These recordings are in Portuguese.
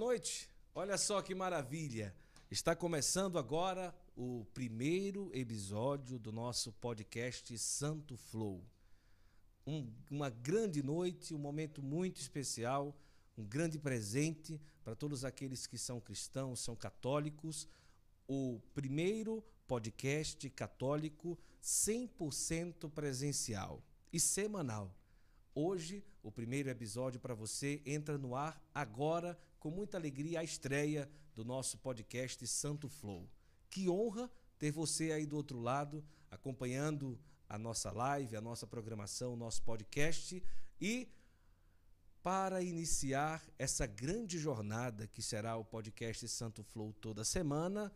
noite. Olha só que maravilha. Está começando agora o primeiro episódio do nosso podcast Santo Flow. Um, uma grande noite, um momento muito especial, um grande presente para todos aqueles que são cristãos, são católicos. O primeiro podcast católico 100% presencial e semanal. Hoje, o primeiro episódio para você entra no ar agora, com muita alegria, a estreia do nosso podcast Santo Flow. Que honra ter você aí do outro lado, acompanhando a nossa live, a nossa programação, o nosso podcast. E para iniciar essa grande jornada que será o podcast Santo Flow toda semana,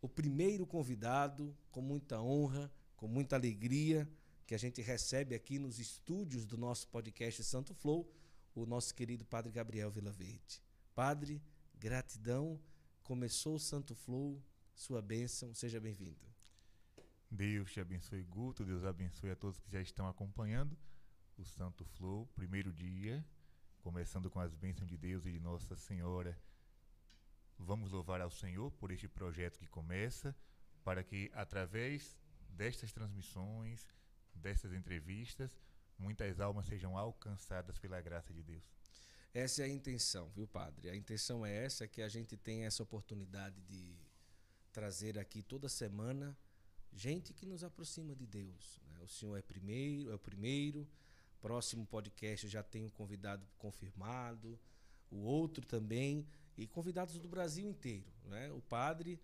o primeiro convidado, com muita honra, com muita alegria, que a gente recebe aqui nos estúdios do nosso podcast Santo Flow, o nosso querido Padre Gabriel Vilaverde. Padre, gratidão. Começou o Santo Flow, sua bênção, seja bem-vindo. Deus te abençoe, Guto. Deus abençoe a todos que já estão acompanhando o Santo Flow, primeiro dia, começando com as bênçãos de Deus e de Nossa Senhora. Vamos louvar ao Senhor por este projeto que começa, para que através destas transmissões, dessas entrevistas, muitas almas sejam alcançadas pela graça de Deus. Essa é a intenção, viu, padre? A intenção é essa, que a gente tenha essa oportunidade de trazer aqui toda semana gente que nos aproxima de Deus. Né? O senhor é primeiro, é o primeiro. Próximo podcast já tem um convidado confirmado, o outro também e convidados do Brasil inteiro, né? O padre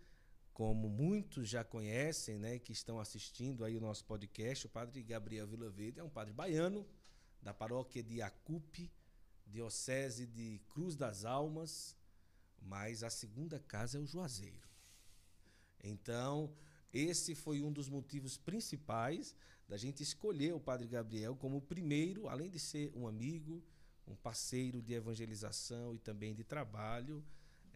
como muitos já conhecem, né, que estão assistindo aí o nosso podcast, o padre Gabriel Vilaverde é um padre baiano da paróquia de Acupe, diocese de Cruz das Almas, mas a segunda casa é o Juazeiro. Então, esse foi um dos motivos principais da gente escolher o Padre Gabriel como o primeiro, além de ser um amigo, um parceiro de evangelização e também de trabalho.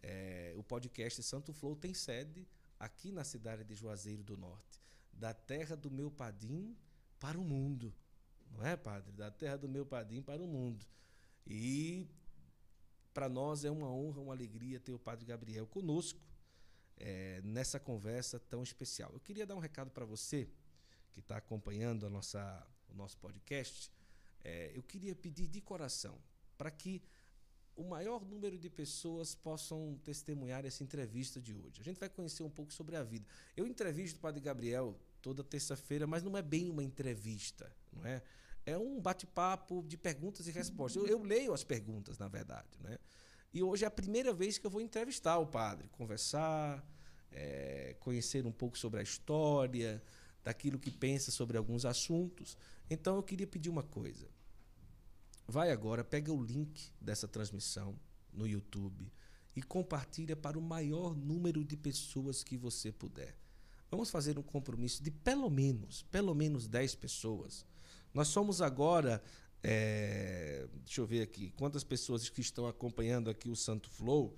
É, o podcast Santo Flow tem sede aqui na cidade de Juazeiro do Norte, da terra do meu padim para o mundo. Não é, padre? Da terra do meu padim para o mundo. E para nós é uma honra, uma alegria ter o padre Gabriel conosco é, nessa conversa tão especial. Eu queria dar um recado para você que está acompanhando a nossa, o nosso podcast. É, eu queria pedir de coração para que o maior número de pessoas possam testemunhar essa entrevista de hoje. A gente vai conhecer um pouco sobre a vida. Eu entrevisto o Padre Gabriel toda terça-feira, mas não é bem uma entrevista, não é? É um bate-papo de perguntas e respostas. Eu, eu, leio as perguntas, na verdade, né? E hoje é a primeira vez que eu vou entrevistar o padre, conversar, é, conhecer um pouco sobre a história, daquilo que pensa sobre alguns assuntos. Então eu queria pedir uma coisa. Vai agora, pega o link dessa transmissão no YouTube e compartilha para o maior número de pessoas que você puder. Vamos fazer um compromisso de pelo menos, pelo menos 10 pessoas. Nós somos agora, é, deixa eu ver aqui, quantas pessoas que estão acompanhando aqui o Santo Flow.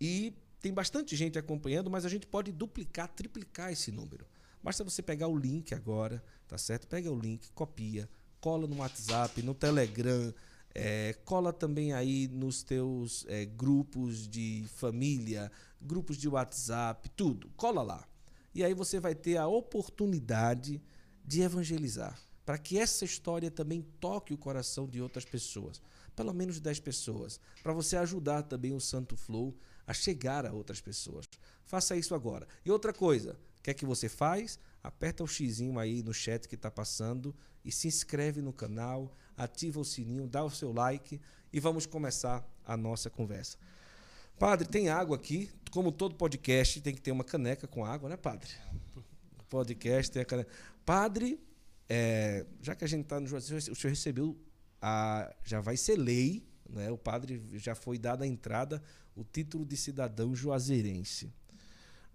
E tem bastante gente acompanhando, mas a gente pode duplicar, triplicar esse número. Basta você pegar o link agora, tá certo? Pega o link, copia, cola no WhatsApp, no Telegram, é, cola também aí nos teus é, grupos de família, grupos de WhatsApp, tudo. Cola lá. E aí você vai ter a oportunidade de evangelizar, para que essa história também toque o coração de outras pessoas, pelo menos 10 pessoas, para você ajudar também o Santo Flow a chegar a outras pessoas. Faça isso agora. E outra coisa, o que é que você faz? Aperta o xizinho aí no chat que está passando e se inscreve no canal, ativa o sininho, dá o seu like e vamos começar a nossa conversa. Padre, tem água aqui. Como todo podcast, tem que ter uma caneca com água, né, padre? Podcast tem a caneca. Padre, é, já que a gente está no Juazeiro, o senhor recebeu, a, já vai ser lei, né? o padre já foi dada a entrada, o título de cidadão juazeirense.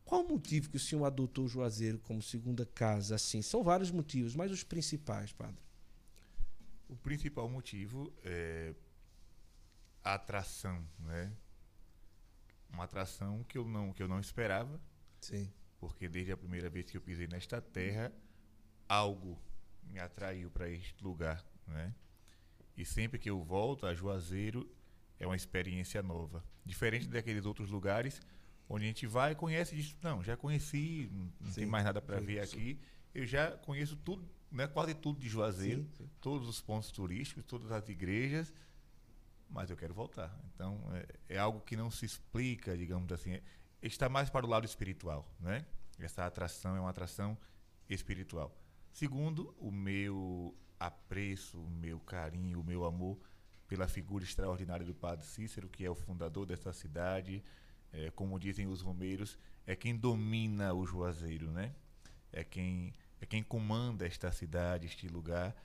Qual o motivo que o senhor adotou o Juazeiro como segunda casa? Assim, são vários motivos, mas os principais, padre. O principal motivo é a atração, né? Uma atração que eu não que eu não esperava. Sim. Porque desde a primeira vez que eu pisei nesta terra, algo me atraiu para este lugar, né? E sempre que eu volto a Juazeiro, é uma experiência nova. Diferente daqueles outros lugares onde a gente vai conhece e diz, não, já conheci, não sim, tem mais nada para ver aqui. Eu já conheço tudo, né, quase tudo de Juazeiro, sim, sim. todos os pontos turísticos, todas as igrejas, mas eu quero voltar. Então, é, é algo que não se explica, digamos assim. É, está mais para o lado espiritual, né? Essa atração é uma atração espiritual. Segundo, o meu apreço, o meu carinho, o meu amor pela figura extraordinária do Padre Cícero, que é o fundador dessa cidade, é, como dizem os romeiros, é quem domina o Juazeiro, né? É quem é quem comanda esta cidade, este lugar.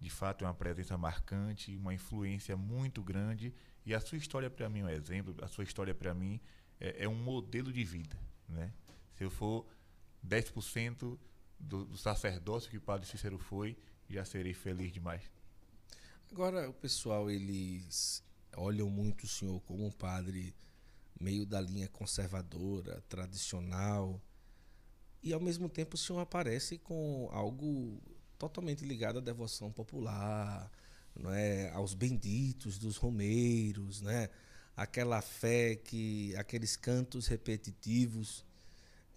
De fato, é uma presença marcante, uma influência muito grande. E a sua história para mim é um exemplo. A sua história para mim é, é, um modelo de vida, né? Se eu for 10% do, do sacerdócio que o Padre Cícero foi, já serei feliz demais. Agora, o pessoal, eles olham muito o senhor como um padre meio da linha conservadora, tradicional, e ao mesmo tempo o senhor aparece com algo totalmente ligado à devoção popular, não é, aos benditos dos romeiros, né? Aquela fé que aqueles cantos repetitivos.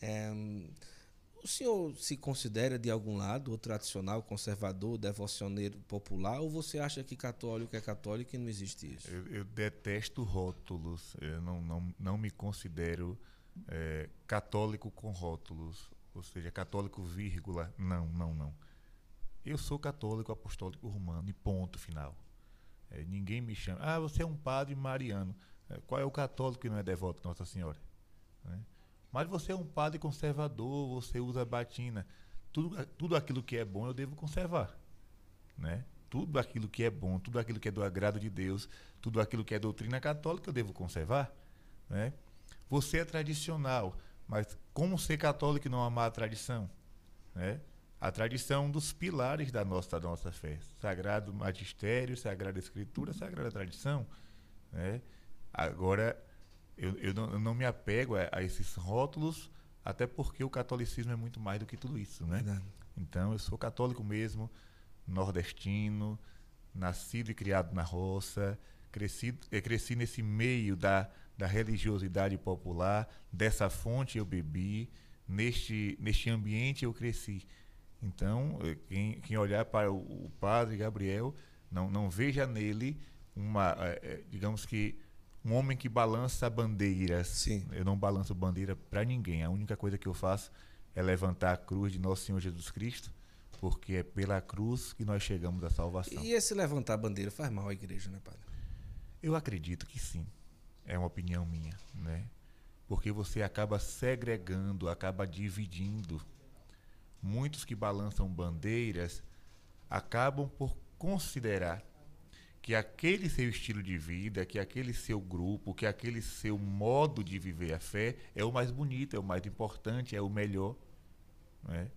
É, o senhor se considera de algum lado o tradicional, conservador, devocioneiro popular, ou você acha que católico é católico e não existe isso? Eu, eu detesto rótulos. Eu não, não, não me considero é, católico com rótulos, ou seja, católico vírgula. Não, não, não. Eu sou católico apostólico romano e ponto final. É, ninguém me chama. Ah, você é um padre mariano. É, qual é o católico que não é devoto de Nossa Senhora? Né? Mas você é um padre conservador, você usa batina. Tudo, tudo aquilo que é bom eu devo conservar. Né? Tudo aquilo que é bom, tudo aquilo que é do agrado de Deus, tudo aquilo que é doutrina católica eu devo conservar. Né? Você é tradicional, mas como ser católico e não amar a tradição? Né? A tradição é dos pilares da nossa, da nossa fé. Sagrado magistério, sagrada escritura, sagrada tradição. Né? Agora, eu, eu, não, eu não, me apego a, a, esses rótulos, até porque o catolicismo é muito mais do que tudo isso, né? Verdade. Então, eu sou católico mesmo, nordestino, nascido e criado na roça, cresci, eh, cresci nesse meio da, da religiosidade popular, dessa fonte eu bebi, neste, neste ambiente eu cresci. Então, eh, quem, quem olhar para o, o padre Gabriel, não, não veja nele uma, é, digamos que, um homem que balança bandeiras. Sim. Eu não balanço bandeira para ninguém. A única coisa que eu faço é levantar a cruz de nosso Senhor Jesus Cristo, porque é pela cruz que nós chegamos à salvação. E esse levantar a bandeira faz mal à igreja, né, padre? Eu acredito que sim. É uma opinião minha, né? Porque você acaba segregando, acaba dividindo. Muitos que balançam bandeiras acabam por considerar que aquele seu estilo de vida, que aquele seu grupo, que aquele seu modo de viver a fé é o mais bonito, é o mais importante, é o melhor. Né?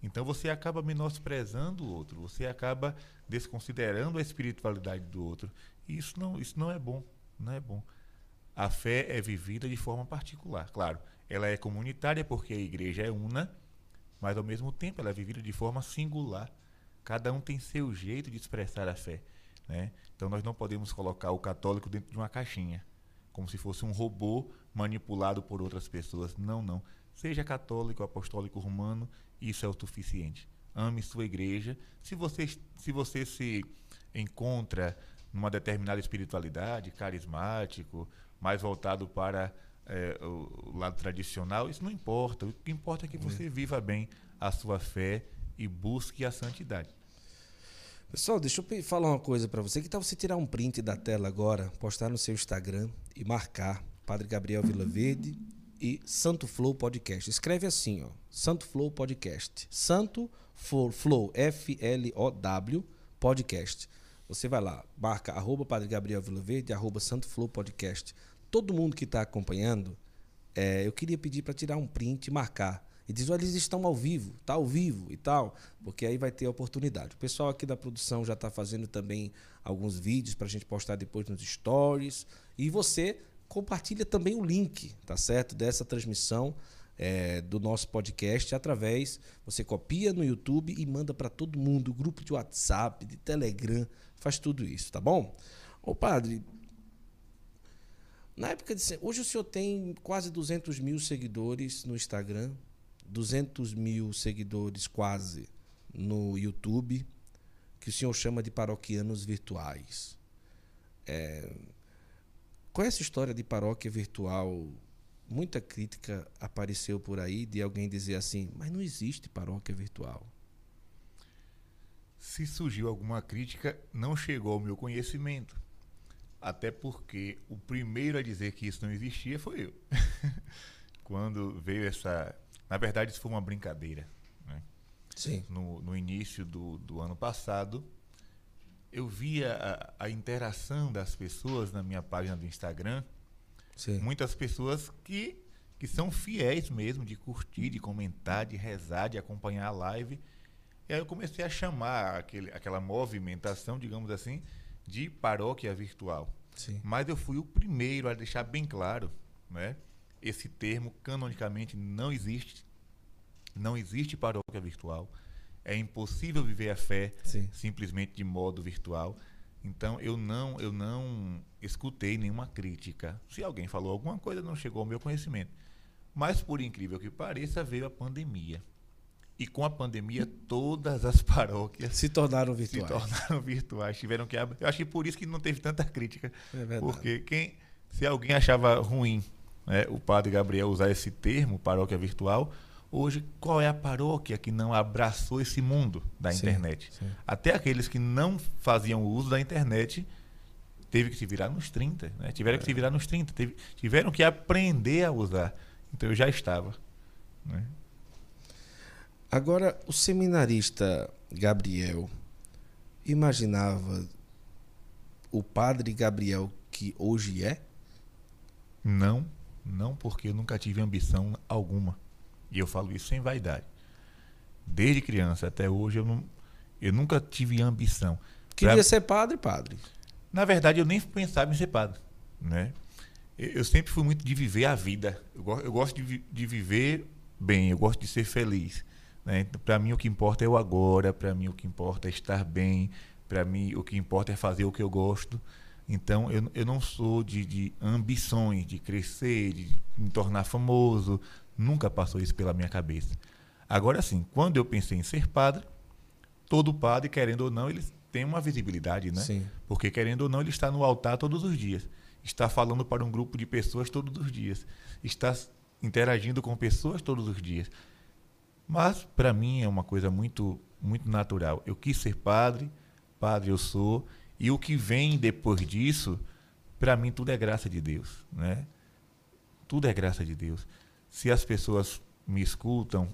Então você acaba menosprezando o outro, você acaba desconsiderando a espiritualidade do outro. E isso não, isso não é bom, não é bom. A fé é vivida de forma particular, claro. Ela é comunitária porque a igreja é una, mas ao mesmo tempo ela é vivida de forma singular. Cada um tem seu jeito de expressar a fé. Né? Então nós não podemos colocar o católico dentro de uma caixinha, como se fosse um robô manipulado por outras pessoas. Não, não. Seja católico, apostólico romano, isso é o suficiente. Ame sua igreja. Se você, se você se encontra numa determinada espiritualidade, carismático, mais voltado para é, o lado tradicional, isso não importa. O que importa é que você viva bem a sua fé e busque a santidade. Pessoal, deixa eu falar uma coisa para você. Que tal você tirar um print da tela agora, postar no seu Instagram e marcar Padre Gabriel Vilaverde e Santo Flow Podcast. Escreve assim, ó, Santo Flow Podcast. Santo Flow, F-L-O-W Podcast. Você vai lá, marca arroba Padre Gabriel Vilaverde, arroba Santo Flow Podcast. Todo mundo que está acompanhando, é, eu queria pedir para tirar um print e marcar e diz: olha, eles estão ao vivo, tá ao vivo e tal, porque aí vai ter oportunidade. O pessoal aqui da produção já está fazendo também alguns vídeos para a gente postar depois nos stories. E você compartilha também o link, tá certo? Dessa transmissão é, do nosso podcast através. Você copia no YouTube e manda para todo mundo, grupo de WhatsApp, de Telegram, faz tudo isso, tá bom? Ô padre, Na época de. Hoje o senhor tem quase 200 mil seguidores no Instagram, 200 mil seguidores quase no YouTube, que o senhor chama de paroquianos virtuais. É, qual é essa história de paróquia virtual? Muita crítica apareceu por aí de alguém dizer assim, mas não existe paróquia virtual. Se surgiu alguma crítica, não chegou ao meu conhecimento. Até porque o primeiro a dizer que isso não existia foi eu. Quando veio essa. Na verdade, isso foi uma brincadeira. Né? Sim. No, no início do, do ano passado, eu via a, a, interação das pessoas na minha página do Instagram. Sim. Muitas pessoas que, que são fiéis mesmo de curtir, de comentar, de rezar, de acompanhar a live. E aí eu comecei a chamar aquele, aquela movimentação, digamos assim, de paróquia virtual. Sim. Mas eu fui o primeiro a deixar bem claro, né? Esse termo canonicamente não existe. Não existe paróquia virtual. É impossível viver a fé Sim. simplesmente de modo virtual. Então eu não eu não escutei nenhuma crítica. Se alguém falou alguma coisa não chegou ao meu conhecimento. Mas por incrível que pareça veio a pandemia. E com a pandemia, todas as paróquias se tornaram virtuais. Se tornaram virtuais. Tiveram que. Eu acho que por isso que não teve tanta crítica. É verdade. Porque quem, se alguém achava ruim né, o padre Gabriel usar esse termo, paróquia virtual, hoje qual é a paróquia que não abraçou esse mundo da Sim, internet? sim. Até aqueles que não faziam uso da internet teve que se virar nos 30, né? Tiveram que É. se virar nos 30, teve- tiveram que aprender a usar. Então eu já estava. Né? Agora, o seminarista Gabriel imaginava o padre Gabriel que hoje é? Não, não porque eu nunca tive ambição alguma. E eu falo isso sem vaidade. Desde criança até hoje eu, não, eu nunca tive ambição. Queria Pra- ser padre, padre. Na verdade, eu nem pensava em ser padre, né? Eu, sempre fui muito de viver a vida. Eu, go- eu gosto de, vi- de viver bem, eu gosto de ser feliz. Né? Então, para mim, o que importa é o agora, para mim, o que importa é estar bem, para mim, o que importa é fazer o que eu gosto. Então, eu, eu não sou de, de ambições, de crescer, de me tornar famoso. Nunca passou isso pela minha cabeça. Agora, sim, quando eu pensei em ser padre, todo padre, querendo ou não, ele tem uma visibilidade, né? Sim. Porque, querendo ou não, ele está no altar todos os dias. Está falando para um grupo de pessoas todos os dias. Está interagindo com pessoas todos os dias. Mas, para mim, é uma coisa muito, muito natural. Eu quis ser padre, padre eu sou, e o que vem depois disso, para mim, tudo é graça de Deus. Né? Tudo é graça de Deus. Se as pessoas me escutam,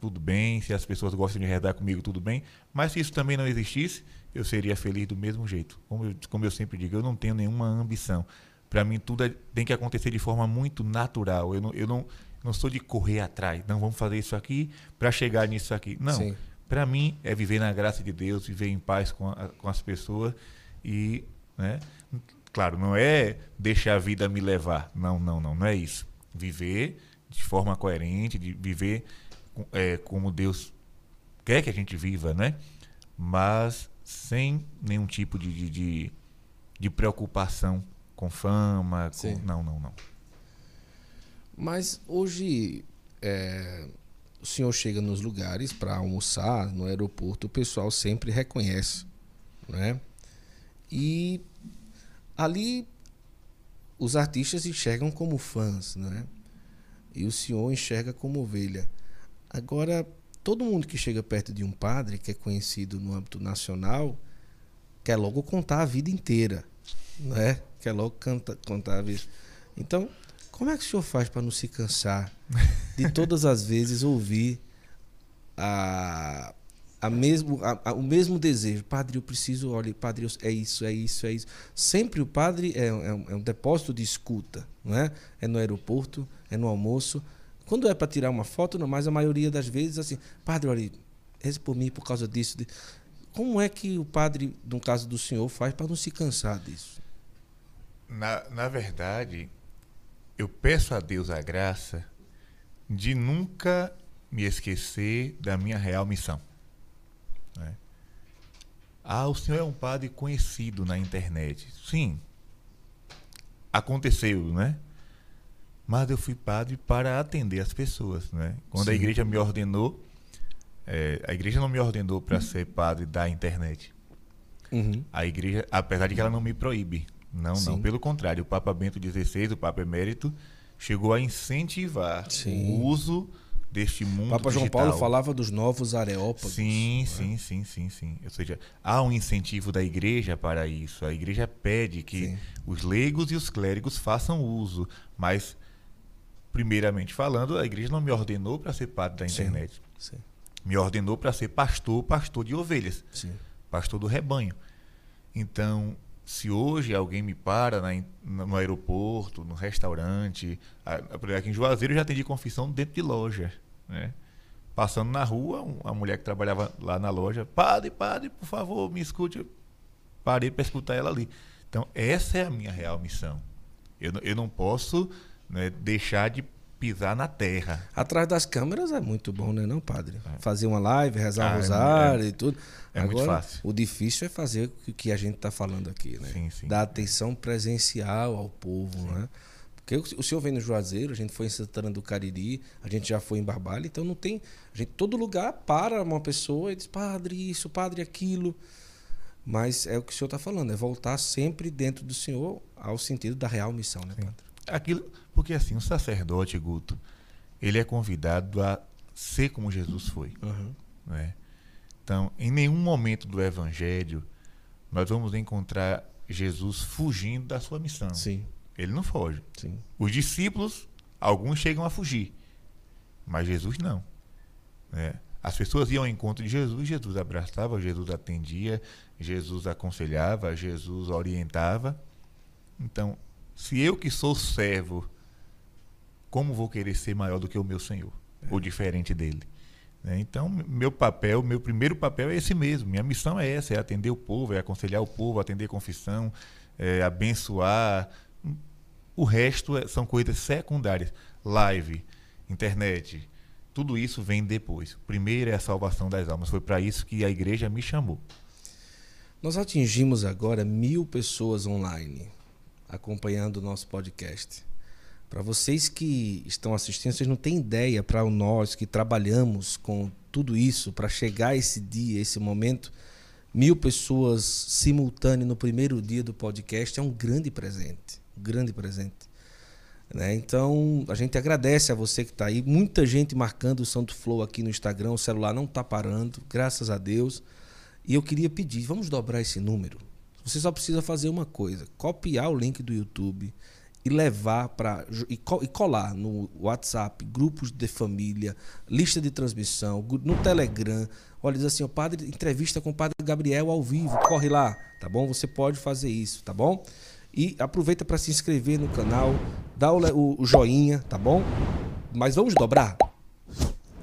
tudo bem. Se as pessoas gostam de rezar comigo, tudo bem. Mas se isso também não existisse, eu seria feliz do mesmo jeito. Como eu, como eu sempre digo, eu não tenho nenhuma ambição. Para mim, tudo é- tem que acontecer de forma muito natural. Eu não, eu não, não sou de correr atrás. Não, vamos fazer isso aqui para chegar nisso aqui. Não. Sim. Para mim, é viver na graça de Deus, viver em paz com, a- com as pessoas. E, né? Claro, não é deixar a vida me levar. Não, não, não. Não é isso. Viver de forma coerente, de viver é, como Deus quer que a gente viva, né? Mas sem nenhum tipo de, de, de, de preocupação com fama. Com... Não, não, não. Mas hoje é, o senhor chega nos lugares para almoçar no aeroporto, o pessoal sempre reconhece, né? E ali os artistas enxergam como fãs, né? E o senhor enxerga como ovelha. Agora, todo mundo que chega perto de um padre que é conhecido no âmbito nacional quer logo contar a vida inteira, né? Quer logo canta, contar a vida. Então, como é que o senhor faz para não se cansar de todas as vezes ouvir a, a mesmo, a- a- o mesmo desejo? Padre, eu preciso, olha, padre, eu- é isso, é isso, é isso. Sempre o padre é, é um, é um depósito de escuta, não é? É no aeroporto, é no almoço. Quando é para tirar uma foto, não, mas a maioria das vezes, assim, padre, olha, reze por mim por causa disso. de-". Como é que o padre, no caso do senhor, faz para não se cansar disso? Na, na verdade, eu peço a Deus a graça de nunca me esquecer da minha real missão. né? Ah, o senhor é um padre conhecido na internet. Sim. aconteceu, né? Mas eu fui padre para atender as pessoas, né? Quando Sim. a igreja me ordenou, é, a igreja não me ordenou para ser padre da internet. Uhum. A igreja, apesar de que ela não me proíbe, não, Sim. não. Pelo contrário, o Papa Bento XVI, o Papa Emérito, chegou a incentivar Sim. o uso deste mundo Papa digital. João Paulo falava dos novos areópagos. Sim, sim, é? sim, sim, sim. Ou seja, há um incentivo da igreja para isso. A igreja pede que sim. os leigos e os clérigos façam uso, mas primeiramente falando, a igreja não me ordenou para ser padre da internet. Sim, sim. Me ordenou para ser pastor, pastor de ovelhas. Sim. Pastor do rebanho. Então, se hoje alguém me para na, no aeroporto, no restaurante, aqui em Juazeiro eu já atendi confissão dentro de loja, né? Passando na rua, uma mulher que trabalhava lá na loja, padre, padre, por favor, me escute. parei para escutar ela ali. Então, essa é a minha real missão. Eu, eu não posso né, deixar de pisar na terra. Atrás das câmeras é muito bom, né, não, padre? É. Fazer uma live, rezar ah, um é rosário é, e tudo. É Agora, muito fácil. O difícil é fazer o que a gente está falando aqui, né? Sim, sim. Dar atenção presencial ao povo, sim. né? Porque o, senhor vem no Juazeiro, a gente foi em Santana do Cariri, a gente já foi em Barbalha, então não tem. A gente, todo lugar para uma pessoa e diz, padre, isso, padre, aquilo. Mas é o que o senhor está falando, é voltar sempre dentro do senhor ao sentido da real missão, né, padre? Aquilo, porque assim, o sacerdote, Guto, ele é convidado a ser como Jesus foi. Uhum. Né? Então, em nenhum momento do Evangelho nós vamos encontrar Jesus fugindo da sua missão. Sim. Ele não foge. Sim. Os discípulos, alguns chegam a fugir, mas Jesus não. Né? As pessoas iam ao encontro de Jesus, Jesus abraçava, Jesus atendia, Jesus aconselhava, Jesus orientava. Então, se eu que sou servo, como vou querer ser maior do que o meu Senhor? É. Ou diferente dele? Né? Então, meu papel, meu primeiro papel é esse mesmo. Minha missão é essa: é atender o povo, é aconselhar o povo, atender confissão, é abençoar. O resto é, são coisas secundárias. Live, internet, tudo isso vem depois. Primeiro é a salvação das almas. Foi para isso que a igreja me chamou. Nós atingimos agora mil pessoas online acompanhando o nosso podcast. Para vocês que estão assistindo, vocês não têm ideia para nós que trabalhamos com tudo isso para chegar esse dia, esse momento, mil pessoas simultâneas no primeiro dia do podcast é um grande presente, um grande presente. Né? Então a gente agradece a você que está aí, muita gente marcando o Santo Flow aqui no Instagram, o celular não está parando, graças a Deus. E eu queria pedir, vamos dobrar esse número. Você só precisa fazer uma coisa: copiar o link do YouTube e levar para e, colar no WhatsApp, grupos de família, lista de transmissão, no Telegram. Olha, diz assim, o padre entrevista com o padre Gabriel ao vivo, corre lá, tá bom? Você pode fazer isso, tá bom? E aproveita para se inscrever no canal, dá o, o joinha, tá bom? Mas vamos dobrar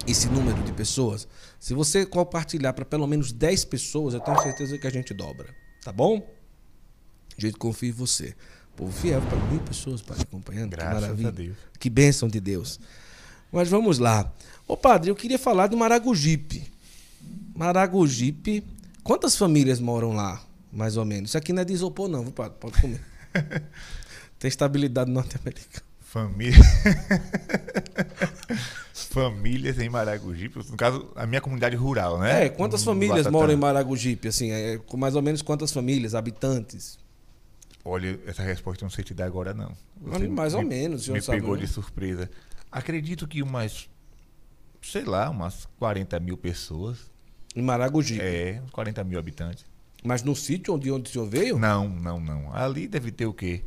esse número de pessoas. Se você compartilhar para pelo menos 10 pessoas, eu tenho certeza que a gente dobra, tá bom? A gente confia em você. Povo fiel para mil pessoas, Padre, acompanhando. Graças que maravilha. A Deus. Que bênção de Deus. Mas vamos lá. Ô, Padre, eu queria falar do Maragogipe. Maragogipe. Quantas famílias moram lá, mais ou menos? Isso aqui não é de isopor, não, viu, Padre? Pode comer. Tem estabilidade norte-americana. Família. famílias em Maragogipe, no caso, a minha comunidade rural, né? É, quantas famílias moram em Maragogipe, assim, é, mais ou menos quantas famílias, habitantes? Olha, essa resposta eu não sei te dar agora, não. Você mais me, ou menos, Me pegou de surpresa. Acredito que umas, sei lá, umas 40 mil pessoas. Em Maragogi? É, 40 mil habitantes. Mas no sítio onde, onde o senhor veio? Não, não, não. Ali deve ter o quê?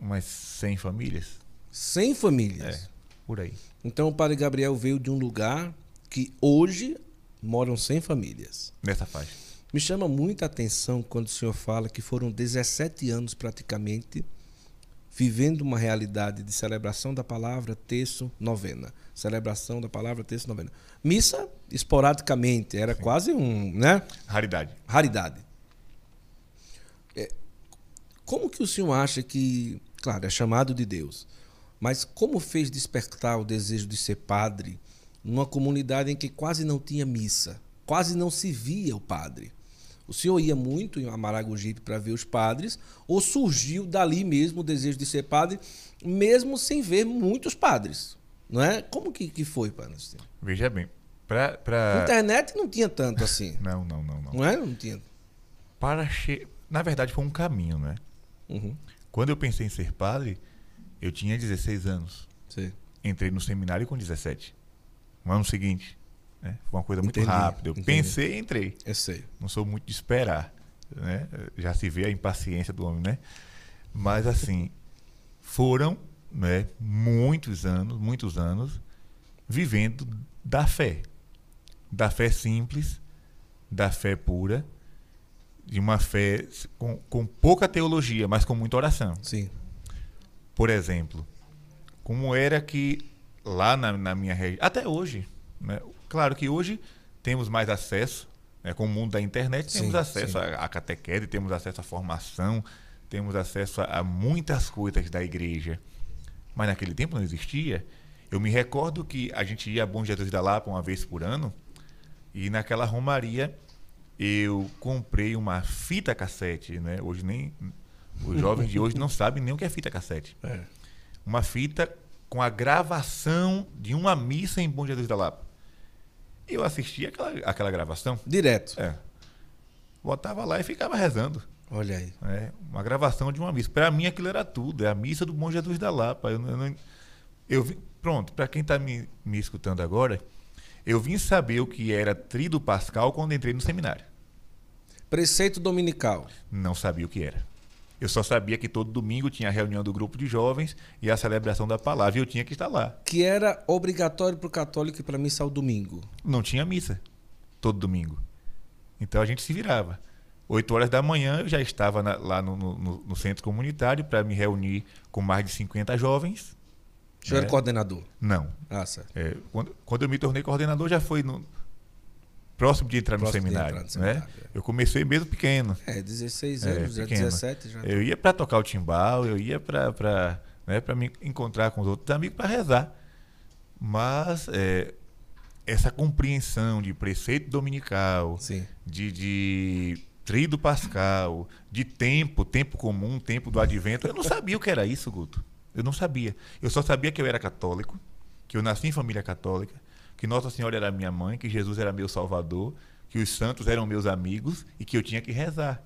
Umas 100 famílias. 100 famílias? É, por aí. Então o padre Gabriel veio de um lugar que hoje moram 100 famílias. Nessa faixa. Me chama muita atenção quando o senhor fala que foram 17 anos praticamente vivendo uma realidade de celebração da palavra, terço, novena. Celebração da palavra, terço, novena. Missa, esporadicamente, era Sim. quase um, né? Raridade. Raridade. É, como que o senhor acha que, claro, é chamado de Deus, mas como fez despertar o desejo de ser padre numa comunidade em que quase não tinha missa, quase não se via o padre? O senhor ia muito em Maragogipe para ver os padres, ou surgiu dali mesmo o desejo de ser padre, mesmo sem ver muitos padres? Não é? Como que, que foi, padre? Veja bem, pra, pra... Internet não tinha tanto assim. não, não, não, não. Não é? Não tinha. Para che... Na verdade, foi um caminho, né? Uhum. Quando eu pensei em ser padre, eu tinha 16 anos. Sim. Entrei no seminário com 17. No ano seguinte. Né? Foi uma coisa muito Entendi, rápida. Eu entendi. pensei e entrei. Eu sei. Não sou muito de esperar. Né? Já se vê a impaciência do homem, né? Mas assim, foram né, muitos anos, muitos anos, vivendo da fé. Da fé simples, da fé pura, de uma fé com, com pouca teologia, mas com muita oração. Sim. Por exemplo, como era que lá na, na minha região, até hoje, né? claro que hoje temos mais acesso, né? com o mundo da internet, temos Sim, acesso à catequese, temos acesso à formação, temos acesso a, a muitas coisas da igreja. Mas naquele tempo não existia. Eu me recordo que a gente ia a Bom Jesus da Lapa uma vez por ano, e naquela romaria eu comprei uma fita cassete, né? Hoje nem os jovens de hoje não sabem nem o que é fita cassete É. uma fita com a gravação de uma missa em Bom Jesus da Lapa. Eu assisti aquela, aquela gravação, Direto. é, botava lá e ficava rezando. Olha aí. né? Uma gravação de uma missa. Para mim aquilo era tudo, é a missa do Bom Jesus da Lapa. Eu, eu, não- eu vi- pronto, para quem está me, me escutando agora, eu vim saber o que era Trido Pascal quando entrei no seminário. Preceito dominical. Não sabia o que era. Eu só sabia que todo domingo tinha a reunião do grupo de jovens e a celebração da palavra e eu tinha que estar lá. Que era obrigatório para o católico e para missa ao domingo. não tinha missa todo domingo. Então a gente se virava. Oito horas da manhã eu já estava na- lá no, no- no centro comunitário para me reunir com mais de 50 jovens. O senhor era coordenador. Não. Ah, certo. é, quando, quando eu me tornei coordenador já foi no, próximo de entrar Próximo no de seminário. entrar no né? seminário, Eu comecei mesmo pequeno. É, 16 É, anos, já pequeno. 17 já. Eu ia para tocar o timbal, eu ia para né, pra me encontrar com os outros amigos para rezar. Mas é, essa compreensão de preceito dominical, Sim. de, de trido pascal, de tempo, tempo comum, tempo do advento. Eu não sabia o que era isso, Guto. Eu não sabia. Eu só sabia que eu era católico, que eu nasci em família católica, que Nossa Senhora era minha mãe, que Jesus era meu salvador, que os santos eram meus amigos e que eu tinha que rezar.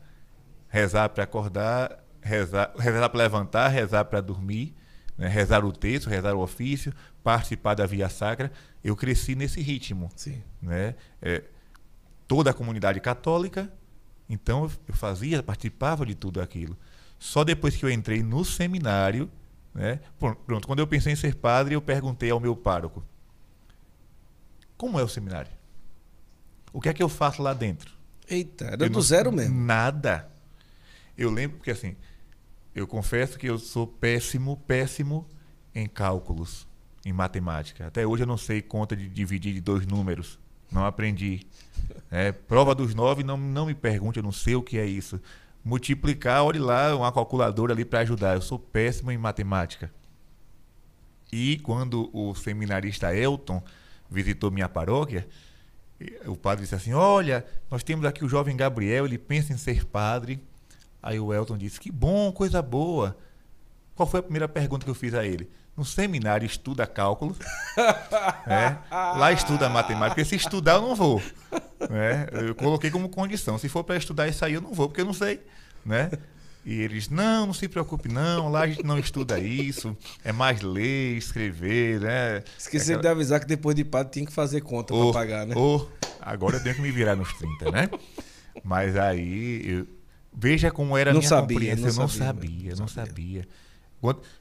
Rezar para acordar, rezar, rezar para levantar, rezar para dormir, né? rezar o texto, rezar o ofício, participar da via sacra. Eu cresci nesse ritmo Sim. né? É, toda a comunidade católica, então eu- fazia, participava de tudo aquilo. Só depois que eu entrei no seminário, né? Pron- Pronto, quando eu pensei em ser padre, eu perguntei ao meu pároco: Como é o seminário? O que é que eu faço lá dentro? Eita, era Eu do não- zero mesmo. Nada. Eu lembro porque assim, eu confesso que eu sou péssimo, péssimo em cálculos, em matemática. Até hoje eu não sei conta de dividir de dois números. Não aprendi. É, prova dos nove, não, não me pergunte, eu não sei o que é isso. Multiplicar, olhe lá, uma calculadora ali para ajudar. Eu sou péssimo em matemática. E quando o seminarista Elton visitou minha paróquia, o padre disse assim: Olha, nós temos aqui o jovem Gabriel, ele pensa em ser padre. Aí o Elton disse: Que bom, coisa boa. Qual foi a primeira pergunta que eu fiz a ele? No seminário estuda cálculos, né? lá estuda matemática, porque se estudar eu não vou. né? Eu coloquei como condição: se for para estudar isso aí eu não vou, porque eu não sei. Né? E eles, não, não se preocupe, não, lá a gente não estuda isso, é mais ler, escrever, né? Esqueci Aquela- de avisar que depois de padre tinha que fazer conta Ô, para pagar, né? ô, agora eu tenho que me virar nos 30, né? Mas aí, eu- veja como era a minha sabia, compreensão. não eu não sabia, sabia, não sabia.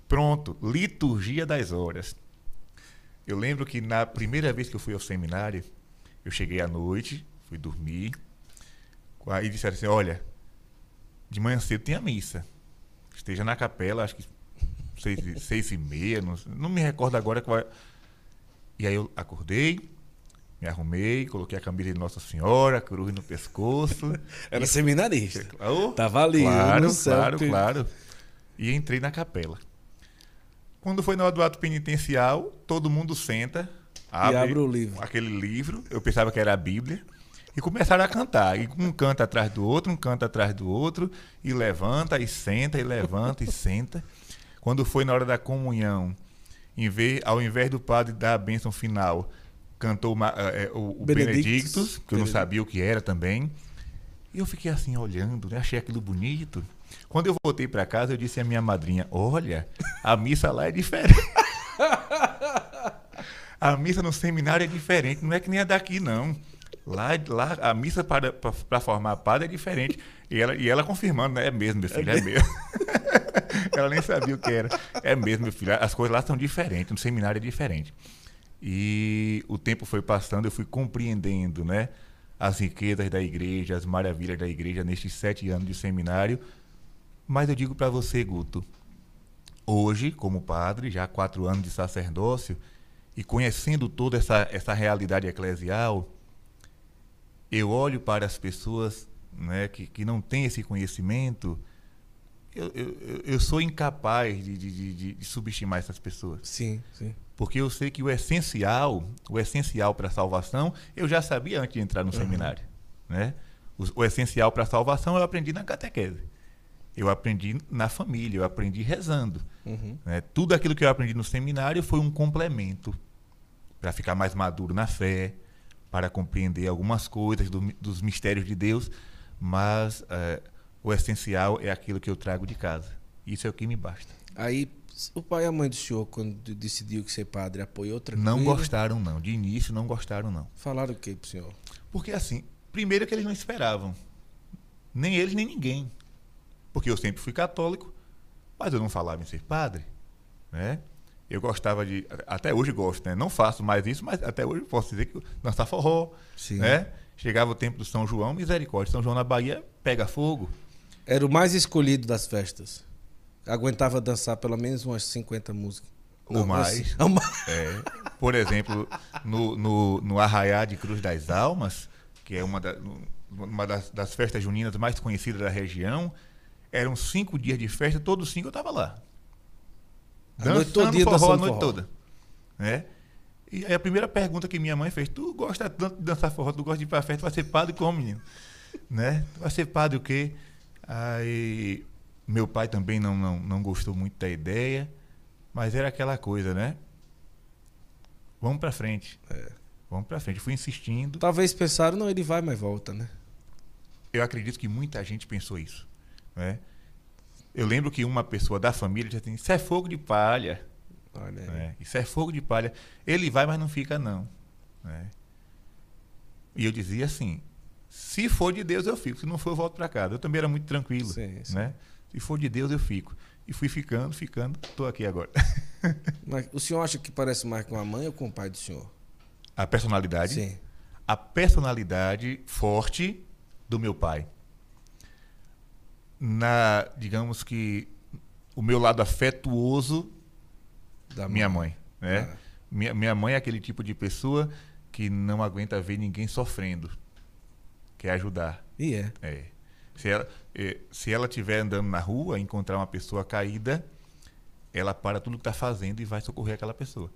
pronto, liturgia das horas. Eu lembro que na primeira vez que eu fui ao seminário, eu cheguei à noite, fui dormir. Aí disseram assim: olha, de manhã cedo tem a missa. Esteja na capela, acho que seis, e- seis e meia, não, não me recordo agora qual é. E aí eu acordei, me arrumei, coloquei a camisa de Nossa Senhora, cruz no pescoço. Era seminarista. Oh, Tava ali, claro, no claro, claro. E entrei na capela. Quando foi do ato penitencial, todo mundo senta, E abre, abre o livro. aquele livro. Eu pensava que era a Bíblia. E começaram a cantar. E um canta atrás do outro, um canta atrás do outro, e levanta, e senta, e levanta, e senta. Quando foi na hora da comunhão, em vez, ao invés do padre dar a bênção final, cantou uma, é, o, o Benedictus, que eu não sabia o que era também. E eu fiquei assim olhando, né? achei aquilo bonito. Quando eu voltei para casa, eu disse à minha madrinha: Olha, a missa lá é diferente. a missa no seminário é diferente, não é que nem a daqui, não. Lá, lá a missa para, para, formar padre é diferente. E ela, e ela confirmando, né? É mesmo, meu filho, é, é mesmo. ela nem sabia o que era. É mesmo, meu filho. As coisas lá são diferentes, no seminário é diferente. E o tempo foi passando, eu fui compreendendo, né? As riquezas da igreja, as maravilhas da igreja nestes sete anos de seminário. Mas eu digo para você, Guto, hoje, como padre, já há quatro anos de sacerdócio, e conhecendo toda essa, essa realidade eclesial, eu olho para as pessoas né, que, que não têm esse conhecimento, eu, eu, eu sou incapaz de, de, de, de, subestimar essas pessoas. Sim, sim. Porque eu sei que o essencial, o essencial para a salvação, eu já sabia antes de entrar no uhum. seminário. Né? O, o essencial para a salvação eu aprendi na catequese. Eu aprendi na família, eu aprendi rezando. Uhum. Né? Tudo aquilo que eu aprendi no seminário foi um complemento para ficar mais maduro na fé, para compreender algumas coisas do, dos mistérios de Deus, mas é, o essencial é aquilo que eu trago de casa. Isso é o que me basta. Aí, o pai e a mãe do senhor, quando decidiu que ser padre, apoiou tranquilo? Não gostaram, não. De início, não gostaram, não. Falaram o que pro senhor? Porque, assim, primeiro que eles não esperavam. Nem eles, nem ninguém. Porque eu sempre fui católico, mas eu não falava em ser padre, né? Eu gostava de. Até hoje gosto, né? Não faço mais isso, mas até hoje posso dizer que dançar forró. Sim. Né? Chegava o tempo do São João, misericórdia. São João na Bahia pega fogo. Era o mais escolhido das festas. Aguentava dançar pelo menos umas 50 músicas. Ou mais. É. Por exemplo, no, no, no Arraiá de Cruz das Almas, que é uma, da, uma das, das festas juninas mais conhecidas da região, eram cinco dias de festa, todos cinco eu estava lá. A noite todo dia forró, a noite forró. toda. Né? E aí a primeira pergunta que minha mãe fez, tu gosta tanto de dançar forró, tu gosta de ir pra festa, vai ser padre como, menino? né? Vai ser padre o quê? Aí meu pai também não, não, não gostou muito da ideia, mas era aquela coisa, né? Vamos pra frente. É. Vamos pra frente. Fui insistindo. Talvez pensaram, não, ele vai, mas volta, né? Eu acredito que muita gente pensou isso. Né? Eu lembro que uma pessoa da família disse assim: Isso é fogo de palha. Olha é, isso é fogo de palha. Ele vai, mas não fica, não. É. E eu dizia assim: se for de Deus, eu fico. Se não for, eu volto para casa. Eu também era muito tranquilo. Sim, sim. Né? Se for de Deus, eu fico. E fui ficando, ficando. Estou aqui agora. Mas o senhor acha que parece mais com a mãe ou com o pai do senhor? A personalidade? Sim. A personalidade forte do meu pai na, digamos que, o meu lado afetuoso da minha mãe, né? Ah. Minha, minha mãe é aquele tipo de pessoa que não aguenta ver ninguém sofrendo, quer ajudar. E é. É. Se ela, é, se ela estiver andando na rua, encontrar uma pessoa caída, ela para tudo que está fazendo e vai socorrer aquela pessoa.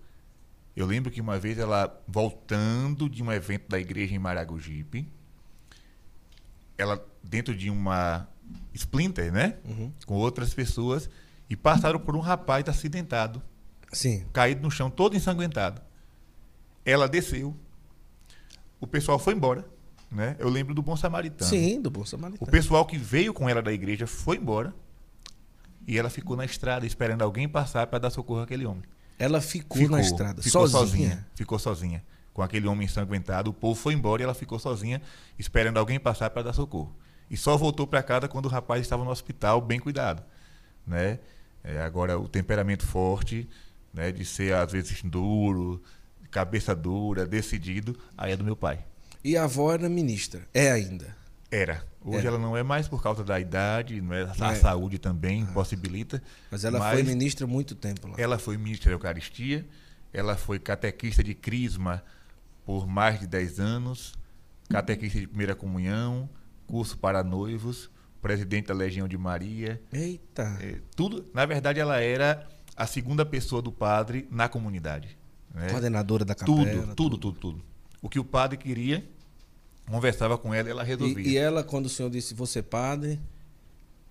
Eu lembro que uma vez ela, voltando de um evento da igreja em Maragogipe, ela, dentro de uma Splinter, né? Uhum. Com outras pessoas. E passaram por um rapaz acidentado. Sim. Caído no chão, todo ensanguentado. Ela desceu. O pessoal foi embora. Né? Eu lembro do Bom Samaritano. Sim, do Bom Samaritano. O pessoal que veio com ela da igreja foi embora. E ela ficou na estrada esperando alguém passar para dar socorro àquele homem. Ela ficou, ficou na estrada, ficou sozinha. sozinha. Ficou sozinha. Com aquele homem ensanguentado. O povo foi embora e ela ficou sozinha, esperando alguém passar para dar socorro e só voltou para casa quando o rapaz estava no hospital, bem cuidado, né? É, agora o temperamento forte, né, de ser às vezes duro, cabeça dura, decidido, aí é do meu pai. E a avó era ministra, é ainda? Era. Hoje era. ela não é mais por causa da idade, não é, a é. saúde também ah. possibilita. Mas ela mas foi ministra muito tempo lá. Ela foi ministra da Eucaristia, ela foi catequista de Crisma por mais de 10 anos, catequista de primeira comunhão, curso para noivos, presidente da Legião de Maria. Eita! É, tudo, na verdade, ela era a segunda pessoa do padre na comunidade. Né? Coordenadora da capela. Tudo, tudo, tudo, tudo. O que o padre queria, conversava com ela e ela resolvia. E, e ela, quando o senhor disse, você padre,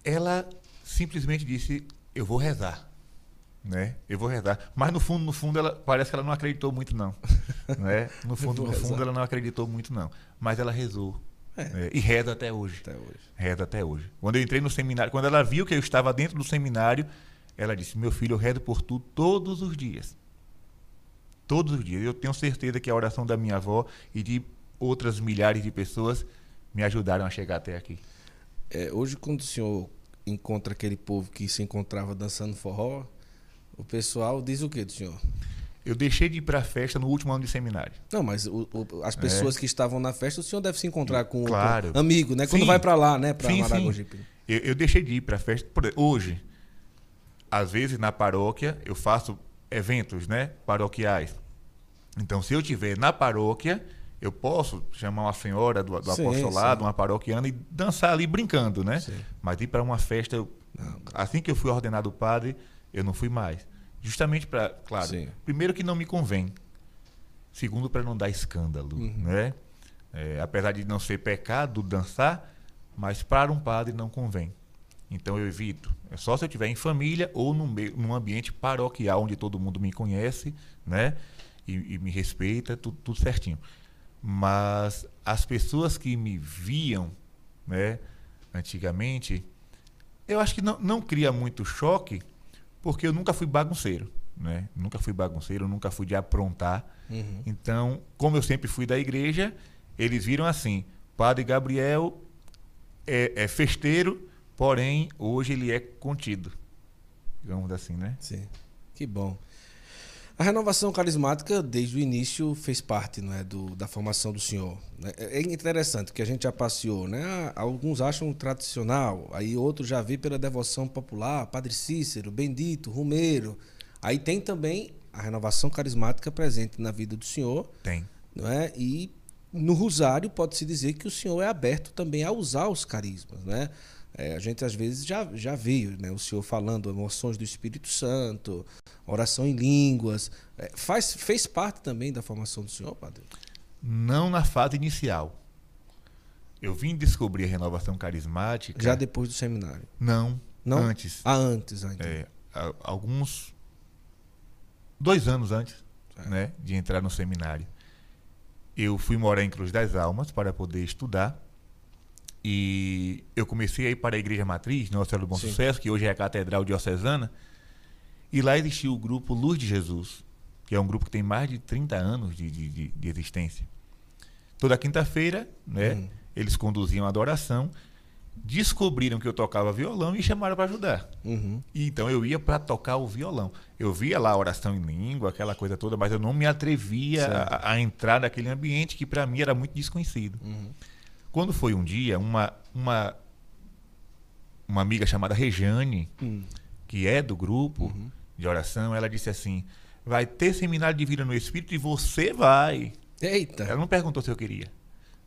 Ela simplesmente disse, eu vou rezar. Né? Eu vou rezar. Mas no fundo, no fundo, ela parece que ela não acreditou muito, não. né? No fundo, no fundo, ela não acreditou muito, não. Mas ela rezou. É. né? E reza até hoje. até hoje. Reza até hoje. Quando eu entrei no seminário, quando ela viu que eu estava dentro do seminário, ela disse: Meu filho, eu rezo por tu todos os dias. Todos os dias. Eu tenho certeza que a oração da minha avó e de outras milhares de pessoas me ajudaram a chegar até aqui. É, hoje, quando o senhor encontra aquele povo que se encontrava dançando forró, o pessoal diz o que do senhor? Eu deixei de ir para a festa no último ano de seminário. Não, mas o- o- as pessoas que estavam na festa, o senhor deve se encontrar com, É. Claro. com amigo, né? Quando Sim. vai pra lá, né? Sim. Maragogipe. Eu, eu deixei de ir para a festa. Hoje, às vezes na paróquia, eu faço eventos né, paroquiais. Então, se eu estiver na paróquia, eu posso chamar uma senhora do, do Sim, apostolado, sim. uma paroquiana, e dançar ali brincando, né? Mas ir para uma festa, eu- Não. assim que eu fui ordenado padre, eu não fui mais. Justamente para, claro, Sim. primeiro que não me convém, segundo para não dar escândalo, Uhum. né? É, apesar de não ser pecado dançar, mas para um padre não convém. Então eu evito. É só se eu estiver em família ou num, meio- num ambiente paroquial onde todo mundo me conhece, né? E, e me respeita, tudo, tudo certinho. Mas as pessoas que me viam, né? Antigamente, eu acho que não, não cria muito choque, porque eu nunca fui bagunceiro, né? Nunca fui bagunceiro, nunca fui de aprontar. Uhum. Então, como eu sempre fui da igreja, eles viram assim: Padre Gabriel é, é festeiro, porém hoje ele é contido. Digamos assim, né? Sim. Que bom. A renovação carismática, desde o início, fez parte não é, do, da formação do senhor. né? É é interessante que a gente já passeou, né? Ah, Alguns acham tradicional, aí outros já vê pela devoção popular, Padre Cícero, Bendito, Rumeiro. Aí tem também a renovação carismática presente na vida do senhor, Tem. não é? E no Rosário pode-se dizer que o senhor é aberto também a usar os carismas, né? É, a gente às vezes já, já veio, né? O senhor falando emoções do Espírito Santo, oração em línguas. É, faz, fez parte também da formação do senhor, padre? Não na fase inicial. Eu vim descobrir a renovação carismática. Já depois do seminário. Não, Não? antes. Ah, antes ainda. É, a- alguns. Dois anos antes né, de entrar no seminário. Eu fui morar em Cruz das Almas para poder estudar. E eu comecei a ir para a Igreja Matriz, Nossa Senhora do Bom Sim. Sucesso, que hoje é a Catedral Diocesana. E lá existia o grupo Luz de Jesus, que é um grupo que tem mais de 30 anos de, de, de- de existência. Toda quinta-feira, né, Hum. eles conduziam a adoração, descobriram que eu tocava violão e chamaram para ajudar. Uhum. E então eu ia para tocar o violão. Eu via lá a oração em língua, aquela coisa toda, mas eu não me atrevia a, a entrar naquele ambiente que para mim era muito desconhecido. Uhum. Quando foi um dia, uma, uma, uma amiga chamada Rejane, Hum. que é do grupo Uhum. de oração, ela disse assim: vai ter seminário de vida no Espírito e você vai. Eita! Ela não perguntou se eu queria.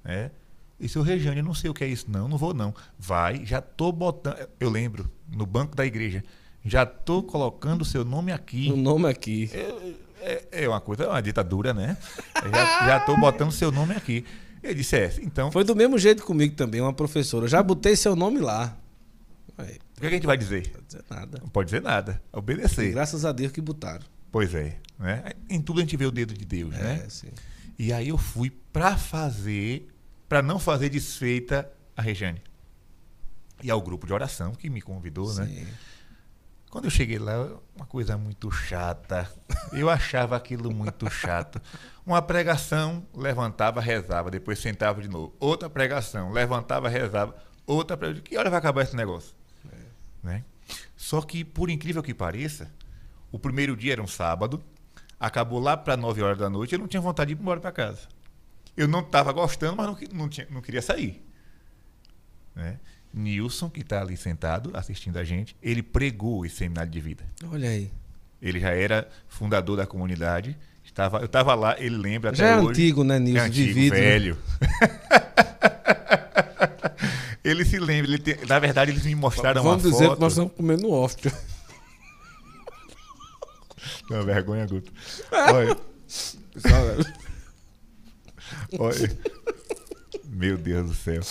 Né? E seu Rejane, eu não sei o que é isso, não, não vou não. Vai, já tô botando. Eu lembro, no banco da igreja, já tô colocando o seu nome aqui. O nome aqui. É, é uma coisa, é uma ditadura, né? Já, já tô botando seu nome aqui. Eu disse, é, então, Foi do mesmo jeito comigo também, uma professora. Eu já botei seu nome lá. Aí, o que a gente vai dizer? não pode dizer nada. Não pode dizer nada. E Obedecer. graças a Deus que botaram. Pois é. Né? Em tudo a gente vê o dedo de Deus, né? É, sim. E aí eu fui pra fazer, pra não fazer desfeita a Rejane. E ao grupo de oração que me convidou, né? Quando eu cheguei lá, uma coisa muito chata. Eu achava aquilo muito chato. Uma pregação, levantava, rezava, depois sentava de novo. Outra pregação, levantava, rezava. Outra pregação. Que hora vai acabar esse negócio? Né? Só que, por incrível que pareça, o primeiro dia era um sábado, acabou lá para 9 horas da noite, eu não tinha vontade de ir embora para casa. Eu não estava gostando, mas não, não, tinha- não queria sair. Né? Nilson, que está ali sentado assistindo a gente, ele pregou esse seminário de vida. Olha aí. Ele já era fundador da comunidade. Estava, eu estava lá, ele lembra até Já é hoje. antigo, né, É Nilson? antigo, Vivido. né? velho. ele se lembra, ele tem- na verdade eles me mostraram Vamos uma dizer foto. que nós estamos comendo off. Não, vergonha, Guto. Olha, olha. Meu Deus do céu.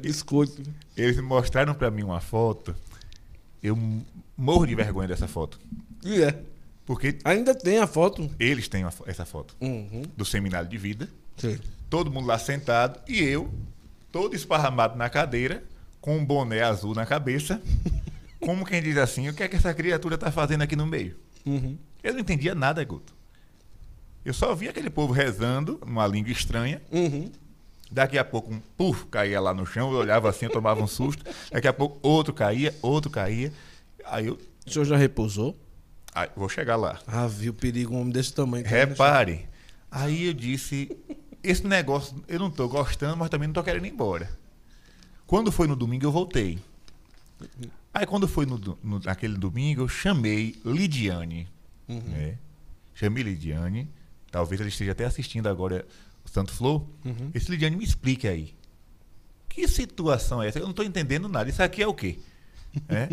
Desculpe. Eles mostraram para mim uma foto. Eu morro de vergonha dessa foto. E é. Porque Ainda tem a foto. eles têm fo- essa foto Uhum. do seminário de vida. Sim. Todo mundo lá sentado e eu, todo esparramado na cadeira, com um boné azul na cabeça. Como quem diz assim, o que é que essa criatura tá fazendo aqui no meio? Uhum. Eu não entendia nada, Guto. Eu só via aquele povo rezando, numa língua estranha. Uhum. Daqui a pouco um puf, caía lá no chão, eu olhava assim, eu tomava um susto. Daqui a pouco outro caía, outro caía. Aí eu O senhor já repousou? aí, vou chegar lá. Ah, viu o perigo um homem desse tamanho. tá Repare. Aí eu disse, esse negócio eu não tô gostando, mas também não tô querendo ir embora. Quando foi no domingo eu voltei. Aí quando foi no, no- naquele domingo eu chamei Lidiane. Uhum. né? Chamei Lidiane. Talvez ela esteja até assistindo agora Santo Flow. Uhum. Esse Lidiane me explique aí. Que situação é essa? Eu não estou entendendo nada. Isso aqui é o quê? É?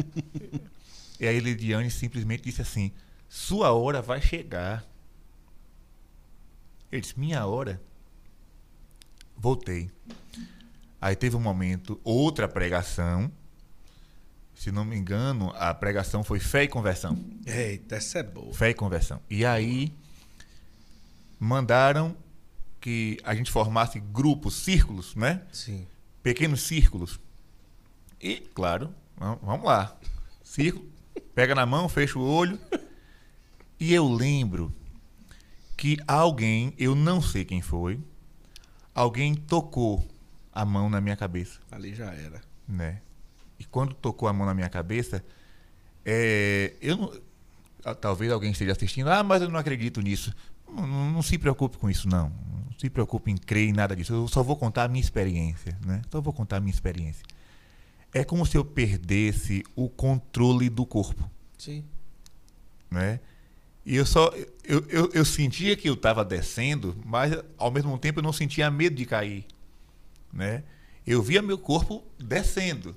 e aí Lidiane simplesmente disse assim: Sua hora vai chegar. Eu disse: Minha hora? Voltei. Aí teve um momento, outra pregação. Se não me engano, a pregação foi fé e conversão. Eita, essa é boa. Fé e conversão. E aí mandaram que a gente formasse grupos, círculos, né? Sim. Pequenos círculos. E, claro, vam- vamos lá. Círculo, pega na mão, fecha o olho. E eu lembro que alguém, eu não sei quem foi, alguém tocou a mão na minha cabeça Ali já era. né? E quando tocou a mão na minha cabeça, é, eu não, talvez alguém esteja assistindo, ah, mas eu não acredito nisso. Não, não- se preocupe com isso, não. Não se preocupe em crer em nada disso. Eu só vou contar a minha experiência, né? Só vou contar a minha experiência. É como se eu perdesse o controle do corpo, Sim. né? E eu só eu, eu, eu sentia que eu estava descendo, mas ao mesmo tempo eu não sentia medo de cair, né? Eu via meu corpo descendo,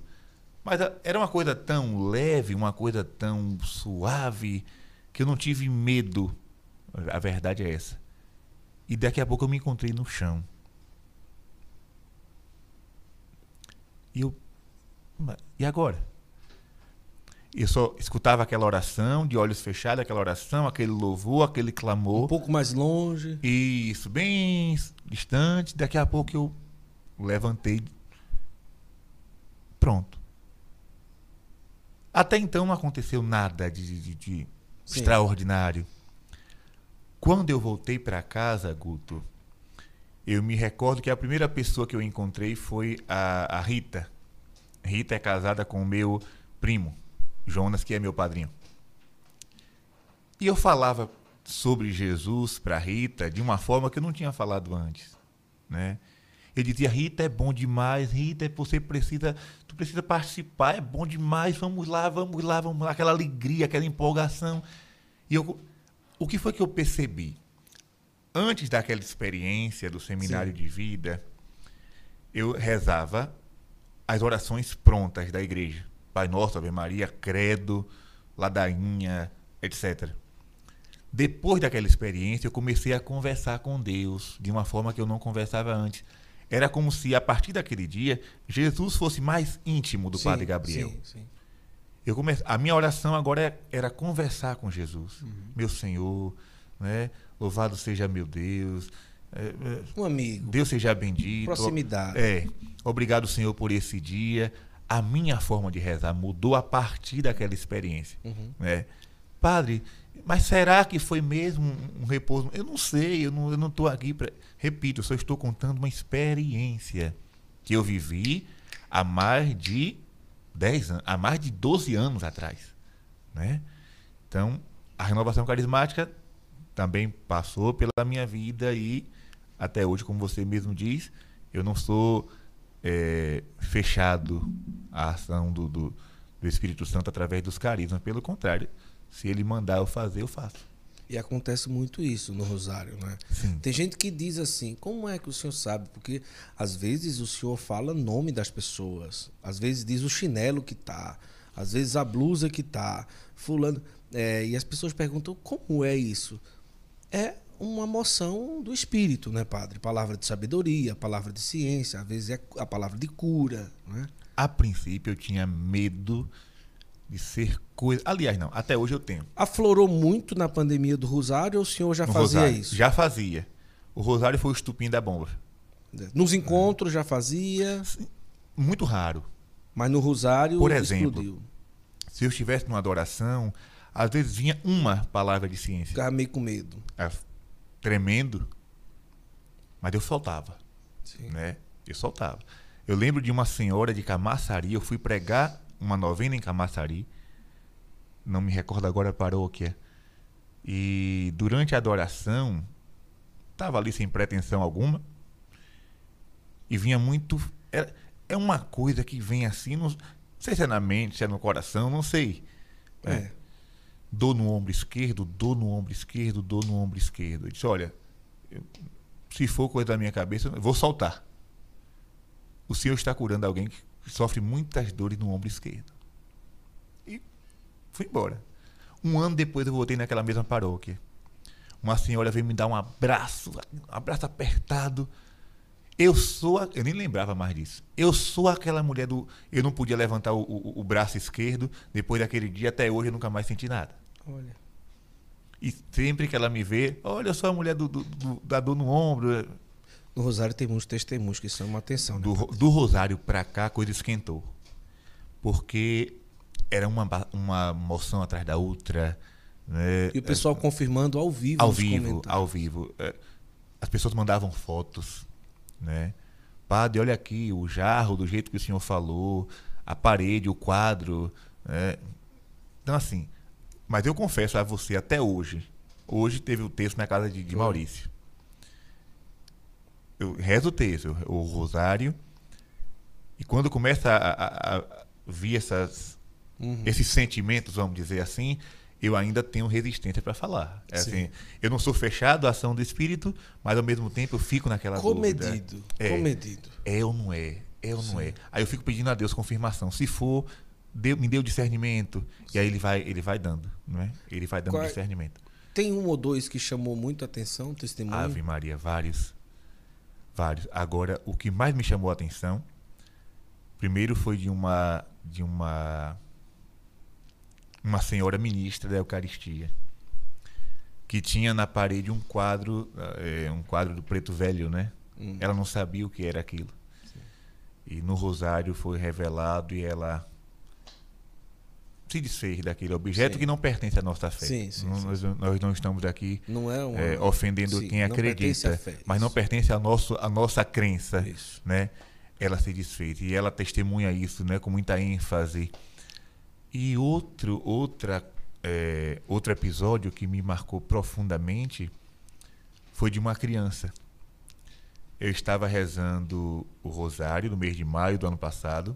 mas a- era uma coisa tão leve, uma coisa tão suave que eu não tive medo. A verdade é essa. E daqui a pouco eu me encontrei no chão. E eu "Ma- e agora? Eu só escutava aquela oração, de olhos fechados, aquela oração, aquele louvor, aquele Um clamor. pouco mais longe. Isso, bem distante. Daqui a pouco eu levantei. Pronto. Até então não aconteceu nada de, de- de extraordinário. Quando eu voltei para casa, Guto, eu me recordo que a primeira pessoa que eu encontrei foi a, a Rita. Rita é casada com o meu primo, Jonas, que é meu padrinho. E eu falava sobre Jesus para Rita de uma forma que eu não tinha falado antes, né? Eu dizia, Rita, é bom demais, Rita, você precisa, tu precisa participar, é bom demais, vamos lá, vamos lá, vamos lá, aquela alegria, aquela empolgação. E eu, o que foi que eu percebi? Antes daquela experiência do seminário de vida, eu rezava as orações prontas da igreja. Pai Nosso, Ave Maria, Credo, Ladainha, etc. Depois daquela experiência, eu comecei a conversar com Deus de uma forma que eu não conversava antes. Era como se, a partir daquele dia, Jesus fosse mais íntimo do Sim, Padre Gabriel. Sim, sim. Eu comece... A minha oração agora é- era conversar com Jesus. Uhum. Meu Senhor, né? louvado seja meu Deus. é, é, Um amigo. Deus seja bendito. Proximidade. É. Obrigado, Senhor, por esse dia. A minha forma de rezar mudou a partir daquela experiência. Uhum. né? Padre, mas será que foi mesmo um- um repouso? Eu não sei, eu não estou aqui para. Repito, eu só estou contando uma experiência que eu vivi há mais de 10 anos, há mais de 12 anos atrás. Né? Então, a renovação carismática também passou pela minha vida e até hoje, como você mesmo diz, eu não sou é, fechado à ação do, do, do Espírito Santo através dos carismas. Pelo contrário, se ele mandar eu fazer, eu faço. E acontece muito isso no Rosário, né? Sim. Tem gente que diz assim, como é que o senhor sabe? Porque às vezes o senhor fala nome das pessoas, às vezes diz o chinelo que tá, às vezes a blusa que tá, fulano. é, e as pessoas perguntam como é isso? É uma moção do espírito, né, padre? Palavra de sabedoria, palavra de ciência, às vezes é a palavra de cura, né? A princípio eu tinha medo de ser coisa. Aliás, não, até hoje eu tenho. Aflorou muito na pandemia do Rosário ou o senhor já No fazia Rosário. isso? Já fazia. O Rosário foi o estupim da bomba. Nos encontros já fazia, Muito raro. mas no Rosário Por exemplo, explodiu. Se eu estivesse numa adoração, às vezes vinha uma palavra de ciência. Ficava meio com medo. Ah, Tremendo. Mas eu soltava. Sim. né? Eu soltava. Eu lembro de uma senhora de Camaçari, eu fui pregar uma novena em Camaçari, não me recordo agora a paróquia, e durante a adoração, estava ali sem pretensão alguma, e vinha muito. É, é uma coisa que vem assim, não sei se é na mente, se é no coração, não sei. É. Dor no ombro esquerdo, dor no ombro esquerdo, dor no ombro esquerdo. Eu disse, olha, eu- se for coisa da minha cabeça, eu vou soltar. O Senhor está curando alguém que sofre muitas dores no ombro esquerdo. E fui embora. Um ano depois eu voltei naquela mesma paróquia. Uma senhora veio me dar um abraço, um abraço apertado. Eu sou, a, eu nem lembrava mais disso. Eu sou aquela mulher do, eu não podia levantar o, o- o braço esquerdo. Depois daquele dia até hoje eu nunca mais senti nada. Olha. E sempre que ela me vê, olha, eu sou a mulher do, do- do- da dor no ombro. No Rosário tem muitos testemunhos que chamam a atenção, né? Do, do Rosário pra cá a coisa esquentou. Porque era uma, uma moção atrás da outra. Né? E o pessoal confirmando ao vivo ao vivo, comentários. ao vivo. É, As pessoas mandavam fotos, né? Padre, olha aqui o jarro do jeito que o senhor falou, a parede, o quadro, né? Então assim, mas eu confesso a você até hoje, hoje teve o texto na casa de, de. Maurício. Eu rezo o texto, o rosário, e quando começa a, a- a vir essas Uhum. esses sentimentos, vamos dizer assim, eu ainda tenho resistência para falar. É Sim. assim, eu não sou fechado à ação do espírito, mas ao mesmo tempo eu fico naquela dúvida. Comedido. É. Comedido. É ou não é? É ou não Sim. é? Aí eu fico pedindo a Deus confirmação. Se for, deu- me deu discernimento. E aí ele vai, ele vai dando, não é? Ele vai dando Qual é- discernimento. Tem um ou dois que chamou muito a atenção, testemunho. Ave Maria, vários. Vários. Agora, o que mais me chamou a atenção, primeiro foi de uma de uma uma senhora ministra da Eucaristia que tinha na parede um quadro, eh, um quadro do preto velho, né? Hum. Ela não sabia o que era aquilo. E no rosário foi revelado e ela se desfez daquele objeto Sim. que não pertence à nossa fé. Sim, sim, Não-. Nós, nós não estamos aqui Não é um. é, ofendendo quem acredita, fé, mas não pertence à nosso, à nossa crença, Isso. né? Ela se desfez e ela testemunha isso, né, com muita ênfase. E outro, outra, é, outro episódio que me marcou profundamente foi de uma criança. Eu estava rezando o rosário no mês de maio do ano passado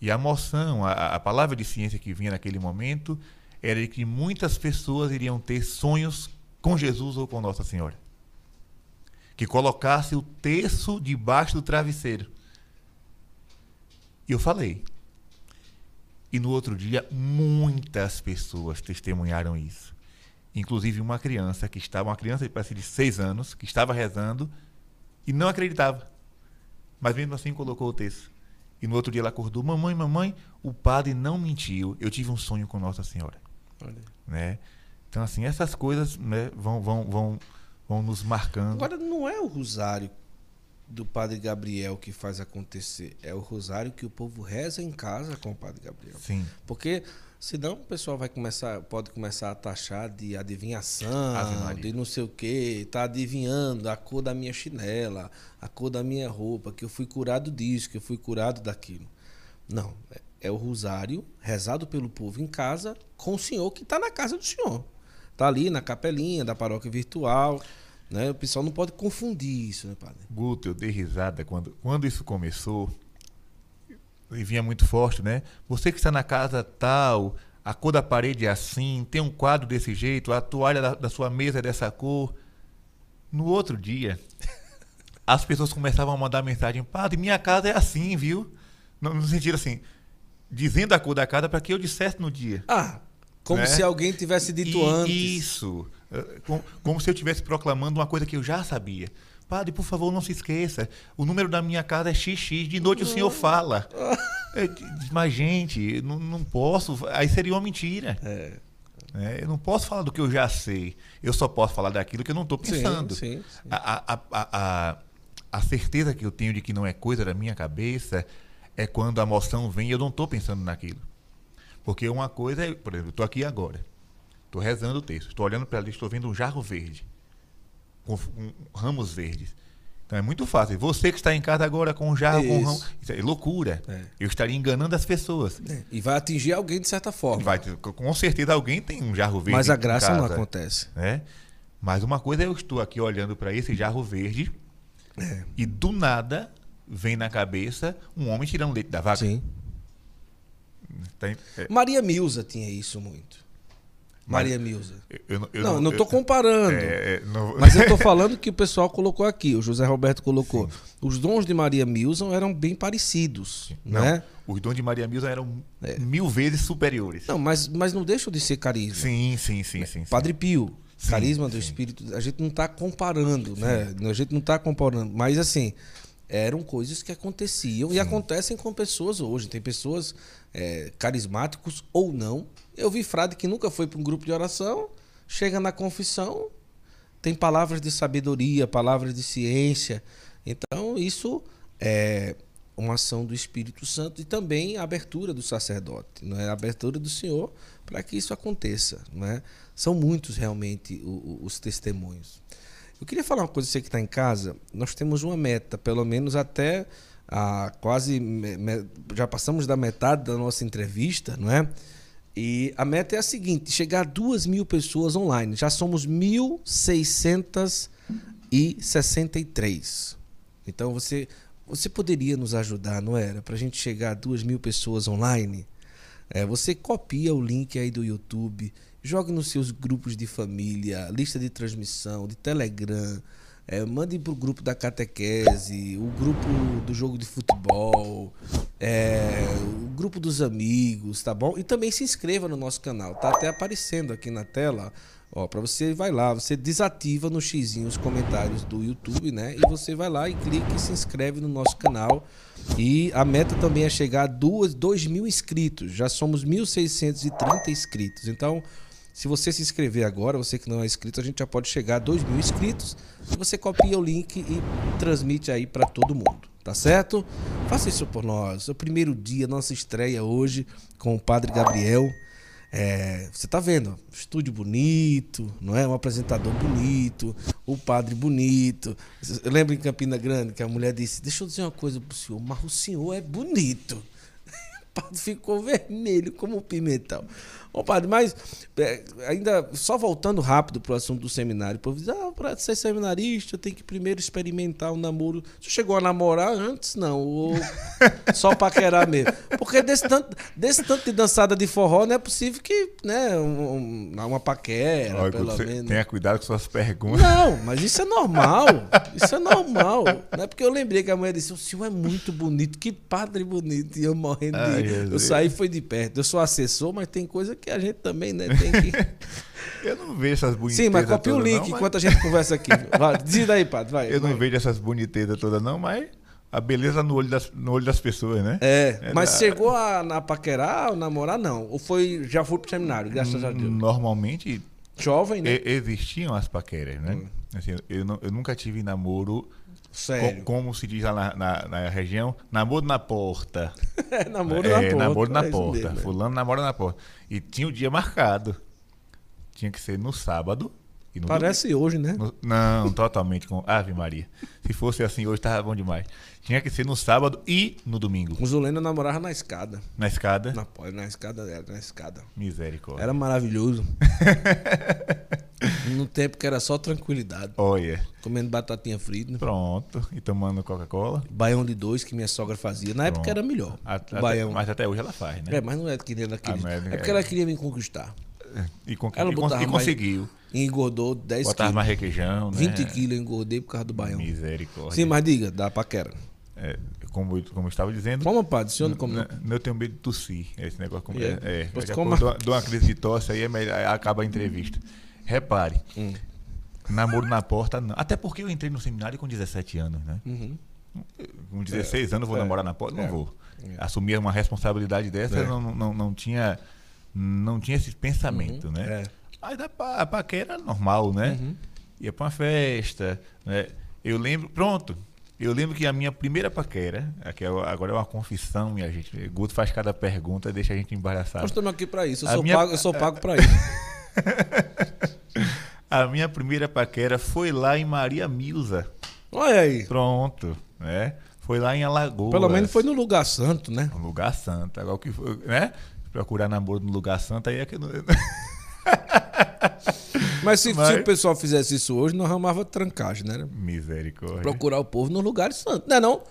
e a moção, a, a palavra de ciência que vinha naquele momento era de que muitas pessoas iriam ter sonhos com Jesus ou com Nossa Senhora. Que colocasse o terço debaixo do travesseiro. E eu falei. E no outro dia, muitas pessoas testemunharam isso. Inclusive uma criança que estava, uma criança parece de seis anos, que estava rezando e não acreditava. Mas mesmo assim colocou o texto. E no outro dia ela acordou, mamãe, mamãe, o padre não mentiu. Eu tive um sonho com Nossa Senhora, Olha. né? Então assim, essas coisas, né, vão vão vão vão nos marcando. Agora, não é o rosário do Padre Gabriel que faz acontecer. É o rosário que o povo reza em casa com o Padre Gabriel. Sim. Porque senão o pessoal vai começar, pode começar a taxar de adivinhação, de não sei o quê, tá adivinhando a cor da minha chinela, a cor da minha roupa, que eu fui curado disso, que eu fui curado daquilo. Não, é- é o rosário rezado pelo povo em casa com o senhor que está na casa do senhor. Tá ali na capelinha da paróquia virtual, né? O pessoal não pode confundir isso, né, padre? Guto, eu dei risada quando, quando isso começou. E vinha muito forte, né? Você que está na casa tal, a cor da parede é assim, tem um quadro desse jeito, a toalha da, da sua mesa é dessa cor. No outro dia, as pessoas começavam a mandar mensagem: Padre, minha casa é assim, viu? No, no sentido assim, dizendo a cor da casa para que eu dissesse no dia. Ah, como Né? se alguém tivesse dito E antes. Isso. Eh, Como, como se eu estivesse proclamando uma coisa que eu já sabia. Padre, por favor, não se esqueça. O número da minha casa é XX. De noite o senhor fala. É, Mas, gente, não, não posso. Aí seria uma mentira. É. né? Eu não posso falar do que eu já sei. Eu só posso falar daquilo que eu não estou pensando. Sim, sim, sim. A, a, a, a, a certeza que eu tenho de que não é coisa da minha cabeça é quando a emoção vem e eu não estou pensando naquilo. Porque uma coisa é, por exemplo, eu estou aqui agora, estou rezando o texto, estou olhando para ali, estou vendo um jarro verde, com, com ramos verdes. Então é muito fácil. Você que está em casa agora com um jarro, com um ramo, Isso. é loucura. É. Eu estaria enganando as pessoas. É, E vai atingir alguém de certa forma. Vai com certeza alguém tem um jarro verde. Mas a graça não casa, acontece. né? Mas uma coisa é eu estou aqui olhando para esse jarro verde É. e do nada vem na cabeça um homem tirando leite da vaca. Sim. Tá em- é, Maria Milza tinha isso muito. Maria Milza. eu, eu, não, eu não eu- comparando. é, é, não- Mas eu tô falando que o pessoal colocou aqui, o José Roberto colocou. Os dons de Maria Milson eram bem parecidos, não, né? Os dons de Maria Milza eram É. mil vezes superiores. Não, mas, mas não deixam de ser carisma. Sim, sim, sim, sim. sim. Padre Pio, Sim, carisma do sim. Espírito, a gente não está comparando, né? A gente não está comparando, mas assim, eram coisas que aconteciam e acontecem com pessoas hoje. Tem pessoas é, carismáticos ou não. Eu vi frade que nunca foi para um grupo de oração, chega na confissão, tem palavras de sabedoria, palavras de ciência. Então, isso é uma ação do Espírito Santo e também a abertura do sacerdote, não é? a abertura do Senhor para que isso aconteça. Não é? São muitos realmente o- o- os testemunhos. Eu queria falar uma coisa, você que está em casa, nós temos uma meta, pelo menos até a quase. já passamos da metade da nossa entrevista, não é? E a meta é a seguinte: chegar a duas mil pessoas online. Já somos 1.663. Então você, você poderia nos ajudar, não era? Para a gente chegar a duas mil pessoas online. É, você copia o link aí do YouTube, jogue nos seus grupos de família, lista de transmissão, de Telegram, é, mande para o grupo da catequese, o grupo do jogo de futebol, é, o grupo dos amigos, tá bom? E também se inscreva no nosso canal, tá até aparecendo aqui na tela. Ó, para você vai lá, você desativa no xizinho os comentários do YouTube, né? E você vai lá e clica e se inscreve no nosso canal. E a meta também é chegar a duas, 2 mil inscritos. Já somos 1.630 inscritos. Então, se você se inscrever agora, você que não é inscrito, a gente já pode chegar a 2 mil inscritos. Você copia o link e transmite aí para todo mundo. Tá certo? Faça isso por nós. É o primeiro dia, nossa estreia hoje com o Padre Gabriel. É, você tá vendo, estúdio bonito, não é? Um apresentador bonito, o padre bonito. Eu lembro em Campina Grande que a mulher disse: Deixa eu dizer uma coisa pro senhor, mas o senhor é bonito. O padre ficou vermelho como um pimentão. Ô, padre, mas é, ainda só voltando rápido pro assunto do seminário, o povo diz: ah, para ser seminarista tem que primeiro experimentar o namoro. Você chegou a namorar antes? Não. Ou só paquerar mesmo. Porque desse tanto, desse tanto de dançada de forró, não é possível que, né, um- um- uma paquera, Olha, pelo menos. Tenha cuidado com suas perguntas. Não, mas isso é normal. Isso é normal. Não é porque eu lembrei que a mulher disse: o senhor é muito bonito, que padre bonito. E eu morrendo Ai, de. Eu saí foi de perto. Eu sou assessor, mas tem coisa que a gente também, né, tem que. Eu não vejo essas bonitezas Sim, mas copia o link não, mas- enquanto a gente conversa aqui. Vai, diz aí, padre, vai. Eu não vai. vejo essas bonitezas todas, não, mas a beleza no olho das, no olho das pessoas, né? É, É mas da- chegou a na paquerar ou namorar, não? Ou foi, já foi pro seminário, graças a Deus. Normalmente Jovem, né? e- existiam as paqueras, né? Assim, eu, não- eu nunca tive namoro, co- Sério. como se diz lá na, na- na região, namoro na porta. É, namoro é, na porta. namoro na é porta. mesmo, é. Fulano namora na porta. E tinha o dia marcado. Tinha que ser no sábado. Parece hoje, né? No- não, totalmente com Ave Maria. Se fosse assim hoje, tava bom demais. Tinha que ser no sábado e no domingo. O Zulena namorava na escada. Na escada, Na, na escada dela, na escada. misericórdia. Era maravilhoso. no tempo que era só tranquilidade. Olha, Comendo batatinha frita. né? pronto. E tomando Coca-Cola. Baião de dois que minha sogra fazia. Na época Pronto. era melhor. Até- baião. Mas até hoje ela faz, né? É, mas não é que ela queria. não é- é porque ela queria me conquistar. E, con- e con- e mais- conseguiu. E engordou 10 Botava quilos. mais requeijão, né? 20 quilos eu engordei por causa do baião. Misericórdia. Sim, mas diga, dá paquera. É, como, eu- como eu estava dizendo, Como, padre? O senhor não come? N- n- Eu tenho medo de tossir. Esse negócio como E é? é. dou, dou uma crise de tosse aí é melhor, acaba a entrevista. Repare, hum. namoro na porta, não. Até porque eu entrei no seminário com 17 anos, né? Uhum. Com 16 é, anos vou namorar na porta? Não é, vou. É. Assumir uma responsabilidade dessa, é. não, não, não, tinha, não tinha esse pensamento, uhum. né? É. Aí da a paquera normal, né? Uhum. Ia pra uma festa, né? Eu lembro, pronto, eu lembro que a minha primeira paquera, aqui é, agora é uma confissão, minha gente. Guto faz cada pergunta, deixa a gente embaraçado. Nós estamos aqui para isso, eu sou, minha... pago, eu sou pago para isso. a minha primeira paquera foi lá em Maria Milza. Olha aí. Pronto, né? Foi lá em Alagoas. Pelo menos foi no lugar santo, né? No lugar santo. Agora o que foi, né? Procurar namoro no lugar santo aí é que não... Mas se, Mas... se, o pessoal fizesse isso hoje, não arrumava trancagem, né? Misericórdia. Procurar o povo no lugar santo, não é não?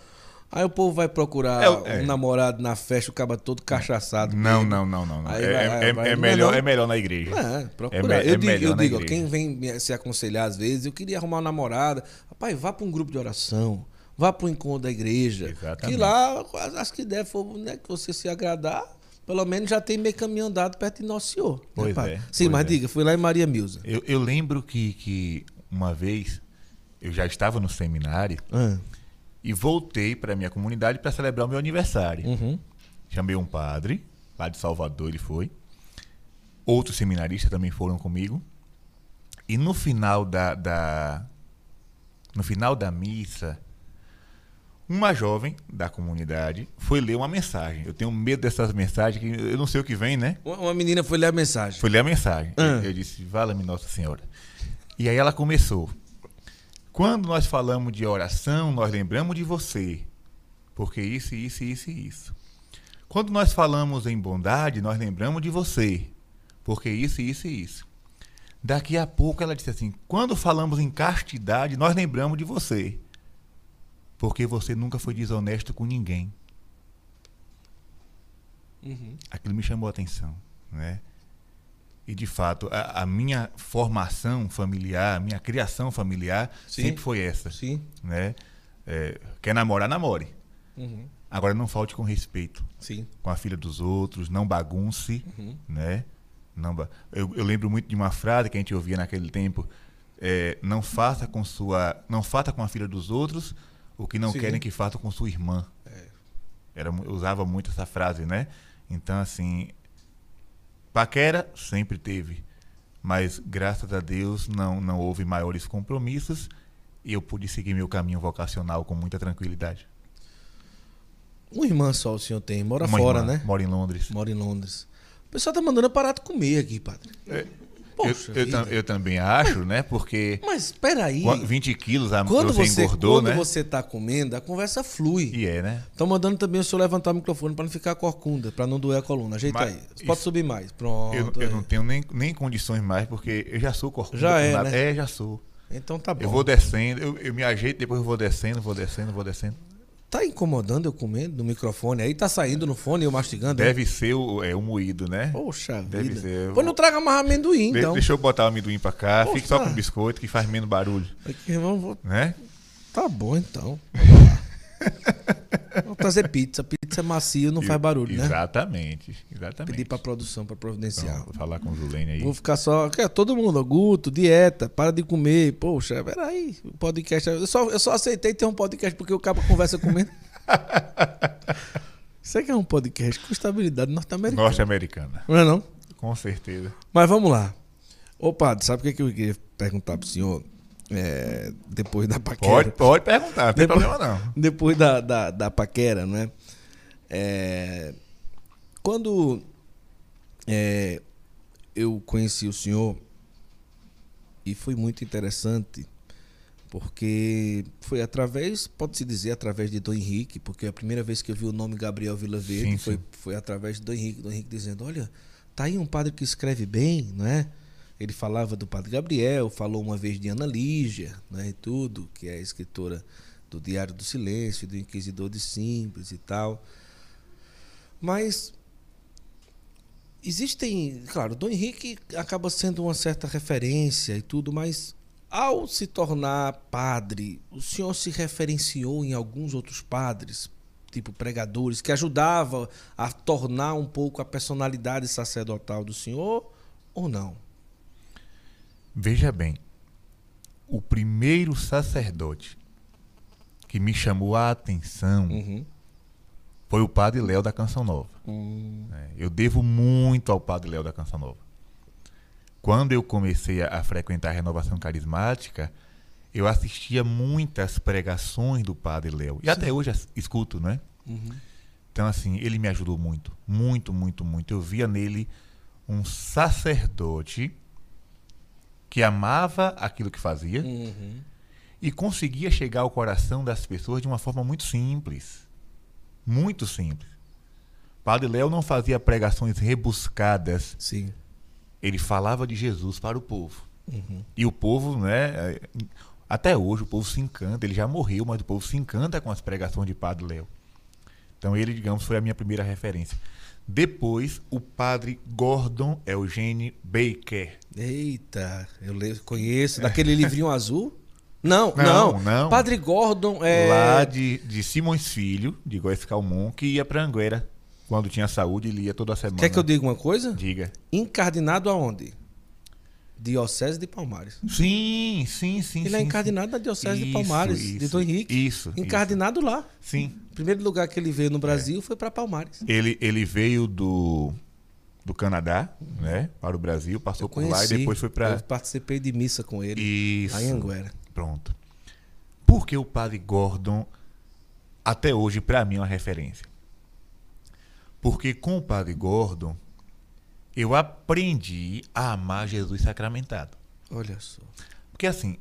Aí o povo vai procurar é, um é. namorado na festa, o caba todo cachaçado. Não, não, não, não, não. É, vai, é, vai, é, melhor, não. é melhor na igreja. É, procurar. eu digo, eu digo quem vem se aconselhar às vezes, eu queria arrumar uma namorada. Rapaz, vá para um grupo de oração. Vá para o encontro da igreja. Exatamente. Que lá, as que der for né, que você se agradar, pelo menos já tem meio caminho andado perto de Nosso Senhor. Né, pois né, é. Sim, pois mas é. diga, fui lá em Maria Milza. Eu, eu lembro que, que uma vez eu já estava no seminário ah. e voltei para minha comunidade para celebrar o meu aniversário. Uhum. Chamei um padre, lá de Salvador ele foi. Outros seminaristas também foram comigo. E no final da, da no final da missa, uma jovem da comunidade foi ler uma mensagem. Eu tenho medo dessas mensagens, que eu não sei o que vem, né? Uma menina foi ler a mensagem. Foi ler a mensagem. Ah. Eu, disse, vala-me Nossa Senhora. E aí ela começou. Quando nós falamos de oração, nós lembramos de você. Porque isso, isso, isso e isso. Quando nós falamos em bondade, nós lembramos de você. Porque isso, isso e isso. Daqui a pouco ela disse assim: quando falamos em castidade, nós lembramos de você porque você nunca foi desonesto com ninguém. Uhum. Aquilo me chamou a atenção, né? E de fato, a, a minha formação familiar, a minha criação familiar Sim. sempre foi essa, Sim. né? É, quer namorar, namore. Uhum. Agora não falte com respeito, Sim. com a filha dos outros, não bagunce, uhum. né? Não ba eu, eu, lembro muito de uma frase que a gente ouvia naquele tempo: é, não faça com sua, não faça com a filha dos outros o que não Sim. querem que façam com sua irmã. É. Era, usava muito essa frase, né? Então, assim, paquera sempre teve, mas graças a Deus não, não houve maiores compromissos e eu pude seguir meu caminho vocacional com muita tranquilidade. Uma irmã só o senhor tem, mora Uma fora, irmã, né? Mora em Londres. Mora em Londres. O pessoal tá mandando parar de comer aqui, padre. É, Poxa eu, eu, eu, também acho, né? Porque. Mas espera aí. 20 quilos a quando você, você engordou, quando né? Quando você está comendo, a conversa flui. E é, né? Estão mandando também o senhor levantar o microfone para não ficar corcunda, para não doer a coluna. Ajeita Mas, aí. Pode subir mais. Pronto. Eu, eu não tenho nem, nem condições mais, porque eu já sou corcunda. Já é, né? É, já sou. Então tá bom. Eu vou descendo, eu, eu me ajeito, depois eu vou descendo, vou descendo, vou descendo. Tá incomodando eu comendo no microfone aí? Tá saindo no fone eu mastigando? Deve ser o, é, o moído, né? Poxa Deve vida. ser. Pois não traga mais amendoim, de, então. Deixa eu botar o amendoim pra cá. Poxa. Fique só com o biscoito que faz menos barulho. Aqui, vamos, né? Tá bom, então. Vou trazer pizza. Pizza macia não faz barulho, né? Exatamente, exatamente. Pedir pra produção, pra providenciar. Então, vou falar com o Zulene aí. Vou ficar só. Todo mundo, Guto, dieta, para de comer. Poxa, peraí. O podcast. Eu só, eu só aceitei ter um podcast porque o cabo conversa comendo. Você que é um podcast com estabilidade norte-americana. Norte-americana. Não é não? Com certeza. Mas vamos lá. Ô, padre, sabe o é que eu queria perguntar pro senhor? É, depois da paquera. Pode, pode perguntar, não tem depois, problema não. Depois da, da, da paquera, né? É, quando é, eu conheci o senhor, e foi muito interessante, porque foi através, pode-se dizer, através de Dom Henrique, porque a primeira vez que eu vi o nome Gabriel Vila Verde sim, foi, sim. foi através de Dom Henrique, Dom Henrique dizendo, olha, tá aí um padre que escreve bem, não é? Ele falava do padre Gabriel, falou uma vez de Ana Lígia, né, e tudo, que é escritora do Diário do Silêncio, do Inquisidor de Simples e tal. Mas existem, claro, Dom Henrique acaba sendo uma certa referência e tudo, mas ao se tornar padre, o senhor se referenciou em alguns outros padres, tipo pregadores, que ajudavam a tornar um pouco a personalidade sacerdotal do senhor ou não? Veja bem, o primeiro sacerdote que me chamou a atenção Uhum. foi o Padre Léo da Canção Nova. Hum, É, Eu devo muito ao Padre Léo da Canção Nova. Quando eu comecei a, frequentar a renovação carismática, eu assistia muitas pregações do Padre Léo. E até hoje escuto, né? uhum. Então, assim, ele me ajudou muito. Muito, muito, muito. Eu via nele um sacerdote que amava aquilo que fazia Uhum. e conseguia chegar ao coração das pessoas de uma forma muito simples. Muito simples. Padre Léo não fazia pregações rebuscadas, Sim. ele falava de Jesus para o povo. Uhum. E o povo, né, até hoje o povo se encanta, ele já morreu, mas o povo se encanta com as pregações de Padre Léo. Então ele, digamos, foi a minha primeira referência. Depois, o padre Gordon Eugene Baker. Eita, eu conheço. Daquele livrinho azul? Não, Não, não, não. Padre Gordon é. Lá de, de Simões Filho, de Góes Calmon, que ia para Anguera. Quando tinha saúde, ele ia toda semana. Quer que eu diga uma coisa? Diga. Encardinado aonde? Diocese de Palmares. Sim, sim, sim. Ele sim, é sim. encardinado na Diocese de Isso, Palmares, de isso, Dom Henrique. Isso. Encardinado lá. isso. Sim. O primeiro lugar que ele veio no Brasil foi para Palmares. Ele, ele veio do, do Canadá, né? Para o Brasil, passou Eu por lá e conheci. depois foi para. Eu participei de missa com ele Isso. em Anguera. Pronto. Por que o padre Gordon, até hoje, para mim, é uma referência? Porque com o padre Gordon, eu aprendi a amar Jesus sacramentado. Olha só. Porque assim,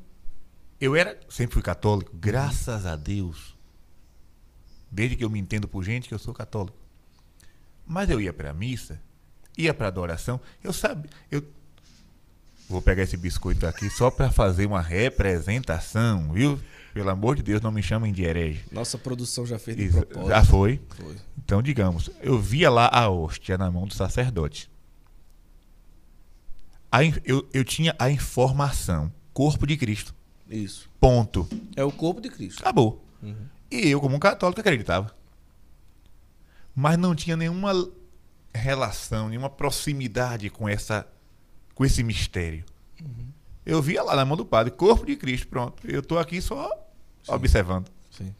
eu era, sempre fui católico, graças a Deus. Desde que eu me entendo por gente que eu sou católico. Mas eu ia para a missa, ia para adoração, eu sabia, eu vou pegar esse biscoito aqui só para fazer uma representação, viu? Pelo amor de Deus, não me chamem de herege. Nossa produção já fez de Isso, propósito. já foi. Foi. Então, digamos, eu via lá a hóstia na mão do sacerdote. A eu, eu tinha a informação, corpo de Cristo. Isso. Ponto. É o corpo de Cristo. Acabou. Uhum. E eu, como um católico, acreditava. Mas não tinha nenhuma relação, nenhuma proximidade com essa com esse mistério. Uhum. Eu via lá na mão do padre, corpo de Cristo, pronto. Eu estou aqui só observando. Sim.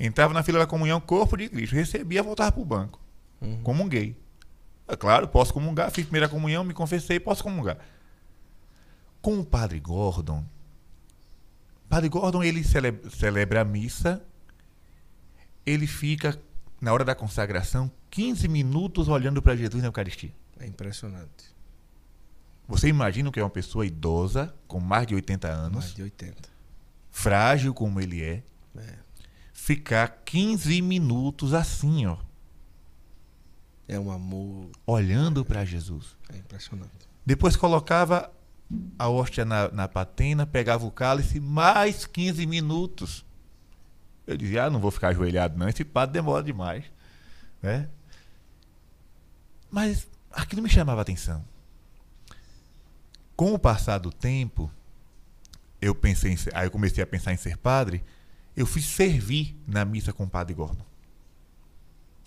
Entrava na fila da comunhão, corpo de Cristo. Recebia, voltava para o banco. Uhum. Comunguei. É claro, posso comungar. Fiz primeira comunhão, me confessei, posso comungar. Com o padre Gordon, padre Gordon, ele cele- celebra a missa, ele fica, na hora da consagração, 15 minutos olhando para Jesus na Eucaristia. É impressionante. Você imagina que é uma pessoa idosa, com mais de 80 anos, Mais de 80. frágil como ele é, É. ficar 15 minutos assim, ó, É um amor. olhando para Jesus. É impressionante. Depois colocava a hóstia na, na patena, pegava o cálice, mais 15 minutos. Eu dizia, ah, não vou ficar ajoelhado não, esse padre demora demais. Né? Mas aquilo me chamava atenção. Com o passar do tempo, eu pensei em aí eu comecei a pensar em ser padre, eu fui servir na missa com o padre Gordon.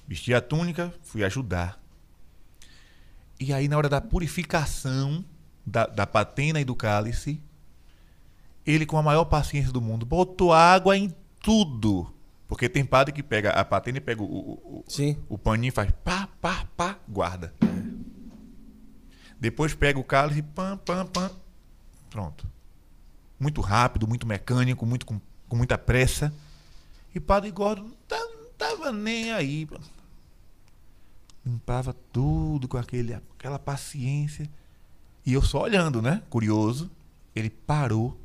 Vesti a túnica, fui ajudar. E aí, na hora da purificação da, da patena e do cálice, ele, com a maior paciência do mundo, botou água em tudo. Porque tem padre que pega a patena e pega o, o, o- Sim. o paninho e faz pá, pá, pá, guarda. Depois pega o cálice, pam, pam, pam. Pronto. Muito rápido, muito mecânico, muito com, com muita pressa. E Padre Gordo não, tá- não tava nem aí. Limpava tudo com aquele, aquela paciência. E eu só olhando, né? Curioso. Ele parou.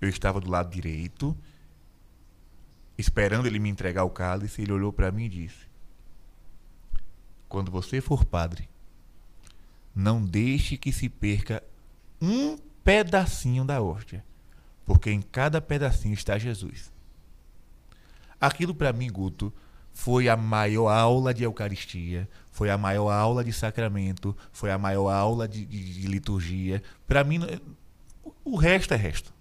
Eu estava do lado direito, esperando ele me entregar o cálice. Ele olhou para mim e disse: Quando você for padre, não deixe que se perca um pedacinho da hóstia, porque em cada pedacinho está Jesus. Aquilo para mim, Guto, foi a maior aula de Eucaristia, foi a maior aula de sacramento, foi a maior aula de, de- de liturgia. Para mim, o- resto é resto.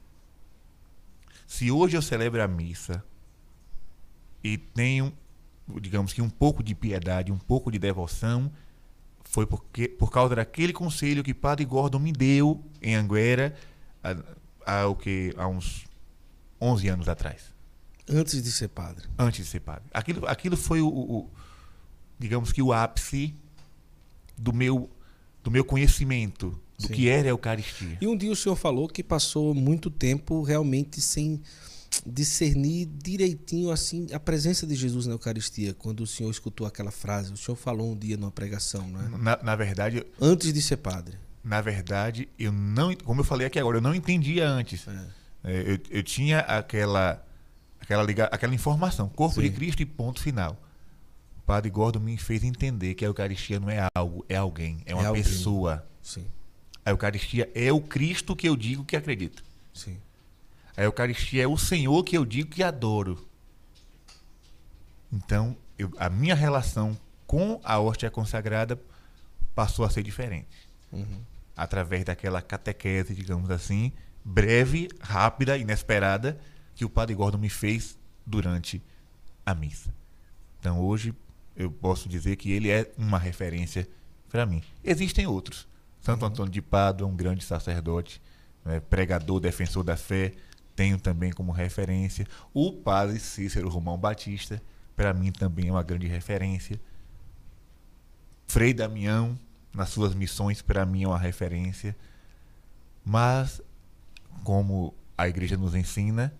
Se hoje eu celebro a missa e tenho, digamos que um pouco de piedade, um pouco de devoção, foi porque, por causa daquele conselho que Padre Gordon me deu em Anguera há, há, o que, há uns 11 anos atrás. Antes de ser padre. Antes de ser padre. Aquilo, aquilo foi o, o digamos que o ápice do meu, do meu conhecimento do Sim. que era a Eucaristia. E um dia o senhor falou que passou muito tempo realmente sem discernir direitinho assim a presença de Jesus na Eucaristia quando o senhor escutou aquela frase o senhor falou um dia numa pregação não é? na, na verdade antes de ser padre na verdade eu não como eu falei aqui agora eu não entendia antes é. É, eu, eu tinha aquela aquela liga, aquela informação corpo Sim. de Cristo e ponto final o padre Gordo me fez entender que a Eucaristia não é algo é alguém é uma é pessoa Sim. a Eucaristia é o Cristo que eu digo que acredito Sim. A Eucaristia é o Senhor que eu digo que adoro. Então, eu, a minha relação com a hóstia consagrada passou a ser diferente. Uhum. Através daquela catequese, digamos assim, breve, rápida, inesperada, que o Padre Gordon me fez durante a missa. Então, hoje, eu posso dizer que ele é uma referência para mim. Existem outros. Santo uhum. Antônio de Pádua, um grande sacerdote, né, pregador, defensor da fé, tenho também como referência. O padre Cícero Romão Batista, para mim também é uma grande referência. Frei Damião, nas suas missões, para mim é uma referência. Mas, como a igreja nos ensina,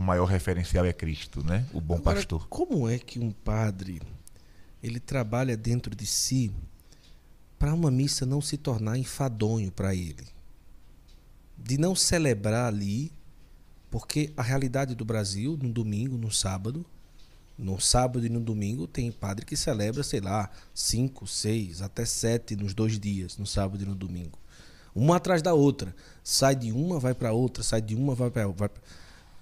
o maior referencial é Cristo, né? O bom Agora, pastor. Como é que um padre ele trabalha dentro de si para uma missa não se tornar enfadonho para ele? De não celebrar ali porque a realidade do Brasil, no domingo, no sábado, no sábado e no domingo, tem padre que celebra, sei lá, cinco, seis, até sete nos dois dias, no sábado e no domingo. Uma atrás da outra. Sai de uma, vai para outra, sai de uma, vai para outra.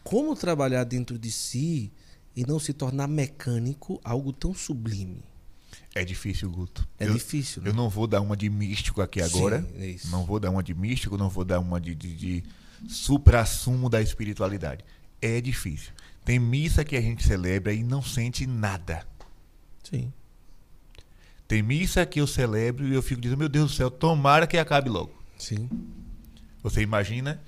Como trabalhar dentro de si e não se tornar mecânico algo tão sublime? É difícil, Guto. É eu, difícil. Né? Eu não vou dar uma de místico aqui agora. Sim, é. Não vou dar uma de místico, não vou dar uma de, de, de supra-sumo da espiritualidade. É difícil. Tem missa que a gente celebra e não sente nada. Sim. Tem missa que eu celebro e eu fico dizendo, meu Deus do céu, tomara que acabe logo. Sim. Você imagina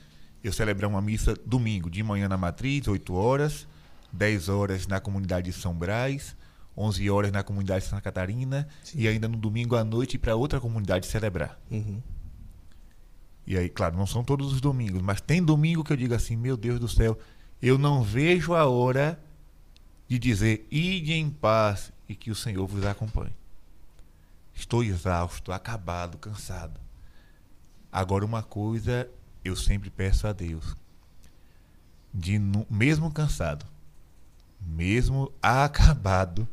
eu celebrar uma missa domingo, de manhã na matriz, 8 horas, 10 horas na comunidade de São Brás, 11 horas na comunidade de Santa Catarina Sim. e ainda no domingo à noite para outra comunidade celebrar. Uhum. E aí, claro, não são todos os domingos, mas tem domingo que eu digo assim: meu Deus do céu, eu não vejo a hora de dizer, ide em paz e que o Senhor vos acompanhe. Estou exausto, acabado, cansado. Agora, uma coisa eu sempre peço a Deus: de mesmo cansado, mesmo acabado,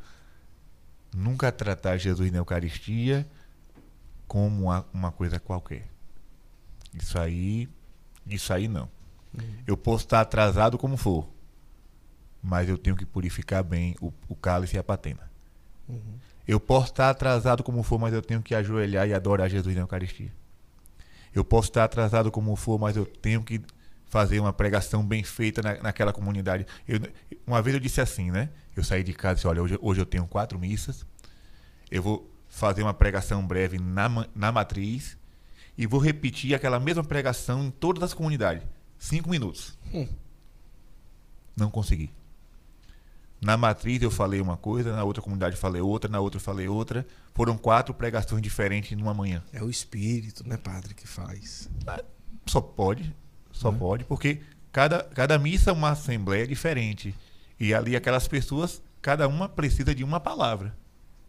nunca tratar Jesus na Eucaristia como uma, uma coisa qualquer. Isso aí, isso aí não. Uhum. Eu posso estar atrasado como for, mas eu tenho que purificar bem o, o cálice e a patena. Uhum. Eu posso estar atrasado como for, mas eu tenho que ajoelhar e adorar Jesus na Eucaristia. Eu posso estar atrasado como for, mas eu tenho que fazer uma pregação bem feita na, naquela comunidade. Eu, uma vez eu disse assim, né? Eu saí de casa e disse, olha, hoje, hoje eu tenho quatro missas. Eu vou fazer uma pregação breve na, na matriz e vou repetir aquela mesma pregação em todas as comunidades. Cinco minutos. Hum. Não consegui. Na matriz eu falei uma coisa, na outra comunidade falei outra, na outra falei outra. Foram quatro pregações diferentes numa manhã. É o espírito, né, padre, que faz. Só pode, só é. pode, porque cada, cada missa é uma assembleia diferente. E ali aquelas pessoas, cada uma precisa de uma palavra,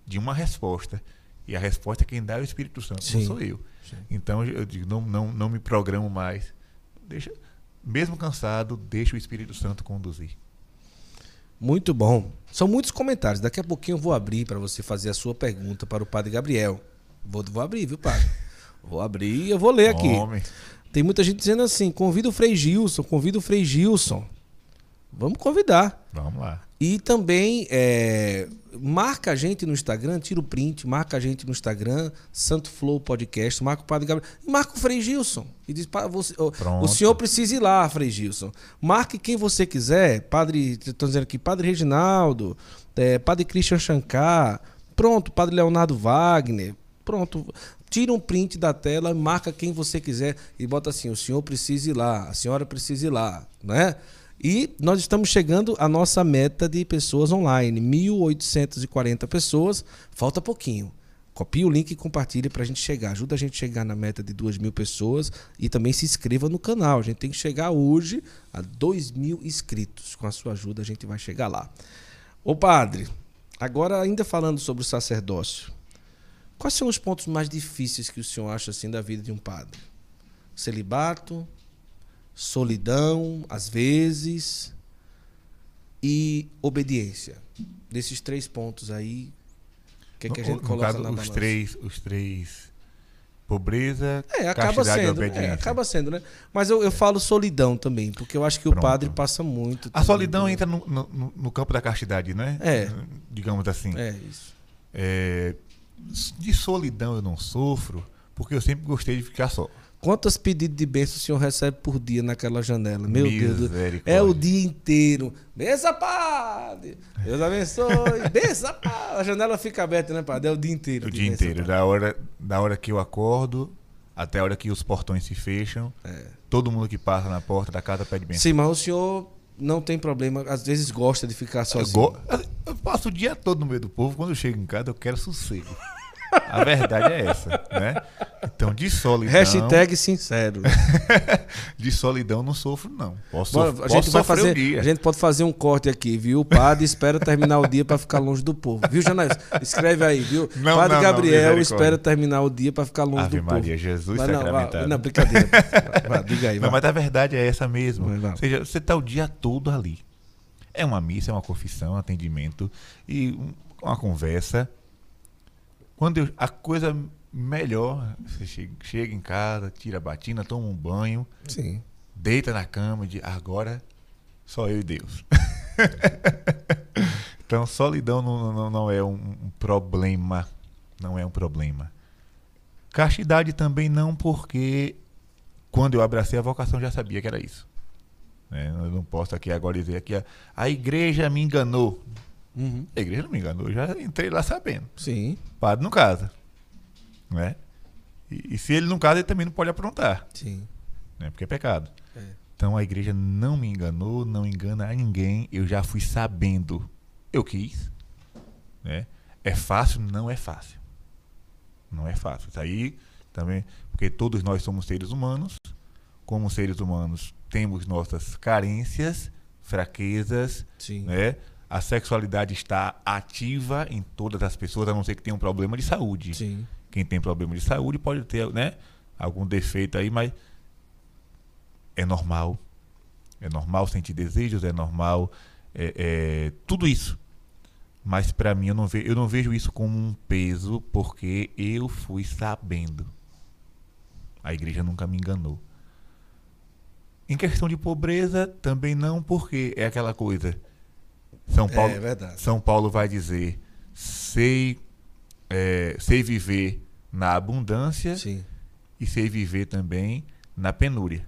de uma resposta. E a resposta quem dá é o Espírito Santo, Sim. não sou eu. Sim. Então eu digo, não, não, não me programo mais. Deixa, mesmo cansado, deixa o Espírito Santo conduzir. Muito bom. São muitos comentários. Daqui a pouquinho eu vou abrir para você fazer a sua pergunta para o Padre Gabriel. Vou, vou abrir, viu, Padre? Vou abrir e eu vou ler aqui. Homem. Tem muita gente dizendo assim: convida o Frei Gilson, convida o Frei Gilson. Vamos convidar. Vamos lá. E também é, marca a gente no Instagram, tira o print, marca a gente no Instagram, Santo Flow Podcast, marca o Padre Gabriel, marca o Frei Gilson. E diz para você, o senhor precisa ir lá, Frei Gilson. Marque quem você quiser, Padre, estou dizendo aqui, Padre Reginaldo, é, Padre Christian Shankar, pronto, Padre Leonardo Wagner, Pronto. Tira um print da tela, marca quem você quiser e bota assim: o senhor precisa ir lá, a senhora precisa ir lá, né? E nós estamos chegando à nossa meta de pessoas online, 1.840 pessoas, falta pouquinho. Copie o link e compartilhe para a gente chegar. Ajuda a gente a chegar na meta de 2 mil pessoas e também se inscreva no canal. A gente tem que chegar hoje a 2 mil inscritos. Com a sua ajuda, a gente vai chegar lá. Ô padre, agora ainda falando sobre o sacerdócio, quais são os pontos mais difíceis que o senhor acha assim da vida de um padre? Celibato, solidão, às vezes, e obediência. Desses três pontos aí, o que, é que a gente no, coloca caso, na os balança? três, os três. Pobreza, É, acaba e sendo. É, acaba sendo, né? Mas eu, eu falo solidão também, porque eu acho que o Pronto. padre passa muito. A solidão por- entra no, no- no- no campo da castidade, né? É. Digamos assim. É, isso. É, de solidão eu não sofro, porque eu sempre gostei de ficar só. Quantos pedidos de bênção o senhor recebe por dia naquela janela? Meu Deus. É o dia inteiro. Bença, padre! Deus abençoe. Bença, padre! A janela fica aberta, né, padre? É o dia inteiro. O dia benção, inteiro, padre. da hora, da hora que eu acordo até a hora que os portões se fecham. É. Todo mundo que passa na porta da casa pede bênção. Sim, mas o senhor não tem problema. Às vezes gosta de ficar Eu, sozinho. go- eu passo o dia todo no meio do povo. Quando eu chego em casa, eu quero sossego. A verdade é essa, né? Então, de solidão. Hashtag sincero. De solidão não sofro, não. Posso, Bora, a gente vai fazer, a gente pode fazer um corte aqui, viu? O padre espera terminar o dia para ficar longe do povo. Viu, Janais? Escreve aí, viu? Não, padre não, não, Gabriel misericórdia. espera terminar o dia para ficar longe Ave do Maria, povo. Jesus Mas não, sacramentado. não, brincadeira. Vai, diga aí, Não, mas a verdade é essa mesmo. Ou seja, você está o dia todo ali. É uma missa, é uma confissão, um atendimento e um- uma conversa. Quando eu- a coisa melhor, você chega, chega em casa, tira a batina, toma um banho, Sim. deita na cama e diz, agora só eu e Deus. então, solidão não, não, não é um, um problema. Não é um problema. Castidade também não, porque quando eu abracei a vocação já sabia que era isso. né? Eu não posso aqui agora dizer que a, a igreja me enganou. Uhum. A igreja não me enganou, eu já entrei lá sabendo. Sim, Padre não casa. Né? E, e se ele não casa, ele também não pode aprontar sim. né? Porque é pecado. É. Então a igreja não me enganou, não engana a ninguém. Eu já fui sabendo. Eu quis. Né? É fácil? Não é fácil. Não é fácil. Isso aí também, porque todos nós somos seres humanos. Como seres humanos, temos nossas carências, fraquezas, Sim. né? A sexualidade está ativa em todas as pessoas, a não ser que tenha um problema de saúde Sim. quem tem problema de saúde pode ter né, algum defeito aí, mas é normal. É normal sentir desejos, é normal é, é, tudo isso. Mas para mim eu não, ve eu não vejo isso como um peso, porque eu fui sabendo. A igreja nunca me enganou. Em questão de pobreza, também não, porque é aquela coisa. São Paulo, É verdade. são Paulo vai dizer: sei, é, sei viver na abundância Sim. e sei viver também na penúria.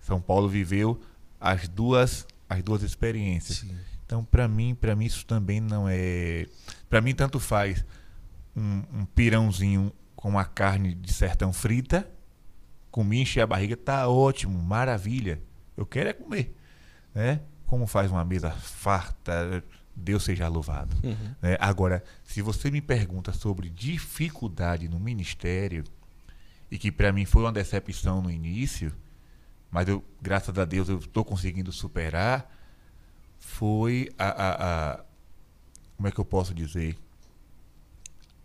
São Paulo viveu as duas, as duas experiências. Sim. Então, para mim, para mim isso também não é. Para mim tanto faz um, um pirãozinho com a carne de sertão frita, comi, encher a barriga, tá ótimo, maravilha. Eu quero é comer, né? Como faz uma mesa farta, Deus seja louvado. Uhum. né? Agora, se você me pergunta sobre dificuldade no ministério, e que para mim foi uma decepção no início, mas eu, graças a Deus eu estou conseguindo superar, foi a, a- a- Como é que eu posso dizer?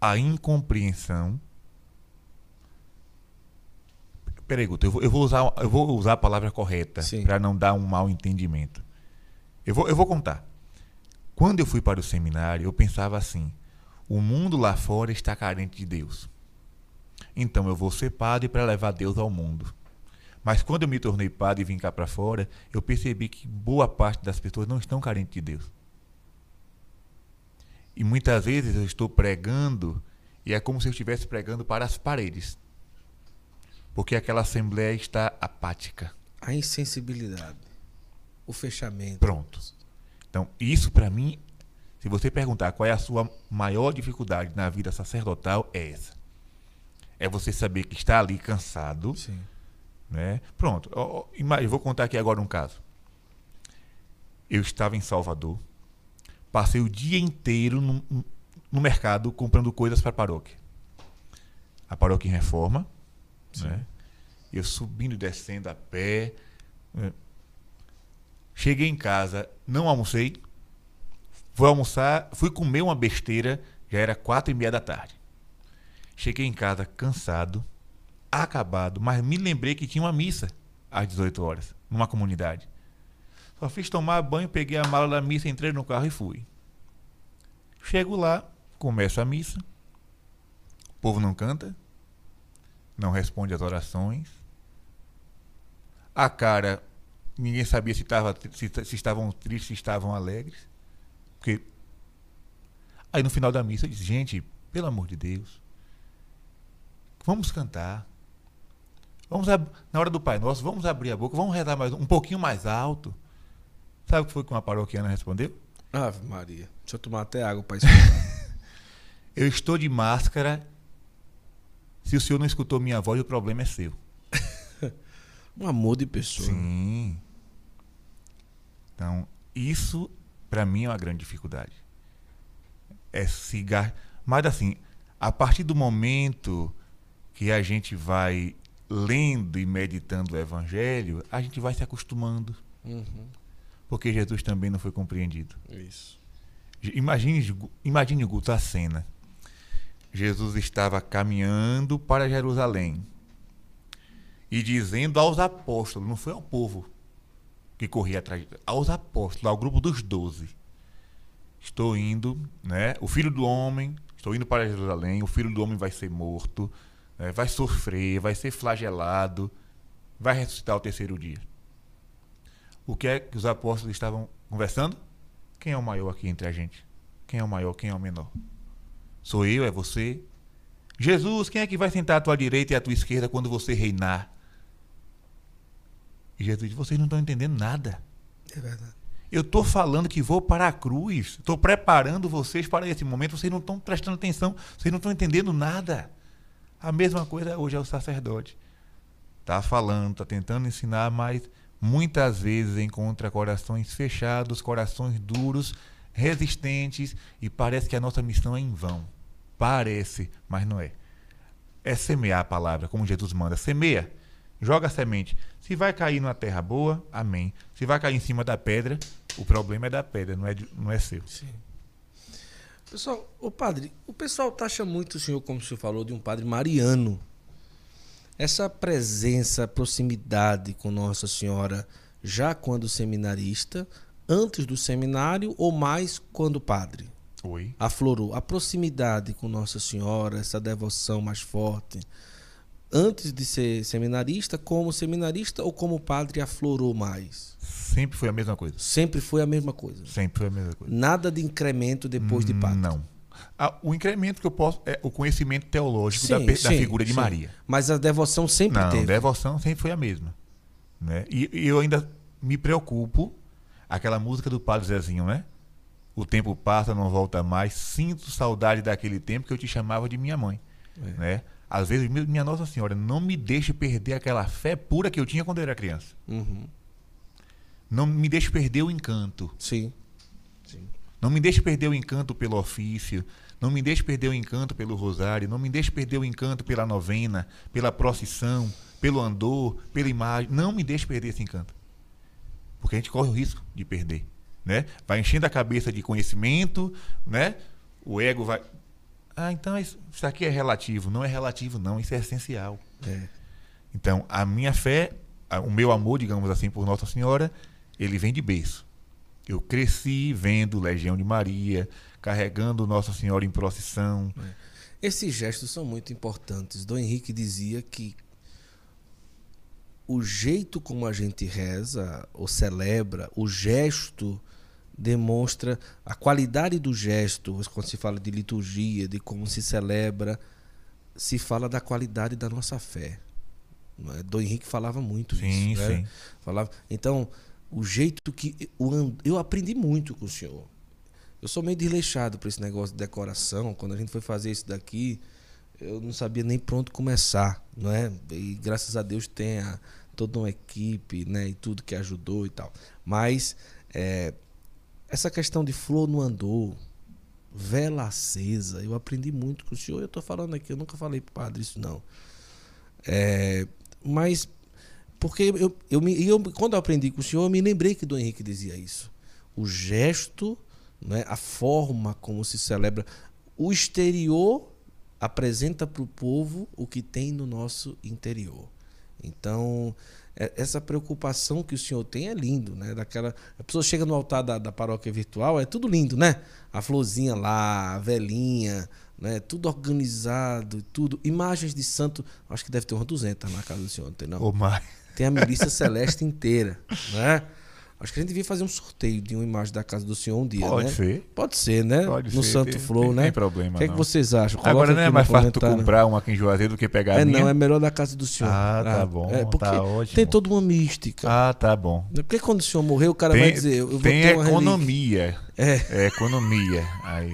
A incompreensão. Peraí, Guto, eu vou, eu vou usar, eu vou usar a palavra correta para não dar um mau entendimento. Eu vou, eu vou contar. Quando eu fui para o seminário, eu pensava assim: o mundo lá fora está carente de Deus. Então eu vou ser padre para levar Deus ao mundo. Mas quando eu me tornei padre e vim cá para fora, eu percebi que boa parte das pessoas não estão carentes de Deus. E muitas vezes eu estou pregando e é como se eu estivesse pregando para as paredes. Porque aquela assembleia está apática. A insensibilidade. O fechamento. Pronto. Então, isso para mim, se você perguntar qual é a sua maior dificuldade na vida sacerdotal, é essa. É você saber que está ali cansado. Sim. Né? Pronto. Eu vou contar aqui agora um caso. Eu estava em Salvador. Passei o dia inteiro no, no mercado comprando coisas para a paróquia. A paróquia em reforma. Sim. Né? Eu subindo e descendo a pé. Cheguei em casa, não almocei. Fui almoçar, fui comer uma besteira, já era quatro e meia da tarde. Cheguei em casa cansado, acabado, mas me lembrei que tinha uma missa às 18 horas, numa comunidade. Só fiz tomar banho, peguei a mala da missa, entrei no carro e fui. Chego lá, começo a missa. O povo não canta, não responde às orações. A cara, ninguém sabia se, tava, se, se estavam tristes, se estavam alegres. Porque. Aí no final da missa eu disse, gente, pelo amor de Deus, vamos cantar. Vamos na hora do Pai Nosso, vamos abrir a boca, vamos rezar mais um pouquinho mais alto. Sabe o que foi que uma paroquiana respondeu? Ave Maria. Deixa eu tomar até água para escutar. Eu estou de máscara. Se o senhor não escutou minha voz, o problema é seu. Um amor de pessoa. Sim. Então, isso para mim é uma grande dificuldade. É cigar. Mas assim, a partir do momento que a gente vai lendo e meditando o evangelho, a gente vai se acostumando, Uhum. porque Jesus também não foi compreendido. Isso. Imagine, imagine Guto a cena. Jesus estava caminhando para Jerusalém e dizendo aos apóstolos, não foi ao povo que corria atrás, aos apóstolos, ao grupo dos doze. Estou indo, né? O filho do homem, estou indo para Jerusalém, o filho do homem vai ser morto, né, vai sofrer, vai ser flagelado, vai ressuscitar ao terceiro dia. O que é que os apóstolos estavam conversando? Quem é o maior aqui entre a gente? Quem é o maior? Quem é o menor? Sou eu? É você? Jesus, quem é que vai sentar à tua direita e à tua esquerda quando você reinar? E Jesus diz: vocês não estão entendendo nada. É verdade. Eu estou falando que vou para a cruz. Estou preparando vocês para esse momento. Vocês não estão prestando atenção. Vocês não estão entendendo nada. A mesma coisa hoje é o sacerdote. Está falando, está tentando ensinar, mas muitas vezes encontra corações fechados, corações duros, resistentes e parece que a nossa missão é em vão. Parece, mas não é. É semear a palavra, como Jesus manda. Semeia, joga a semente. Se vai cair numa terra boa, amém. Se vai cair em cima da pedra, o problema é da pedra, não é, não é seu. Sim. Pessoal, o padre, o pessoal taxa muito o senhor, como o senhor falou, de um padre mariano. Essa presença, proximidade com Nossa Senhora, já quando seminarista, antes do seminário ou mais quando padre? Oi. Aflorou. A proximidade com Nossa Senhora, essa devoção mais forte, antes de ser seminarista, como seminarista ou como padre, aflorou mais? Sempre foi a mesma coisa. Sempre foi a mesma coisa. Sempre foi a mesma coisa. Nada de incremento depois de padre. Não. Ah, o incremento que eu posso é o conhecimento teológico da, Sim, da sim, figura de sim. Maria. Mas a devoção sempre Não, teve. devoção sempre foi a mesma. Né? E, e eu ainda me preocupo, aquela música do Padre Zezinho, né? O tempo passa, não volta mais. Sinto saudade daquele tempo que eu te chamava de minha mãe. É. Né? Às vezes, minha Nossa Senhora, não me deixe perder aquela fé pura que eu tinha quando eu era criança. Uhum. Não me deixe perder o encanto. Sim. Sim. Não me deixe perder o encanto pelo ofício. Não me deixe perder o encanto pelo rosário. Não me deixe perder o encanto pela novena, pela procissão, pelo andor, pela imagem. Não me deixe perder esse encanto. Porque a gente corre o risco de perder. Né? Vai enchendo a cabeça de conhecimento, né? o ego vai. Ah, então isso, isso aqui é relativo. Não é relativo, não. Isso é essencial. É. Então, a minha fé, o meu amor, digamos assim, por Nossa Senhora, ele vem de berço. Eu cresci vendo Legião de Maria, carregando Nossa Senhora em procissão. Esses gestos são muito importantes. Dom Henrique dizia que o jeito como a gente reza ou celebra, o gesto demonstra a qualidade do gesto. Quando se fala de liturgia, de como se celebra, se fala da qualidade da nossa fé. é? Dom Henrique falava muito Sim, isso. né? sim. Falava. Então, o jeito que and- eu aprendi muito com o senhor. Eu sou meio desleixado para esse negócio de decoração. Quando a gente foi fazer isso daqui, eu não sabia nem pronto começar, não é? E graças a Deus tem a, toda uma equipe, né? E tudo que ajudou e tal. Mas é, essa questão de flor no andor, vela acesa, eu aprendi muito com o senhor. Eu estou falando aqui, eu nunca falei para o padre isso não. É, mas porque eu, eu, eu, quando eu aprendi com o senhor, eu me lembrei que Dom Henrique dizia isso. O gesto, né, a forma como se celebra, o exterior apresenta para o povo o que tem no nosso interior. Então, essa preocupação que o senhor tem é lindo, né? Daquela, a pessoa chega no altar da, da paróquia virtual, é tudo lindo, né? A florzinha lá, a velhinha, né? Tudo organizado, tudo. Imagens de santo, acho que deve ter umas 200 na casa do senhor, não tem não? Ou mais. Tem a milícia celeste inteira, né? Acho que a gente devia fazer um sorteio de uma imagem da casa do senhor um dia, Pode né? ser. Pode ser, né? Pode no ser. Santo tem, Flow, tem, né? Tem problema. O que, é que vocês acham? Coloca Agora não é aqui mais fácil tu comprar uma aqui em Juazeiro do que pegar a É, minha? não, é melhor da casa do senhor. Ah, tá bom, É, porque tá ótimo. tem toda uma mística. Ah, tá bom. Porque quando o senhor morrer, o cara Tem, vai dizer, eu vou tem ter uma economia. É. É economia. Aí.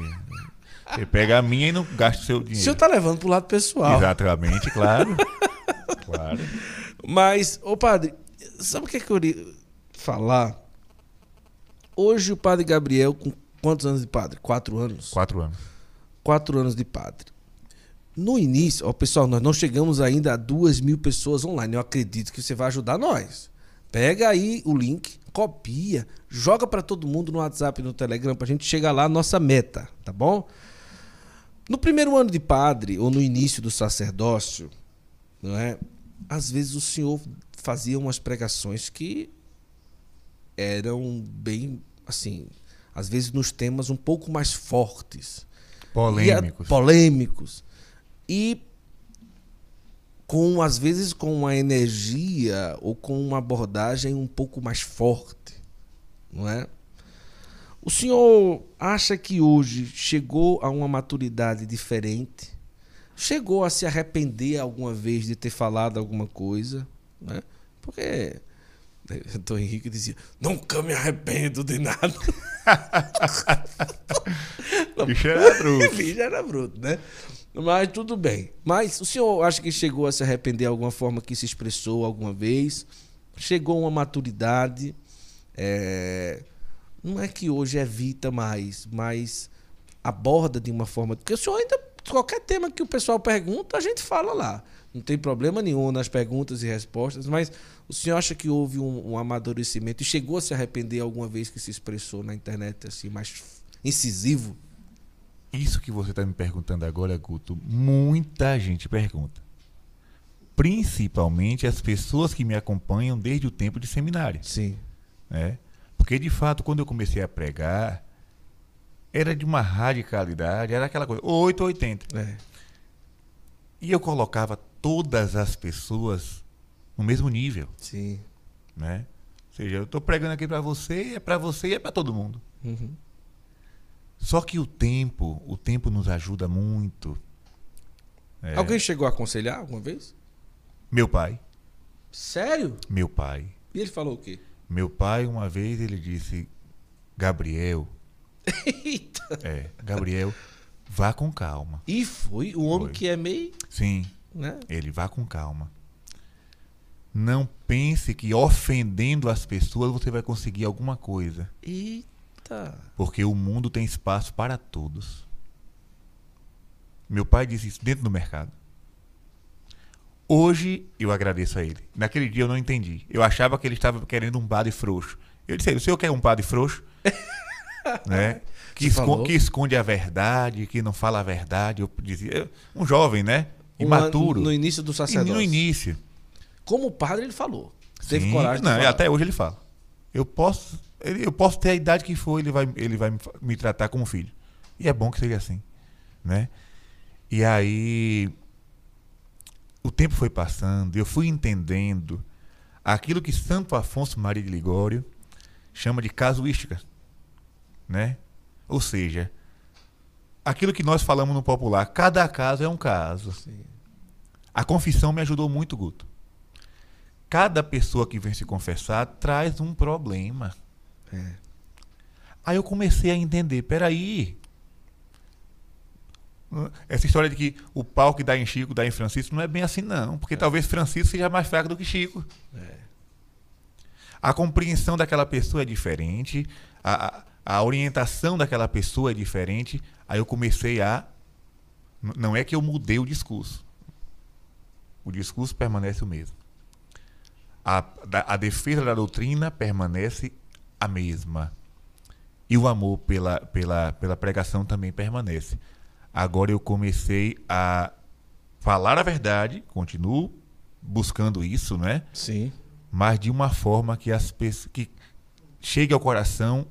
Você pega a minha e não gasta o seu O dinheiro. senhor tá levando pro lado pessoal. Exatamente, claro. claro. Mas, ô padre, sabe o que, é que eu falar? Hoje o padre Gabriel, com quantos anos de padre? Quatro anos? Quatro anos. Quatro anos de padre. No início, ó, pessoal, nós não chegamos ainda a duas mil pessoas online. Eu acredito que você vai ajudar nós. Pega aí o link, copia, joga para todo mundo no WhatsApp e no Telegram pra gente chegar lá, nossa meta, tá bom? No primeiro ano de padre, ou no início do sacerdócio, não é? Às vezes o senhor fazia umas pregações que eram bem, assim, às vezes nos temas um pouco mais fortes. Polêmicos. E polêmicos. E com, às vezes, com uma energia ou com uma abordagem um pouco mais forte, não é? O senhor acha que hoje chegou a uma maturidade diferente? Chegou a se arrepender alguma vez de ter falado alguma coisa? Né? Porque Dom Henrique dizia: Nunca me arrependo de nada. Bicho era bruto. Bicho era bruto, né? Mas tudo bem. Mas o senhor acha que chegou a se arrepender de alguma forma que se expressou alguma vez? Chegou a uma maturidade? é, Não é que hoje evita mais, mas aborda de uma forma. Porque o senhor ainda. Qualquer tema que o pessoal pergunta, a gente fala lá. Não tem problema nenhum nas perguntas e respostas, mas o senhor acha que houve um, um amadurecimento e chegou a se arrepender alguma vez que se expressou na internet assim, mais incisivo? Isso que você está me perguntando agora, Guto, muita gente pergunta. Principalmente as pessoas que me acompanham desde o tempo de seminário. Sim. né? Porque de fato, quando eu comecei a pregar, era de uma radicalidade, era aquela coisa, 8 ou 80. É. E eu colocava todas as pessoas no mesmo nível, Sim. né? Ou seja, eu estou pregando aqui para você, é para você e é para todo mundo. Uhum. Só que o tempo, o tempo nos ajuda muito. É, Alguém chegou a aconselhar alguma vez? Meu pai, Sério? meu pai, E ele falou o quê? meu pai uma vez ele disse, Gabriel, Eita. é, Gabriel, vá com calma. E foi o homem Foi. que é meio, Sim, né? Ele vá com calma. Não pense que ofendendo as pessoas você vai conseguir alguma coisa. Eita. Porque o mundo tem espaço para todos. Meu pai disse isso dentro do mercado. Hoje eu agradeço a ele. Naquele dia eu não entendi. Eu achava que ele estava querendo um padre frouxo. Eu disse: a ele, o senhor quer um padre frouxo? né? Que, Você esco- falou? que esconde a verdade, que não fala a verdade. Eu dizia, um jovem, né? Imaturo. ano No início do sacerdócio. no início. Como padre ele falou. Teve Sim, coragem não, e até hoje ele fala. Eu posso, eu posso ter a idade que for, ele vai, ele vai me tratar como filho. E é bom que seja assim, né? E aí o tempo foi passando, eu fui entendendo aquilo que Santo Afonso Maria de Ligório chama de casuística, né? Ou seja, aquilo que nós falamos no popular, cada caso é um caso. Sim. A confissão me ajudou muito, Guto. Cada pessoa que vem se confessar traz um problema. É. Aí eu comecei a entender, peraí. Essa história de que o pau que dá em Chico dá em Francisco não é bem assim, não. Porque é. talvez Francisco seja mais fraco do que Chico. É. A compreensão daquela pessoa é diferente, a, a orientação daquela pessoa é diferente. Aí eu comecei a. Não é que eu mudei o discurso. O discurso permanece o mesmo. A, a defesa da doutrina permanece a mesma. E o amor pela, pela, pela pregação também permanece. Agora eu comecei a falar a verdade, continuo buscando isso, né? Sim. Mas de uma forma que as pessoas que chegue ao coração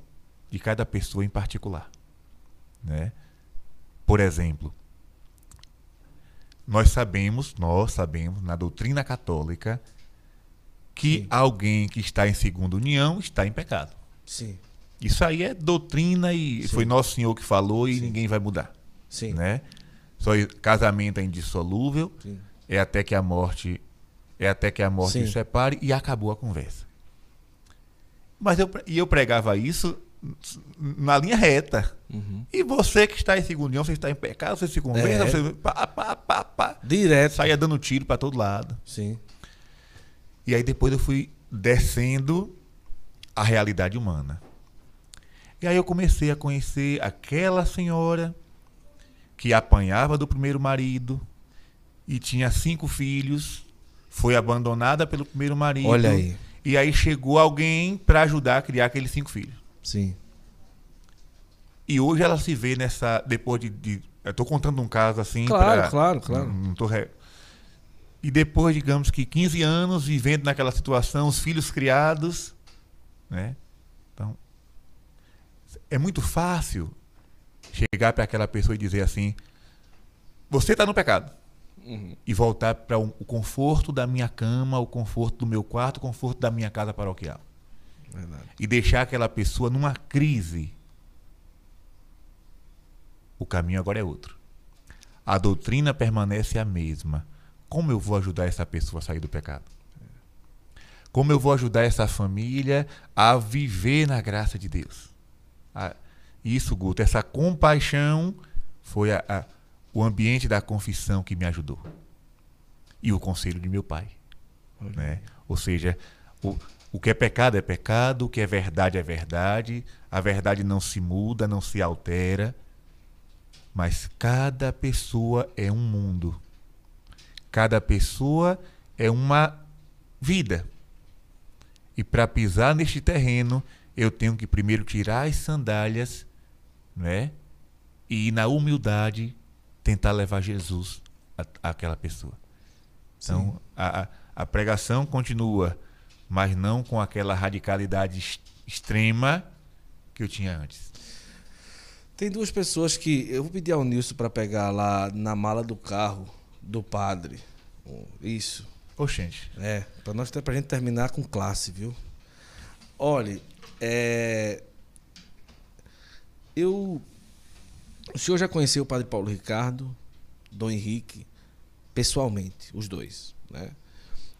de cada pessoa em particular, né? Por exemplo, nós sabemos, nós sabemos na doutrina católica que Sim. alguém que está em segunda união está em pecado. Sim. Isso aí é doutrina e Sim. foi nosso Senhor que falou e Sim. ninguém vai mudar. Sim. Né? Só casamento é indissolúvel, Sim. é até que a morte é até que a morte separe e acabou a conversa. Mas eu e eu pregava isso na linha reta. Uhum. E você que está em segunda união, você está em pecado, você se conversa, é. você pá, pá, pá, pá, direto saia dando tiro para todo lado. Sim. E aí depois eu fui descendo a realidade humana. E aí eu comecei a conhecer aquela senhora que apanhava do primeiro marido e tinha cinco filhos, foi abandonada pelo primeiro marido. Olha aí. E aí chegou alguém para ajudar a criar aqueles cinco filhos. Sim. E hoje ela se vê nessa. Depois de. de eu tô contando um caso assim. Claro, pra, claro, claro. Não, não re... E depois, digamos que 15 anos vivendo naquela situação, os filhos criados, né? Então, é muito fácil chegar para aquela pessoa e dizer assim: você está no pecado. Uhum. E voltar para o conforto da minha cama, o conforto do meu quarto, o conforto da minha casa paroquial. Verdade. E deixar aquela pessoa numa crise. O caminho agora é outro. A doutrina permanece a mesma. Como eu vou ajudar essa pessoa a sair do pecado? Como eu vou ajudar essa família a viver na graça de Deus? A, isso, Guto, essa compaixão foi a, a, o ambiente da confissão que me ajudou. E o conselho de meu pai. Né? Ou seja, o, o que é pecado é pecado, o que é verdade é verdade, a verdade não se muda, não se altera. Mas cada pessoa é um mundo. Cada pessoa é uma vida. E para pisar neste terreno, eu tenho que primeiro tirar as sandálias né? E na humildade tentar levar Jesus àquela pessoa. Então, a, a pregação continua, mas não com aquela radicalidade extrema que eu tinha antes. Tem duas pessoas que. Eu vou pedir ao Nilson para pegar lá na mala do carro do padre. Isso. Oxente. É, para nós pra gente terminar com classe, viu? Olha, é, eu. O senhor já conheceu o padre Paulo Ricardo, Dom Henrique, pessoalmente, os dois, né?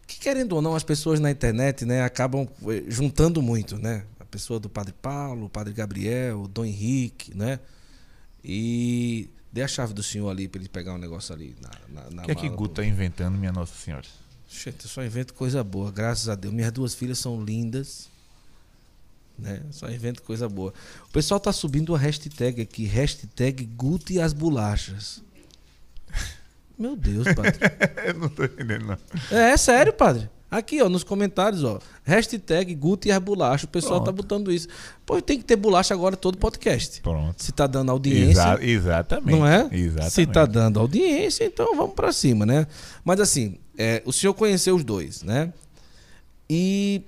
Que querendo ou não, as pessoas na internet, né, acabam eh, juntando muito, né? A pessoa do padre Paulo, o padre Gabriel, o Dom Henrique, né? E dê a chave do senhor ali para ele pegar um negócio ali na, na, na O que é que Guto tá inventando, minha Nossa Senhora? Gente, eu só invento coisa boa, graças a Deus. Minhas duas filhas são lindas. Né? Só invento coisa boa. O pessoal tá subindo uma hashtag aqui, hashtag Guto e as bolachas. Meu Deus, padre. Eu não tô entendendo, não. É, é, sério, padre. Aqui, ó, nos comentários, ó. Hashtag Guto e as bolachas. O pessoal tá Pronto. tá botando isso. Pô, tem que ter bolacha agora todo podcast. Pronto. Se tá dando audiência. Exa exatamente. Não é? Exatamente. Se tá dando audiência, então vamos para cima, né? Mas assim, é, o senhor conheceu os dois, né? E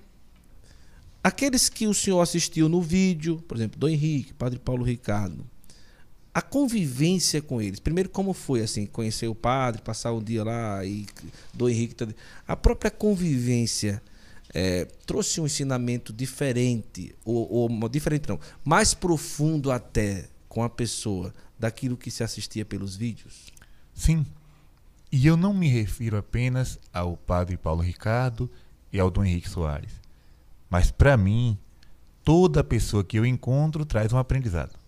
Aqueles que o senhor assistiu no vídeo, por exemplo, do Henrique, Padre Paulo Ricardo, a convivência com eles. Primeiro, como foi assim, conhecer o padre, passar um dia lá e do Henrique, a própria convivência é, trouxe um ensinamento diferente ou, ou diferente não, mais profundo até com a pessoa daquilo que se assistia pelos vídeos. Sim. E eu não me refiro apenas ao padre Paulo Ricardo e ao Dom Henrique Soares. Mas para mim, toda pessoa que eu encontro traz um aprendizado.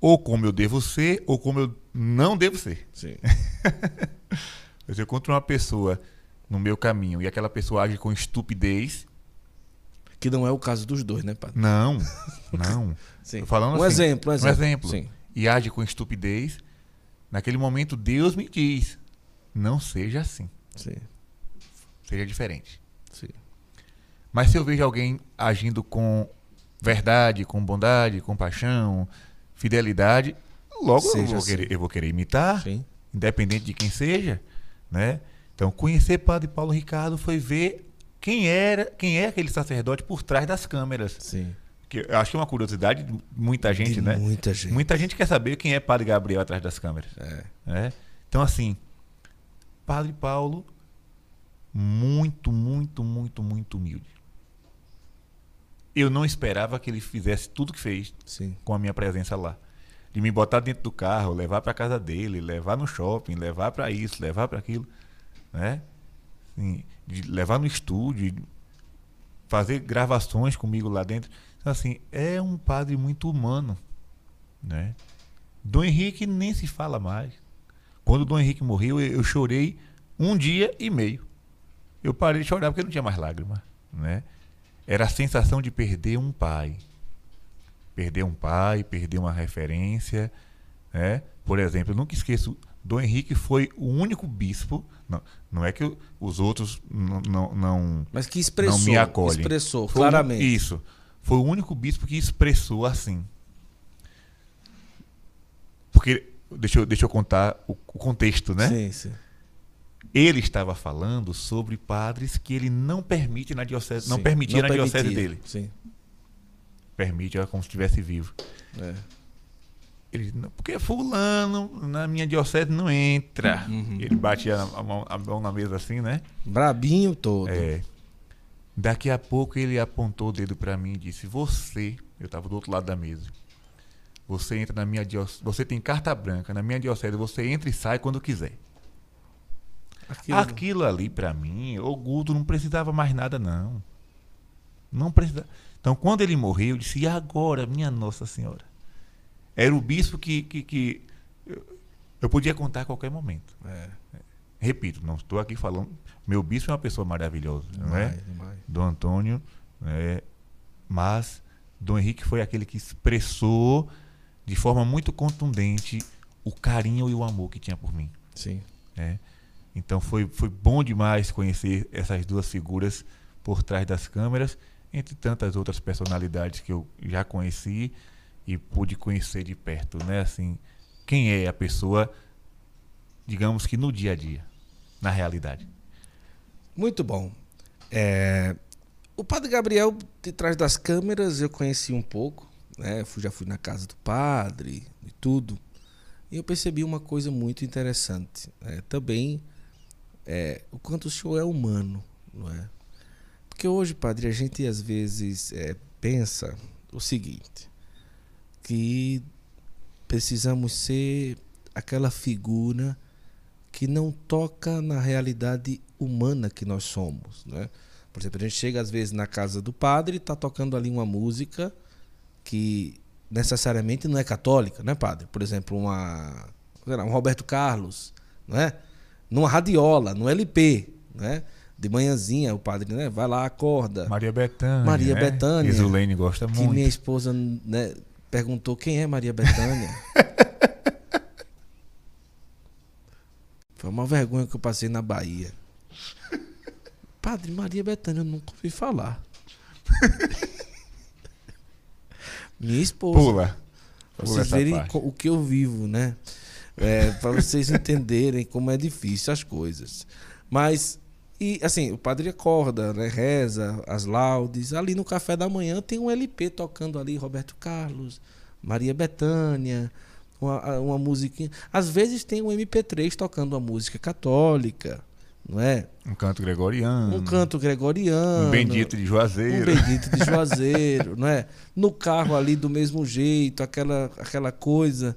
Ou como eu devo ser, ou como eu não devo ser. Sim. Se eu encontro uma pessoa no meu caminho e aquela pessoa age com estupidez, Que não é o caso dos dois, né, padre? não, não. Sim. Tô falando um assim, exemplo, um exemplo. exemplo. Sim. E age com estupidez, naquele momento Deus me diz: não seja assim, Sim. seja diferente. Sim. Mas se eu vejo alguém agindo com verdade, com bondade, compaixão, fidelidade, logo eu vou, assim. querer, eu vou querer imitar, Sim. independente de quem seja, né? Então, conhecer Padre Paulo Ricardo foi ver quem era, quem é aquele sacerdote por trás das câmeras. Sim. Que eu acho que é uma curiosidade de muita gente, De né? Muita gente. Muita gente quer saber quem é Padre Gabriel atrás das câmeras. É. né? Então, assim, Padre Paulo, muito, muito, muito, muito humilde. Eu não esperava que ele fizesse tudo que fez Sim. com a minha presença lá. De me botar dentro do carro, levar para casa dele, levar no shopping, levar para isso, levar para aquilo, né? Assim, de levar no estúdio, fazer gravações comigo lá dentro. Então, assim, é um padre muito humano, né? Dom Henrique nem se fala mais. Quando Dom Henrique morreu, eu, eu chorei um dia e meio. Eu parei de chorar porque não tinha mais lágrima, né? Era a sensação de perder um pai perder um pai, perder uma referência, né? Por exemplo, eu nunca esqueço, Dom Henrique foi o único bispo, não, não é que os outros não, não, não Mas que expressou. me acolhem. Expressou, foi claramente. isso, foi o único bispo que expressou assim. Porque deixa eu, deixa eu contar o, o contexto, né? Sim, sim. Ele estava falando sobre padres que ele não permite na diocese, não Sim. permitia na diocese permitia. dele. Sim. Permite é como se estivesse vivo. É. Ele "Não, porque fulano na minha diocese não entra. Uhum. Ele batia a mão, a mão na mesa assim, né? Brabinho todo. É. Daqui a pouco ele apontou o dedo pra mim e disse: "Você, eu estava do outro lado da mesa. Você entra na minha diocese, você tem carta branca na minha diocese, você entra e sai quando quiser." Aquilo, Aquilo ali pra mim, o Guto não precisava mais nada não. Não precisava. Então, quando ele morreu, eu disse: "E agora, minha Nossa Senhora?" Era o bispo que, que, que eu, podia contar a qualquer momento. É, Repito, não estou aqui falando. Meu bispo é uma pessoa maravilhosa, não é? demais, demais. Dom Antônio, né? mas Dom Henrique foi aquele que expressou de forma muito contundente o carinho e o amor que tinha por mim. Sim. né? Então foi, foi bom demais conhecer essas duas figuras por trás das câmeras, entre tantas outras personalidades que eu já conheci e pude conhecer de perto, né? Assim, quem é a pessoa, digamos que no dia a dia, na realidade. Muito bom. É, o Padre Gabriel, de trás das câmeras, eu conheci um pouco. Né? Fui- já fui na casa do padre e tudo. E eu percebi uma coisa muito interessante. né? Também é, o quanto o senhor é humano, não é? Porque hoje, padre, a gente às vezes é, pensa o seguinte, que precisamos ser aquela figura que não toca na realidade humana que nós somos, né? Por exemplo, a gente chega às vezes na casa do padre e está tocando ali uma música que necessariamente não é católica, né, padre? Por exemplo, uma, lá, um Roberto Carlos, não é? Numa radiola, no LP, né? De manhãzinha o padre, né? Vai lá, acorda. Maria Bethânia. Maria né? Bethânia, Que Zulene gosta que muito. minha esposa, né, perguntou quem é Maria Bethânia. Foi uma vergonha que eu passei na Bahia. Padre Maria Bethânia, eu nunca ouvi falar. Minha esposa. Pula. Pula vocês verem parte. o que eu vivo, né? É, para vocês entenderem como é difícil as coisas. Mas, e assim, o padre acorda, né? reza as laudes. Ali no café da manhã tem um LP tocando ali, Roberto Carlos, Maria Bethânia, uma, uma musiquinha. Às vezes tem um MP3 tocando uma música católica, não é? Um canto gregoriano. Um canto gregoriano. Um bendito de Um Juazeiro. bendito de Juazeiro, não é? No carro ali do mesmo jeito, aquela, aquela coisa.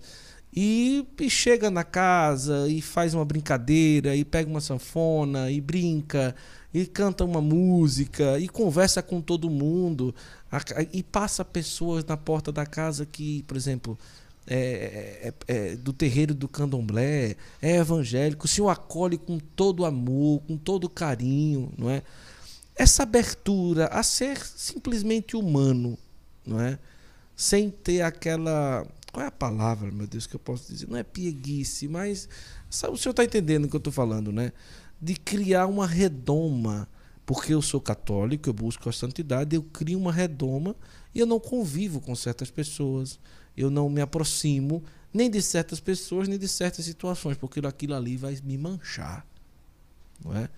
E, e chega na casa e faz uma brincadeira, e pega uma sanfona, e brinca, e canta uma música, e conversa com todo mundo. E passa pessoas na porta da casa que, por exemplo, é, é, é, do terreiro do candomblé, é evangélico, o senhor acolhe com todo amor, com todo carinho, não é? Essa abertura a ser simplesmente humano, não é? Sem ter aquela. Qual é a palavra, meu Deus, que eu posso dizer? Não é pieguice, mas. Sabe, o senhor está entendendo o que eu estou falando, né? De criar uma redoma. Porque eu sou católico, eu busco a santidade, eu crio uma redoma e eu não convivo com certas pessoas eu não me aproximo nem de certas pessoas, nem de certas situações, porque aquilo ali vai me manchar. Não é?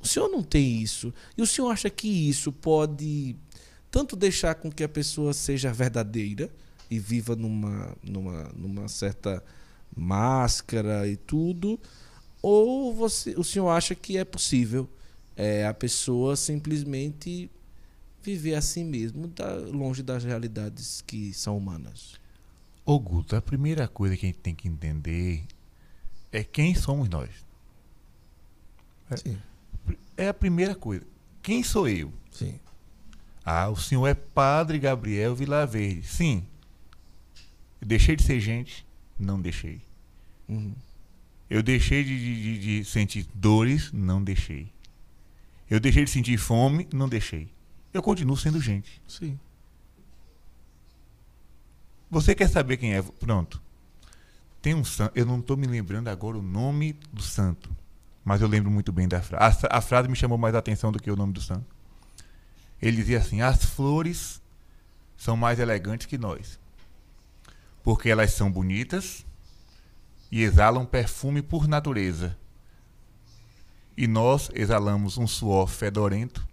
O senhor não tem isso. E o senhor acha que isso pode tanto deixar com que a pessoa seja verdadeira e viva numa, numa, numa certa máscara e tudo, ou você, o senhor acha que é possível é, a pessoa simplesmente viver assim mesmo, da, longe das realidades que são humanas. Ô Guto, a primeira coisa que a gente tem que entender é quem somos nós. Sim. É a primeira coisa. Quem sou eu? Sim. Ah, o senhor é Padre Gabriel Vilaverde. Sim. Eu deixei de ser gente? Não deixei. Uhum. Eu deixei de, de, de sentir dores? Não deixei. Eu deixei de sentir fome? Não deixei eu continuo sendo gente. Sim. Você quer saber quem é? Pronto. Tem um santo, eu não estou me lembrando agora o nome do santo, mas eu lembro muito bem da frase. A, a frase me chamou mais a atenção do que o nome do santo. Ele dizia assim: as flores são mais elegantes que nós, porque elas são bonitas e exalam perfume por natureza. E nós exalamos um suor fedorento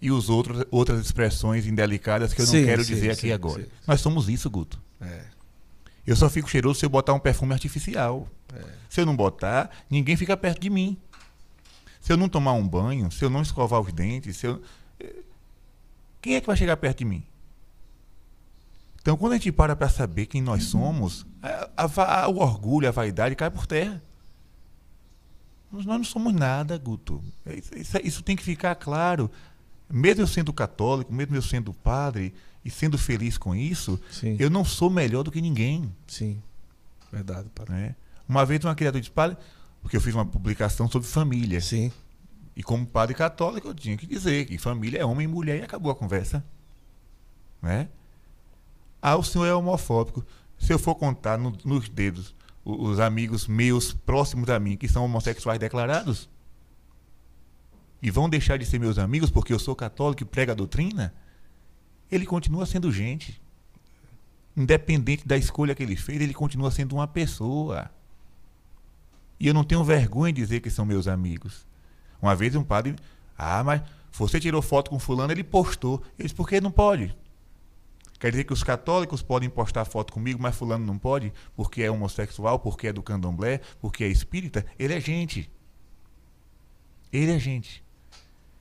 e os outros, outras expressões indelicadas que eu sim, não quero sim, dizer aqui sim, agora. Nós somos isso, Guto. É. Eu só fico cheiroso se eu botar um perfume artificial. É. Se eu não botar, ninguém fica perto de mim. Se eu não tomar um banho, se eu não escovar os dentes, se eu... quem é que vai chegar perto de mim? Então, quando a gente para para saber quem nós somos, a, a, a, o orgulho, a vaidade cai por terra. Nós não somos nada, Guto. Isso, isso, isso tem que ficar claro mesmo eu sendo católico, mesmo eu sendo padre e sendo feliz com isso, Sim. eu não sou melhor do que ninguém. Sim, verdade, padre. Né? Uma vez uma criatura disse, padre, porque eu fiz uma publicação sobre família. Sim. E como padre católico, eu tinha que dizer que família é homem e mulher e acabou a conversa. Né? Ah, o senhor é homofóbico. Se eu for contar no, nos dedos os, os amigos meus próximos a mim que são homossexuais declarados, e vão deixar de ser meus amigos porque eu sou católico e prego a doutrina, ele continua sendo gente. Independente da escolha que ele fez, ele continua sendo uma pessoa. E eu não tenho vergonha de dizer que são meus amigos. Uma vez um padre, ah, mas você tirou foto com fulano, ele postou. Eu disse, por que não pode? Quer dizer que os católicos podem postar foto comigo, mas fulano não pode? Porque é homossexual, porque é do candomblé, porque é espírita? Ele é gente. Ele é gente.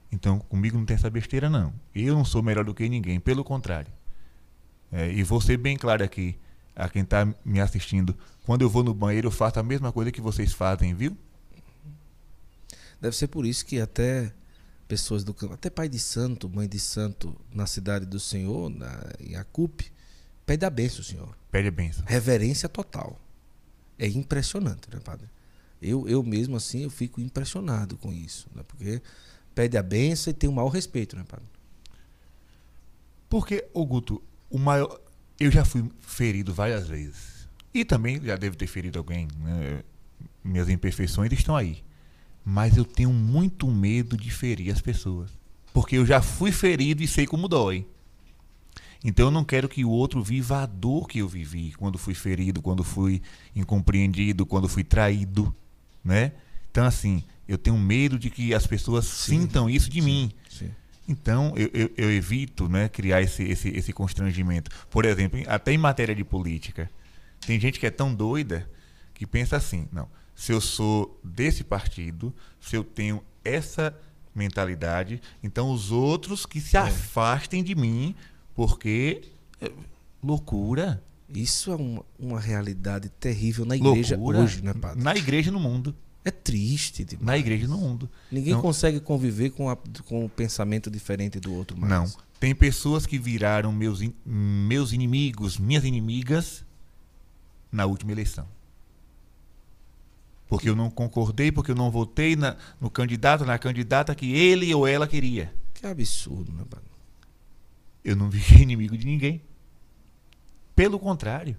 Então, comigo não tem essa besteira, não. Eu não sou melhor do que ninguém, pelo contrário. É, e vou ser bem claro aqui, a quem está me assistindo. Quando eu vou no banheiro, eu faço a mesma coisa que vocês fazem, viu? Deve ser por isso que até pessoas do até pai de santo, mãe de santo na cidade do Senhor, na, em Acupe, pede a benção, Senhor. Pede a benção. Reverência total. É impressionante, né, padre? Eu, eu mesmo assim, eu fico impressionado com isso, né? Porque pede a benção e tem o maior respeito, né, padre? Porque, ô Guto, o maior. Eu já fui ferido várias vezes. E também já devo ter ferido alguém. Né? Minhas imperfeições estão aí. Mas eu tenho muito medo de ferir as pessoas. Porque eu já fui ferido e sei como dói. Então eu não quero que o outro viva a dor que eu vivi quando fui ferido, quando fui incompreendido, quando fui traído, né? Então assim, eu tenho medo de que as pessoas sim, sintam isso de sim, mim. Sim. Então, eu, eu, eu, evito né, criar esse, esse, esse constrangimento. Por exemplo, até em matéria de política, tem gente que é tão doida que pensa assim: não, se eu sou desse partido, se eu tenho essa mentalidade, então os outros que se é. afastem de mim, porque. É, loucura. Isso é uma, uma realidade terrível na igreja loucura. hoje, né, padre? Na igreja e no mundo. É triste. Demais. Na igreja e no mundo. Ninguém não, consegue conviver com, a, com um pensamento diferente do outro mais. Não. Tem pessoas que viraram meus, meus inimigos, minhas inimigas, na última eleição. Porque eu não concordei, porque eu não votei na, no candidato, na candidata que ele ou ela queria. Que absurdo, meu pai. Eu não vi inimigo de ninguém. Pelo contrário.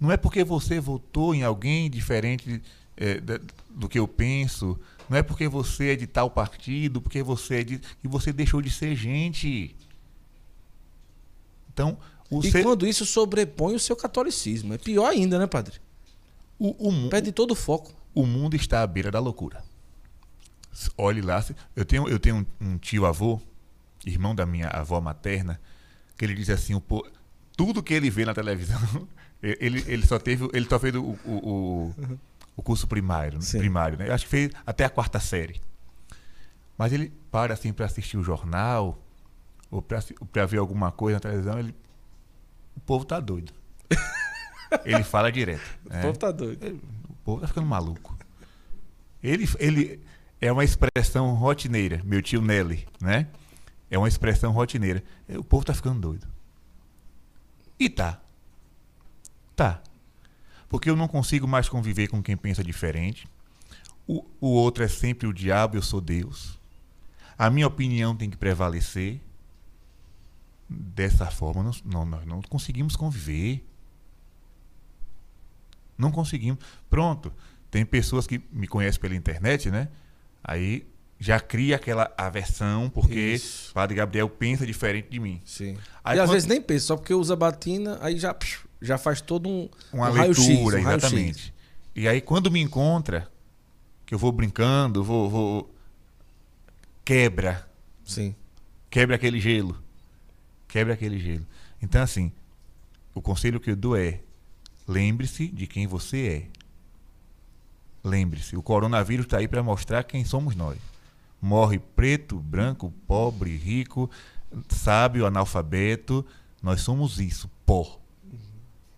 Não é porque você votou em alguém diferente é, do que eu penso. Não é porque você é de tal partido, porque você é de. que você deixou de ser gente. Então, o e ser... quando isso sobrepõe o seu catolicismo. É pior ainda, né, padre? O, o, Perde todo o foco. O mundo está à beira da loucura. Olhe lá. Eu tenho, eu tenho um, tio-avô, irmão da minha avó materna, que ele diz assim: o, tudo que ele vê na televisão, ele, ele só teve. Ele só fez o, o, o curso primário, né? primário, né? Eu acho que fez até a quarta série. Mas ele para assim para assistir o jornal ou para ver alguma coisa na televisão, ele o povo tá doido. Ele fala direto. O é. povo tá doido. Ele, o povo tá ficando maluco. Ele, ele é uma expressão rotineira, meu tio Nelly, né? É uma expressão rotineira. O povo tá ficando doido. E tá. Tá. Porque eu não consigo mais conviver com quem pensa diferente. O, o outro é sempre o diabo, eu sou Deus. A minha opinião tem que prevalecer. Dessa forma, nós não, nós não conseguimos conviver. Não conseguimos. Pronto. Tem pessoas que me conhecem pela internet, né? Aí já cria aquela aversão porque o Padre Gabriel pensa diferente de mim. Sim. Aí, e às vezes nem pensa, só porque usa batina, aí já, já faz todo um, uma um leitura, um exatamente. E aí quando me encontra, que eu vou brincando, vou, vou quebra. Sim. Quebra aquele gelo. Quebra aquele gelo. Então assim, o conselho que eu dou é Lembre-se de quem você é. Lembre-se, o coronavírus está aí para mostrar quem somos nós. Morre preto, branco, pobre, rico, sábio, analfabeto. Nós somos isso, pó.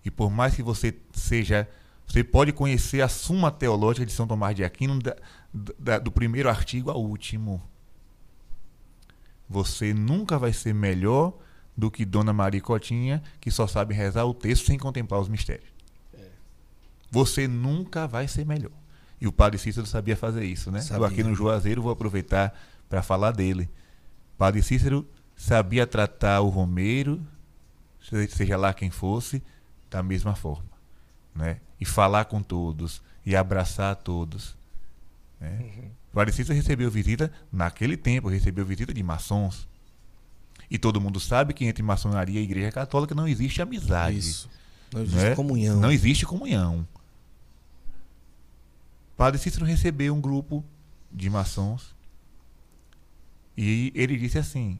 E por mais que você seja. Você pode conhecer a Suma Teológica de São Tomás de Aquino, da, da, do primeiro artigo ao último. Você nunca vai ser melhor do que Dona Maria Cotinha, que só sabe rezar o texto sem contemplar os mistérios você nunca vai ser melhor. E o padre Cícero sabia fazer isso, né? Sabia. Eu aqui no Juazeiro vou aproveitar para falar dele. O padre Cícero sabia tratar o Romeiro, seja lá quem fosse, da mesma forma, né? E falar com todos e abraçar todos. Né? Uhum. O padre Cícero recebeu visita naquele tempo, recebeu visita de maçons. E todo mundo sabe que entre maçonaria e igreja católica não existe amizade. Isso. Não existe né? comunhão. Não existe comunhão. Padre Cícero recebeu um grupo de maçons e ele disse assim: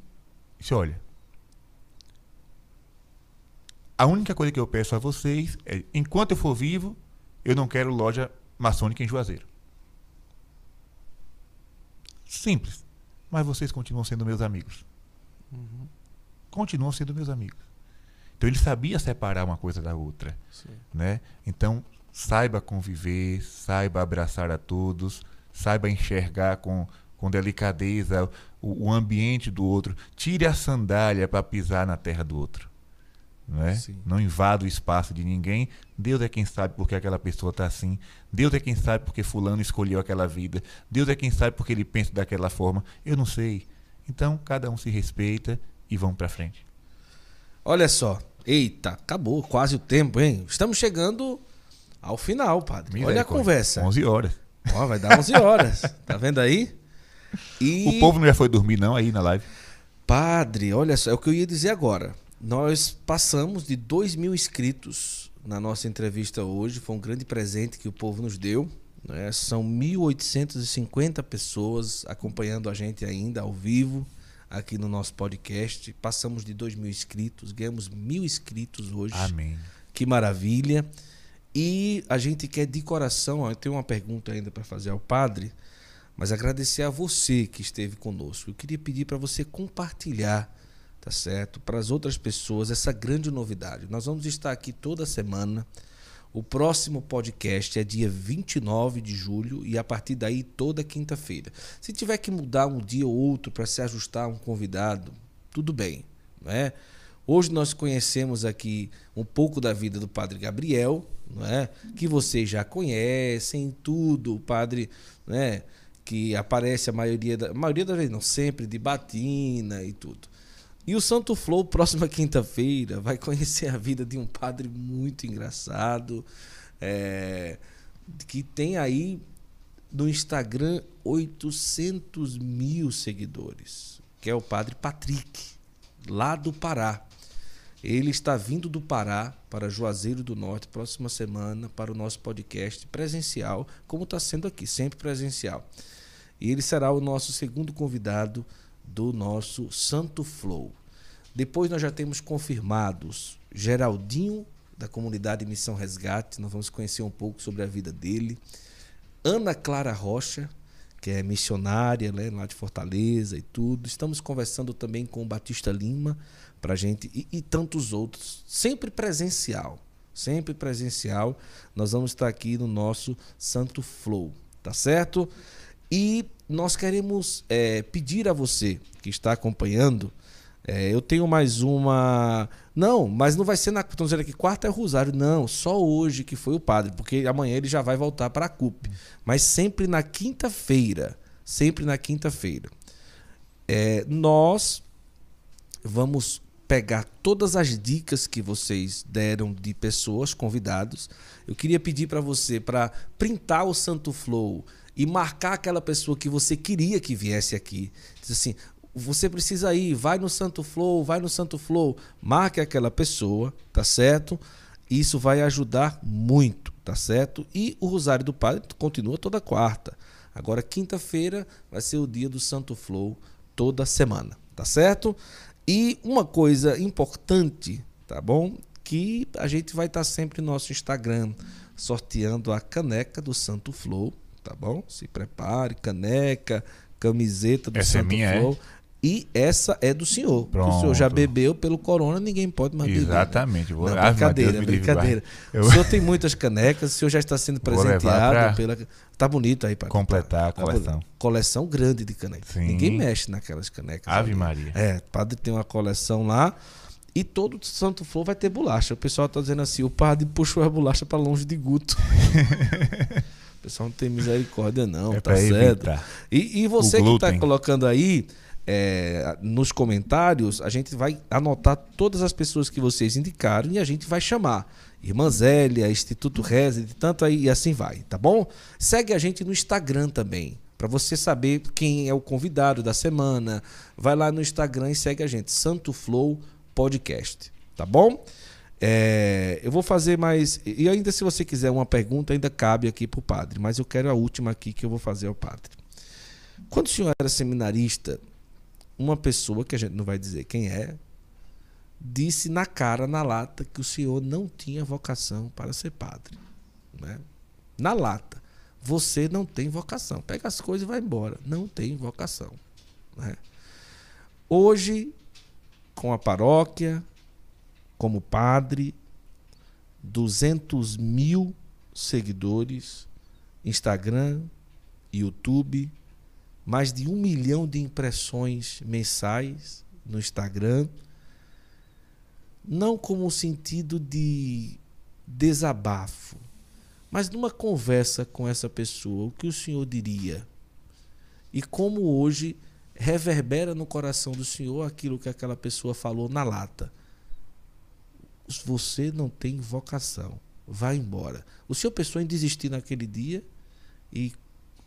disse, olha, a única coisa que eu peço a vocês é, enquanto eu for vivo, eu não quero loja maçônica em Juazeiro. Simples. Mas vocês continuam sendo meus amigos. Uhum. Continuam sendo meus amigos. Então ele sabia separar uma coisa da outra, Sim. né? Então saiba conviver, saiba abraçar a todos, saiba enxergar com, com delicadeza o, o ambiente do outro. Tire a sandália para pisar na terra do outro. Não, é? não invada o espaço de ninguém. Deus é quem sabe porque aquela pessoa está assim. Deus é quem sabe porque fulano escolheu aquela vida. Deus é quem sabe porque ele pensa daquela forma. Eu não sei. Então, cada um se respeita e vamos para frente. Olha só. Eita, acabou quase o tempo, hein? Estamos chegando ao final, padre. Olha a conversa. 11 horas. Ó, vai dar 11 horas. tá vendo aí? E... O povo não já foi dormir, não, aí na live? Padre, olha só, é o que eu ia dizer agora. Nós passamos de 2 mil inscritos na nossa entrevista hoje. Foi um grande presente que o povo nos deu. Né? São 1.850 pessoas acompanhando a gente ainda ao vivo aqui no nosso podcast. Passamos de 2 mil inscritos, ganhamos mil inscritos hoje. Amém. Que maravilha. E a gente quer de coração, ó, eu tenho uma pergunta ainda para fazer ao padre, mas agradecer a você que esteve conosco. Eu queria pedir para você compartilhar, tá certo, para as outras pessoas essa grande novidade. Nós vamos estar aqui toda semana. O próximo podcast é dia 29 de julho e a partir daí toda quinta-feira. Se tiver que mudar um dia ou outro para se ajustar a um convidado, tudo bem, né? Hoje nós conhecemos aqui um pouco da vida do Padre Gabriel, não é? Que vocês já conhecem tudo, o padre, né? Que aparece a maioria da a maioria das vezes, não sempre de batina e tudo. E o Santo Flow, próxima quinta-feira, vai conhecer a vida de um padre muito engraçado, é, que tem aí no Instagram 800 mil seguidores, que é o padre Patrick, lá do Pará. Ele está vindo do Pará para Juazeiro do Norte próxima semana para o nosso podcast presencial, como está sendo aqui, sempre presencial. E ele será o nosso segundo convidado do nosso Santo Flow. Depois nós já temos confirmados Geraldinho, da comunidade Missão Resgate, nós vamos conhecer um pouco sobre a vida dele. Ana Clara Rocha, que é missionária né, lá de Fortaleza e tudo. Estamos conversando também com o Batista Lima, para gente e, e, tantos outros, sempre presencial, sempre presencial. Nós vamos estar aqui no nosso Santo Flow, tá certo? E nós queremos é, pedir a você que está acompanhando. É, eu tenho mais uma. Não, mas não vai ser na. Estão dizendo aqui, quarta é o Rosário. Não, só hoje que foi o padre, porque amanhã ele já vai voltar para a CUP. Mas sempre na quinta-feira. Sempre na quinta-feira. É, nós vamos pegar todas as dicas que vocês deram de pessoas convidados. Eu queria pedir para você para printar o Santo Flow e marcar aquela pessoa que você queria que viesse aqui. Diz assim, você precisa ir, vai no Santo Flow, vai no Santo Flow, marque aquela pessoa, tá certo? Isso vai ajudar muito, tá certo? E o Rosário do Padre continua toda quarta. Agora quinta-feira vai ser o dia do Santo Flow toda semana, tá certo? E uma coisa importante, tá bom? Que a gente vai estar tá sempre no nosso Instagram sorteando a caneca do Santo Flow, tá bom? Se prepare, caneca, camiseta do Essa é Santo é minha, Flow. E essa é do senhor. Pronto. O senhor já bebeu pelo corona, ninguém pode mais beber. Exatamente. Vou... Não, brincadeira, Deus brincadeira. Eu... O senhor tem muitas canecas, o senhor já está sendo presenteado pra... pela. Tá bonito aí, para Completar a tá coleção. Tá coleção grande de canecas. Sim. Ninguém mexe naquelas canecas. Ave ali. Maria. É, o padre tem uma coleção lá. E todo Santo Flor vai ter bolacha. O pessoal tá dizendo assim: o padre puxou a bolacha para longe de Guto. o pessoal não tem misericórdia, não, é tá certo? E, e você que tá colocando aí é, nos comentários, a gente vai anotar todas as pessoas que vocês indicaram e a gente vai chamar. Irmã Zélia, Instituto Reza, tanto aí e assim vai, tá bom? Segue a gente no Instagram também, para você saber quem é o convidado da semana. Vai lá no Instagram e segue a gente, Santo Flow Podcast, tá bom? É, eu vou fazer mais. E ainda, se você quiser uma pergunta, ainda cabe aqui para o padre, mas eu quero a última aqui que eu vou fazer ao padre. Quando o senhor era seminarista, uma pessoa, que a gente não vai dizer quem é, disse na cara, na lata, que o senhor não tinha vocação para ser padre. Né? Na lata. Você não tem vocação. Pega as coisas e vai embora. Não tem vocação. Né? Hoje, com a paróquia, como padre, 200 mil seguidores, Instagram, YouTube, mais de um milhão de impressões mensais no Instagram, não como um sentido de desabafo, mas numa conversa com essa pessoa, o que o senhor diria? E como hoje reverbera no coração do senhor aquilo que aquela pessoa falou na lata. Você não tem vocação. Vá embora. O senhor pensou em desistir naquele dia e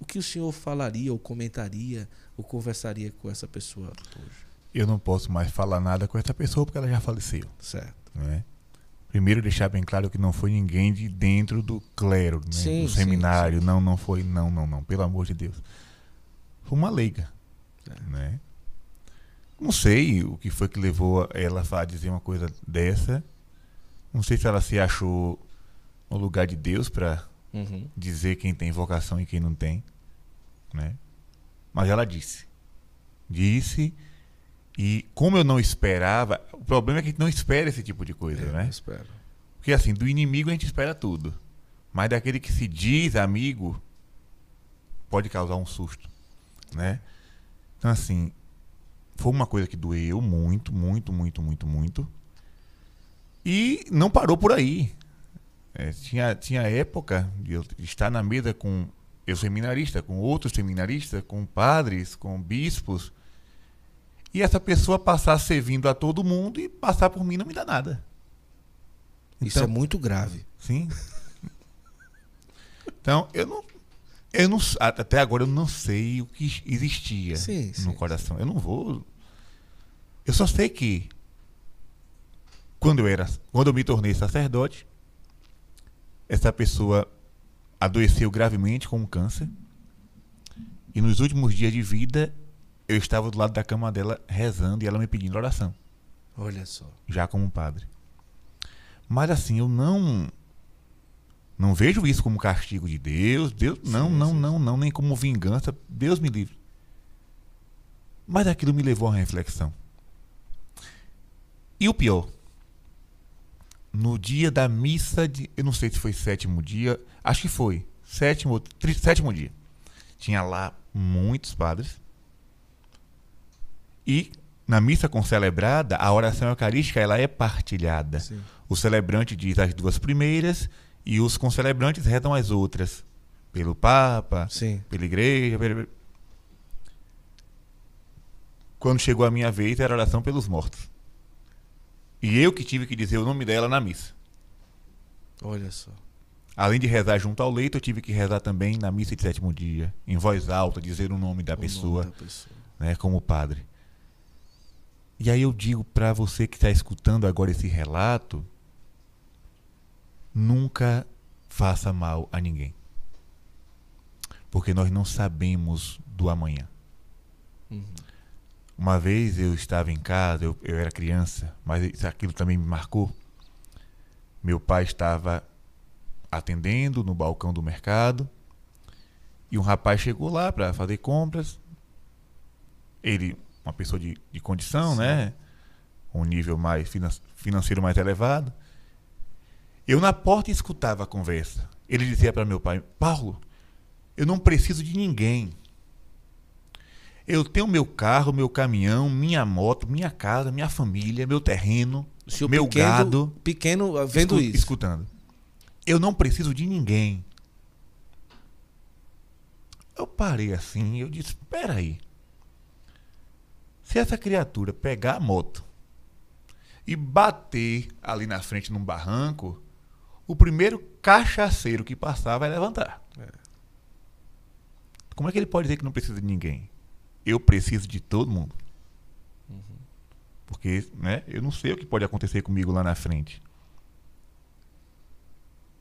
o que o senhor falaria, ou comentaria, ou conversaria com essa pessoa hoje? Eu não posso mais falar nada com essa pessoa porque ela já faleceu. Certo. Né? Primeiro deixar bem claro que não foi ninguém de dentro do clero, né? sim, do seminário. Sim, sim. Não, não foi, não, não, não. Pelo amor de Deus. Foi uma leiga. É. Né? Não sei o que foi que levou ela a dizer uma coisa dessa. Não sei se ela se achou no lugar de Deus para uhum. dizer quem tem vocação e quem não tem, né? Mas ela disse, disse e como eu não esperava, o problema é que a gente não espera esse tipo de coisa, é, né? Espero. Porque assim, do inimigo a gente espera tudo, mas daquele que se diz amigo pode causar um susto, né? Então assim, foi uma coisa que doeu muito, muito, muito, muito, muito. E não parou por aí. É, tinha, tinha época de eu estar na mesa com eu seminarista, com outros seminaristas, com padres, com bispos, e essa pessoa passar servindo a todo mundo e passar por mim não me dá nada. Isso é Então- muito grave. Sim. Então, eu não, eu não. Até agora eu não sei o que existia Sim, no sim, coração. Eu não vou. Eu só sei que quando eu era, quando eu me tornei sacerdote, essa pessoa adoeceu gravemente com um câncer. E nos últimos dias de vida, eu estava do lado da cama dela rezando e ela me pedindo oração Olha só. já como padre. Mas assim, eu não não vejo isso como castigo de Deus. Deus não, Sim, não, sim, não, não, nem como vingança. Deus me livre. Mas aquilo me levou a uma reflexão. E o pior, no dia da missa de, eu não sei se foi sétimo dia, acho que foi, sétimo, tri, sétimo dia. Tinha lá muitos padres. E na missa concelebrada, a oração eucarística ela é partilhada. Sim. O celebrante diz as duas primeiras e os concelebrantes rezam as outras. Pelo Papa, Sim. pela igreja. pela- Quando chegou a minha vez, era oração pelos mortos. E eu que tive que dizer o nome dela na missa. Olha só. Além de rezar junto ao leito, eu tive que rezar também na missa de sétimo dia, em voz alta, dizer o nome da O nome pessoa, da pessoa. né, como padre. E aí eu digo para você que está escutando agora esse relato, nunca faça mal a ninguém. Porque nós não sabemos do amanhã. Uhum. Uma vez eu estava em casa, eu, eu era criança, mas aquilo também me marcou. Meu pai estava atendendo no balcão do mercado e um rapaz chegou lá para fazer compras. Ele, uma pessoa de, de condição, Sim. né? Um nível mais finan- financeiro mais elevado. Eu na porta escutava a conversa. Ele dizia para meu pai: Paulo, eu não preciso de ninguém. Eu tenho meu carro, meu caminhão, minha moto, minha casa, minha família, meu terreno, meu pequeno, gado. pequeno vendo Escu- isso. Escutando. Eu não preciso de ninguém. Eu parei assim e eu disse: espera aí. Se essa criatura pegar a moto e bater ali na frente num barranco, o primeiro cachaceiro que passar vai levantar. É. Como é que ele pode dizer que não precisa de ninguém? Eu preciso de todo mundo. Uhum. Porque, né, eu não sei o que pode acontecer comigo lá na frente.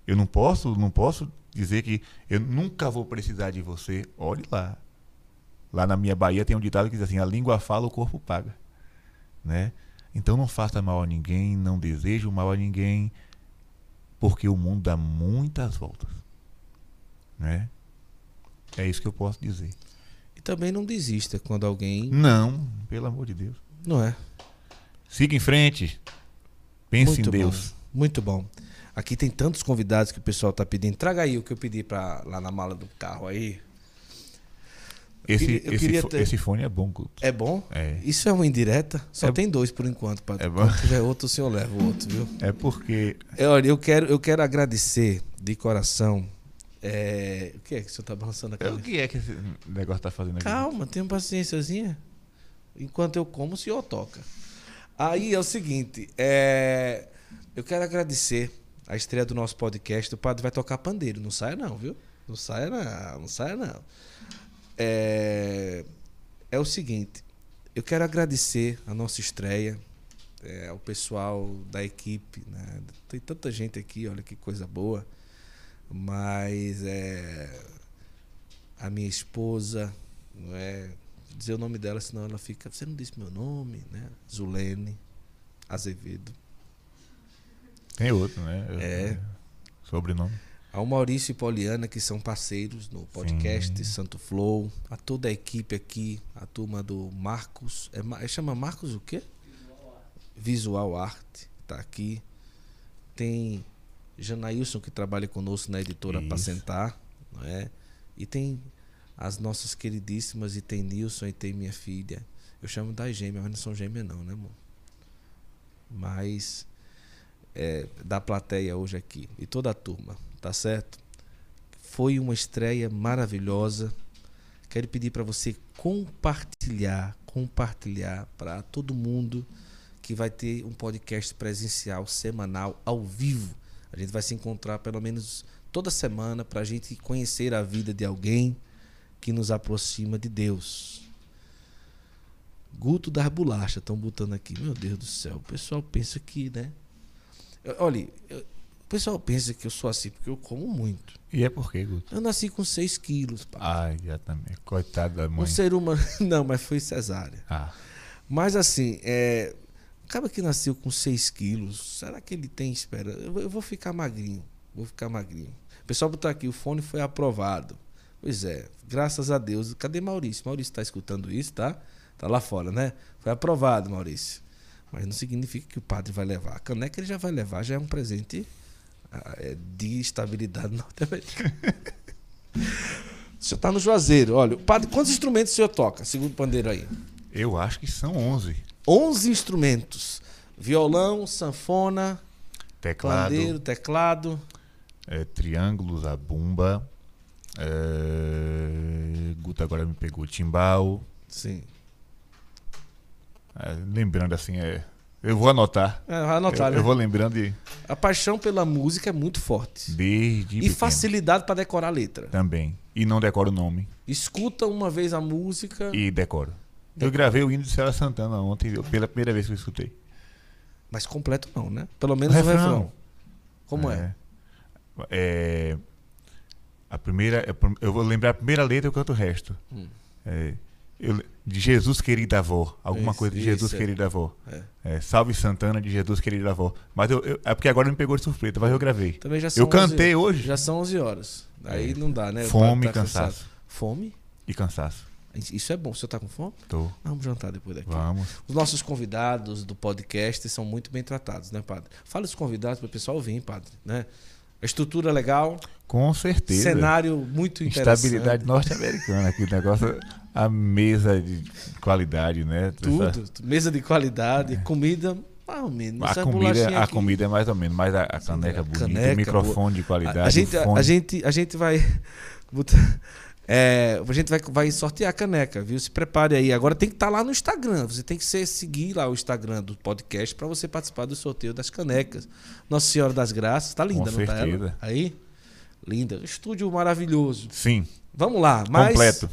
Eu não posso, não posso dizer que eu nunca vou precisar de você. Olhe lá. Lá na minha Bahia tem um ditado que diz assim: a língua fala, o corpo paga. Né? Então não faça mal a ninguém, não deseje o mal a ninguém, porque o mundo dá muitas voltas. Né? É isso que eu posso dizer. E também não desista quando alguém. Não, pelo amor de Deus. Não é? Siga em frente. Pense Muito em Deus. Bom, muito bom. Aqui tem tantos convidados que o pessoal tá pedindo. Traga aí o que eu pedi pra, lá na mala do carro aí. Esse, queria- eu esse, queria ter- esse fone é bom, Guto. É bom? É. Isso é uma indireta? Só É- tem dois por enquanto. É bom. Quando tiver outro, o senhor leva o outro, viu? É porque. É, Olha, eu quero, eu quero agradecer de coração. é, O que é que o senhor tá balançando a É, o que é que esse negócio tá fazendo aqui? Calma, tenha paciênciazinha. Enquanto eu como, o senhor toca. Aí é o seguinte, é, eu quero agradecer a estreia do nosso podcast. O padre vai tocar pandeiro, não saia não, viu? Não saia não, não saia não. É, é o seguinte, eu quero agradecer a nossa estreia, é, ao pessoal da equipe, né? Tem tanta gente aqui, olha que coisa boa. Mas é, a minha esposa, não é? Dizer o nome dela, senão ela fica. Você não disse meu nome, né? Zulene Azevedo. Tem outro, né? Eu- É. Sobrenome. Ao Maurício e Poliana, que são parceiros no podcast Sim. Santo Flow. A toda a equipe aqui, a turma do Marcos. É, Ma- chama Marcos o quê? Visual Art, tá aqui. Tem Janailson, que trabalha conosco na editora Isso. Apacentar, não é? E tem as nossas queridíssimas, e tem Nilson, e tem minha filha. Eu chamo das gêmeas, mas não são gêmeas não, né, amor? Mas é, da plateia hoje aqui e toda a turma, tá certo? Foi uma estreia maravilhosa. Quero pedir para você compartilhar, compartilhar para todo mundo que vai ter um podcast presencial semanal ao vivo. A gente vai se encontrar pelo menos toda semana para a gente conhecer a vida de alguém que nos aproxima de Deus. Guto das bolachas estão botando aqui. Meu Deus do céu, o pessoal pensa que, né? Olha, o pessoal pensa que eu sou assim porque eu como muito. E é por quê, Guto? Eu nasci com 6 quilos. Pai. Ai, já também. Coitado da mãe. Um ser humano. Não, mas foi cesárea. Ah. Mas assim, é. Acaba que nasceu com 6 quilos. Será que ele tem espera? Eu vou ficar magrinho. Vou ficar magrinho. O pessoal botou aqui, o fone foi aprovado. Pois é, graças a Deus. Cadê Maurício? Maurício está escutando isso, tá? Tá lá fora, né? Foi aprovado, Maurício. Mas não significa que o padre vai levar. A caneca ele já vai levar, já é um presente ah, é, de estabilidade norte-americana. o senhor está no Juazeiro. Olha, padre, quantos instrumentos o senhor toca, segundo o pandeiro aí? Eu acho que são 11. 11 instrumentos. Violão, sanfona, teclado, pandeiro, teclado. É, triângulos, a bumba. É, Guto agora me pegou timbal. Sim. É, lembrando assim, é, eu vou anotar. É, vai anotar, eu, né? eu vou lembrando de. A paixão pela música é muito forte. Desde. E pequeno. facilidade para decorar a letra. Também. E não decoro o nome. Escuta uma vez a música. E decoro. Eu gravei o hino de Célia Santana ontem, pela primeira vez que eu escutei. Mas completo não, né? Pelo menos o refrão. refrão. Como é? é? A primeira. Eu vou lembrar a primeira letra e eu canto o resto. Hum. É, eu, de Jesus querida avó. Alguma Isso, coisa de isso, Jesus é. querida avó. É. É, Salve Santana de Jesus querida avó. Mas eu, eu- é porque agora me pegou de surpresa, mas eu gravei. Também já são Eu cantei 11, hoje. Já são 11 horas. Aí É. não dá, né? Fome e tá cansado. cansaço. Fome? E cansaço. Isso é bom. O senhor tá com fome? Tô. Vamos jantar depois daqui. Vamos. Os nossos convidados do podcast são muito bem tratados, né, padre? Fala os convidados para o pessoal vir, padre, né? A estrutura legal, Com certeza. cenário muito interessante. Estabilidade norte-americana aqui. O negócio. A mesa de qualidade, né? Tudo, mesa de qualidade, comida, mais ou menos. A Essa comida, a comida é mais ou menos, mas a, a caneca a bonita, caneca o microfone de qualidade. A, a gente, fone. a gente, a gente vai. é, a gente vai, vai sortear a caneca, viu? Se prepare aí. Agora tem que estar lá no Instagram. Você tem que ser, seguir lá o Instagram do podcast para você participar do sorteio das canecas. Nossa Senhora das Graças. Tá linda, Com não tá ela? certeza. Aí? Linda. Estúdio maravilhoso. Sim, Vamos lá. Mas completo.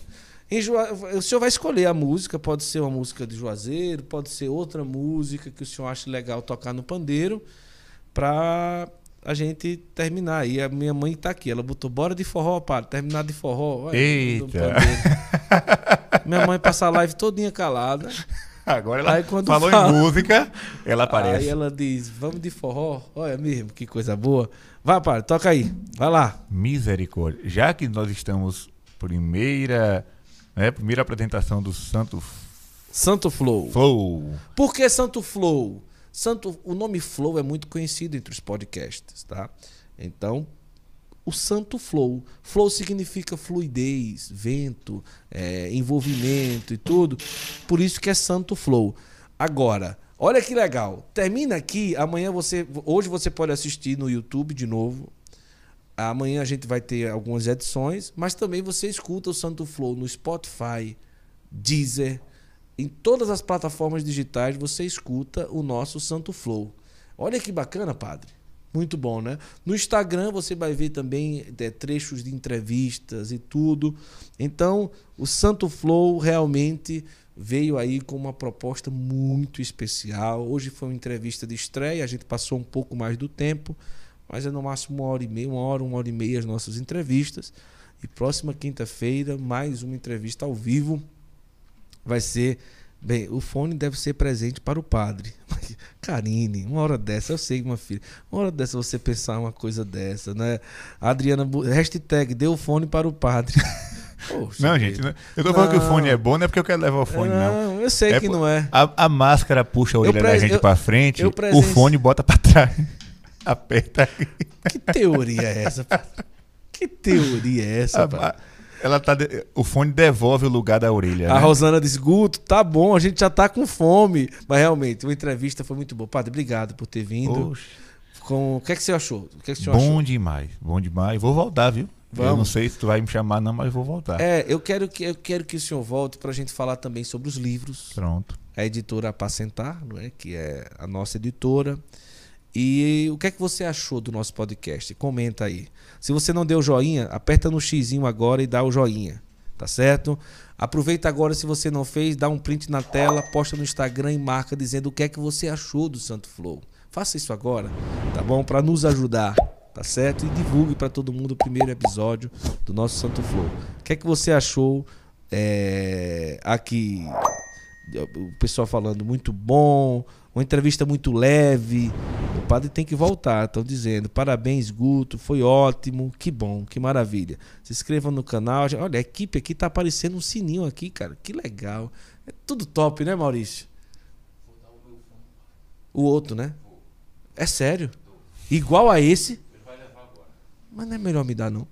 O senhor vai escolher a música, pode ser uma música de Juazeiro, pode ser outra música que o senhor acha legal tocar no pandeiro, pra a gente terminar. aí a minha mãe tá aqui, ela botou bora de forró, para terminar de forró. Olha, Eita. minha mãe passa a live todinha calada. Agora ela Aí quando falou fala- em música, ela aparece. Aí ela diz, vamos de forró? Olha mesmo, que coisa boa. Vai, para, toca aí. Vai lá. Misericórdia. Já que nós estamos primeira, né, primeira apresentação do Santo Santo Flow. Flow. Por que Santo Flow? Santo, o nome Flow é muito conhecido entre os podcasts, tá? Então, o Santo Flow. Flow significa fluidez, vento, é, envolvimento e tudo. Por isso que é Santo Flow. Agora, olha que legal. Termina aqui, amanhã você, hoje você pode assistir no YouTube de novo. Amanhã a gente vai ter algumas edições, mas também você escuta o Santo Flow no Spotify, Deezer, em todas as plataformas digitais você escuta o nosso Santo Flow. Olha que bacana, padre. Muito bom, né? No Instagram você vai ver também é, trechos de entrevistas e tudo. Então, o Santo Flow realmente veio aí com uma proposta muito especial. Hoje foi uma entrevista de estreia, a gente passou um pouco mais do tempo, mas é no máximo uma hora e meia, uma hora, uma hora e meia as nossas entrevistas. E próxima quinta-feira, mais uma entrevista ao vivo vai ser. Bem, o fone deve ser presente para o padre. Karine, uma hora dessa, eu sei, uma filha. Uma hora dessa você pensar uma coisa dessa, né? Adriana, hashtag, deu o fone para o padre. Poxa, Não, gente, não- eu tô falando que o Não. fone é bom, não é porque eu quero levar o fone, não. não. eu sei É que não é. A, a máscara puxa a orelha da presen- gente eu- pra frente, eu o presen- fone bota pra trás. Aperta aqui. Que teoria é essa? Que teoria é essa, a- ela tá de- o fone devolve o lugar da orelha. A né? Rosana disse, Guto, tá bom, a gente já tá com fome. Mas realmente, uma entrevista foi muito boa. Padre, obrigado por ter vindo. Oxe, com. O que é que você achou? O que, é que bom achou? demais, bom demais. Vou voltar, viu? Eu Vamos. não sei se tu vai me chamar, não, mas vou voltar. É, eu quero que, eu quero que o senhor volte para a gente falar também sobre os livros. Pronto. A editora Apacentar, não é? que é a nossa editora. E o que é que você achou do nosso podcast? Comenta aí. Se você não deu joinha, aperta no xizinho agora e dá o joinha. Tá certo? Aproveita agora, se você não fez, dá um print na tela, posta no Instagram e marca dizendo o que é que você achou do Santo Flow. Faça isso agora, tá bom? Para nos ajudar, tá certo? E divulgue para todo mundo o primeiro episódio do nosso Santo Flow. O que é que você achou é, aqui? O pessoal falando muito bom, uma entrevista muito leve. O padre tem que voltar, estão dizendo. Parabéns, Guto, foi ótimo, que bom, que maravilha. Se inscreva no canal. Olha, a equipe aqui tá aparecendo um sininho aqui, cara. Que legal. É tudo top, né, Maurício? O outro, né? É sério? Igual a esse? Mas não é melhor me dar, não.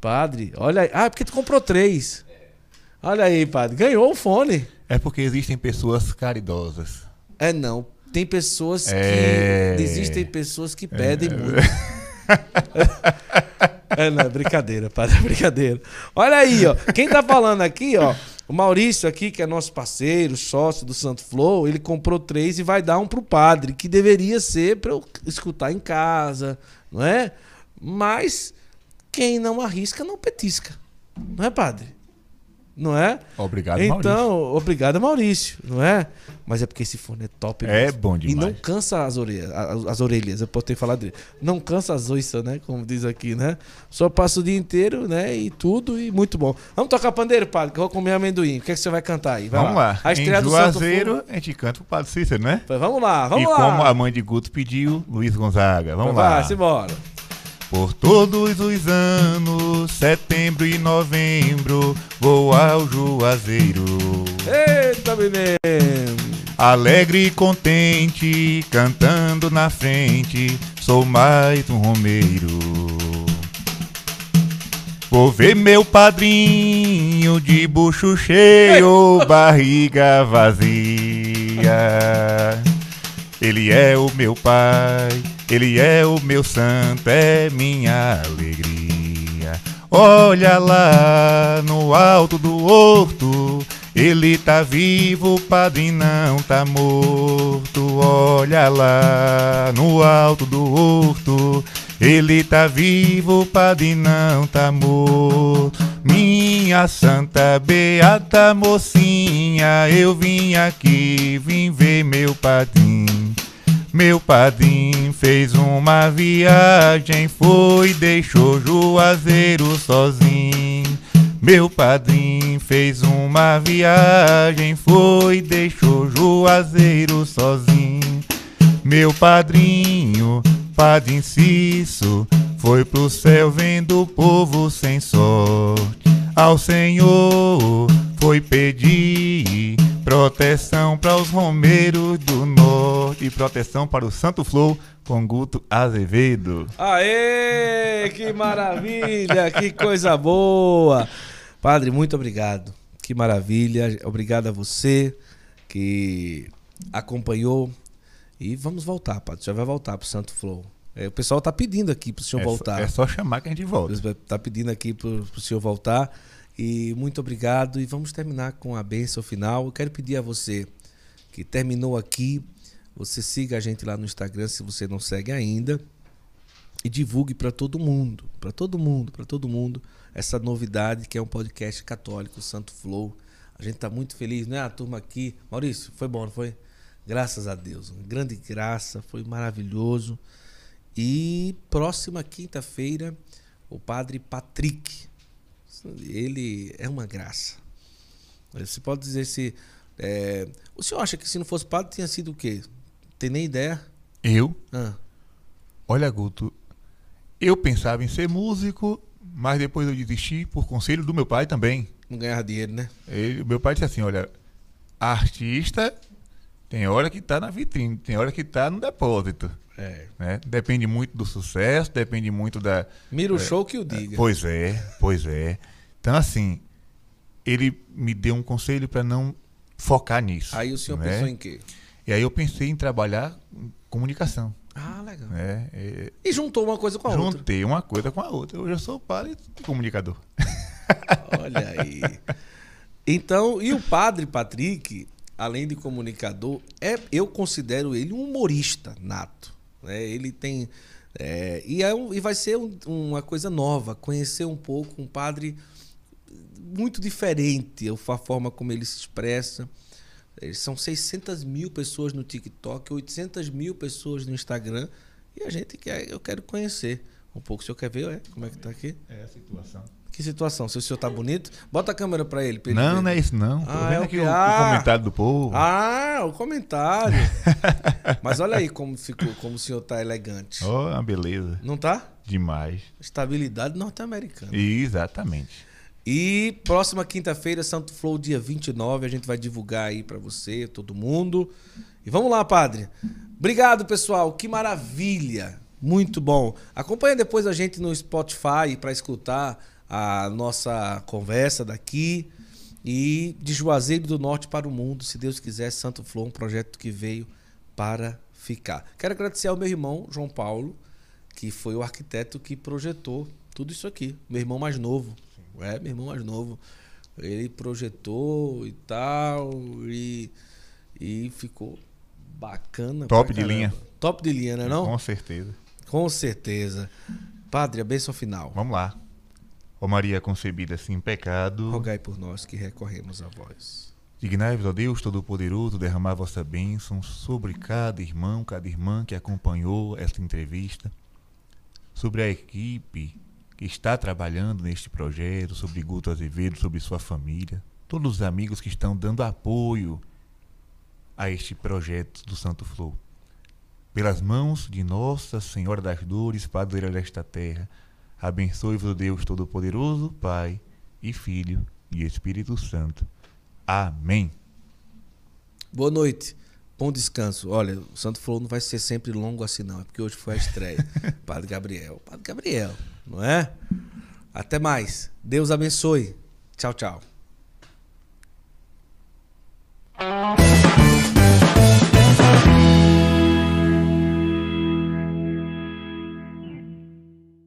Padre, olha aí. Ah, porque tu comprou três. Olha aí, padre. Ganhou o fone. É porque existem pessoas caridosas. É não. Tem pessoas É. que. Existem pessoas que pedem muito. É, não, é brincadeira, padre, é brincadeira. Olha aí, ó. Quem tá falando aqui, ó. O Maurício aqui, que é nosso parceiro, sócio do Santo Flow, ele comprou três e vai dar um pro padre, que deveria ser para eu escutar em casa, não é? Mas quem não arrisca não petisca. Não é, padre? Não é? Obrigado, então, Maurício. obrigado, Maurício, não é? Mas é porque esse fone é top. É mesmo. bom E demais. não cansa as orelhas, as, as orelhas, eu posso ter falado dele. Não cansa as oiças, né? Como diz aqui, né? Só passa o dia inteiro, né? E tudo, e muito bom. Vamos tocar pandeiro, padre, que eu vou comer amendoim. O que, é que você vai cantar aí? Vai Vamos lá. A estreia em do Santo Juazeiro, a gente canta pro Padre Cícero, né? Vamos lá, vamos e lá. como a mãe de Guto pediu, Luiz Gonzaga. Vamos lá. Vai, simbora. Por todos os anos, setembro e novembro, vou ao Juazeiro. Eita, menino. Alegre e contente, cantando na frente, sou mais um romeiro. Vou ver meu padrinho de bucho cheio, barriga vazia. Ele é o meu pai, ele é o meu santo, é minha alegria. Olha lá no alto do horto, ele tá vivo, padre não tá morto. Olha lá no alto do horto, ele tá vivo, padre não tá morto. Minha santa beata mocinha, eu vim aqui, vim ver meu padrinho. Meu padrinho fez uma viagem, foi, deixou Juazeiro sozinho. Meu padrinho fez uma viagem, foi, deixou Juazeiro sozinho. Meu padrinho, Padre Inciso, foi pro céu vendo o povo sem sorte. Ao Senhor foi pedir proteção para os romeiros do norte e proteção para o Santo Flow com Guto Azevedo. Aê, que maravilha, que coisa boa. Padre, muito obrigado. Que maravilha. Obrigado a você que acompanhou. E vamos voltar, Padre. Senhor vai voltar pro Santo Flow. É, o pessoal tá pedindo aqui pro senhor É só, voltar. é só chamar que a gente volta. Está pedindo aqui para o senhor voltar. E muito obrigado. E vamos terminar com a bênção final. Eu quero pedir a você que terminou aqui, você siga a gente lá no Instagram se você não segue ainda. E divulgue para todo mundo, para todo mundo, para todo mundo, essa novidade que é um podcast católico, Santo Flow. A gente está muito feliz, né? A turma aqui. Maurício, foi bom, não foi? Graças a Deus. Uma grande graça, foi maravilhoso. E próxima quinta-feira, o padre Patrick. Ele é uma graça. Você pode dizer se. é, o senhor acha que se não fosse padre tinha sido o quê? Tem nem ideia? Eu, Ah, olha, Guto, eu pensava em ser músico, mas depois eu desisti por conselho do meu pai também. não ganhar dinheiro, né? Ele, meu pai disse assim: olha, artista tem hora que tá na vitrine, tem hora que tá no depósito. É. Né? Depende muito do sucesso, depende muito da. Mira o show que o diga. Pois é, pois é. Então, assim, ele me deu um conselho para não focar nisso. Aí o senhor né? pensou em quê? E aí eu pensei em trabalhar comunicação. Ah, legal. Né? É, E juntou uma coisa com a outra. juntei uma coisa com a outra. Hoje eu sou padre e comunicador. Olha aí. Então, e o padre Patrick, além de comunicador, é, eu considero ele um humorista nato. Né? Ele tem. é, e, é um- e vai ser um- uma coisa nova, conhecer um pouco um padre muito diferente, a forma como ele se expressa. Eh, São 600 mil pessoas no TikTok, 800 mil pessoas no Instagram. E a gente quer, eu quero conhecer um pouco. O senhor quer ver é, como é que tá aqui? É a situação. Que situação? Se o senhor tá bonito, bota a câmera pra ele. ele Não, ver. não é isso não. Tô Ah, vendo é o aqui o, o Ah! comentário do povo. Ah, o comentário. Mas olha aí como ficou, como o senhor tá elegante. Ó, uma beleza. Não tá? Demais. Estabilidade norte-americana. Exatamente. E próxima quinta-feira, Santo Flow, dia 29, a gente vai divulgar aí pra você, todo mundo. E vamos lá, padre. Obrigado, pessoal. Que maravilha. Muito bom. Acompanha depois a gente no Spotify para escutar a nossa conversa daqui. E de Juazeiro do Norte para o mundo, se Deus quiser, Santo Flow, um projeto que veio para ficar. Quero agradecer ao meu irmão, João Paulo, que foi o arquiteto que projetou tudo isso aqui. Meu irmão mais novo. É, meu irmão mais novo. Ele projetou e tal. E, e ficou bacana. Top de caramba. linha. Top de linha, né? Não? Com certeza. Com certeza. Padre, a bênção final. Vamos lá. Ó Maria concebida sem pecado, Rogai por nós que recorremos a vós. dignai-vos, ó Deus Todo-Poderoso, derramar vossa bênção sobre cada irmão, cada irmã que acompanhou esta entrevista, sobre a equipe que está trabalhando neste projeto, sobre Guto Azevedo, sobre sua família, todos os amigos que estão dando apoio a este projeto do Santo Flow. Pelas mãos de Nossa Senhora das Dores, Padroeira desta terra, abençoe-vos, o Deus Todo-Poderoso, Pai e Filho e Espírito Santo. Amém. Boa noite. Bom descanso. Olha, o Santo Flow não vai ser sempre longo assim, não. É porque hoje foi a estreia. Padre Gabriel. Padre Gabriel, não é? Até mais. Deus abençoe. Tchau, tchau.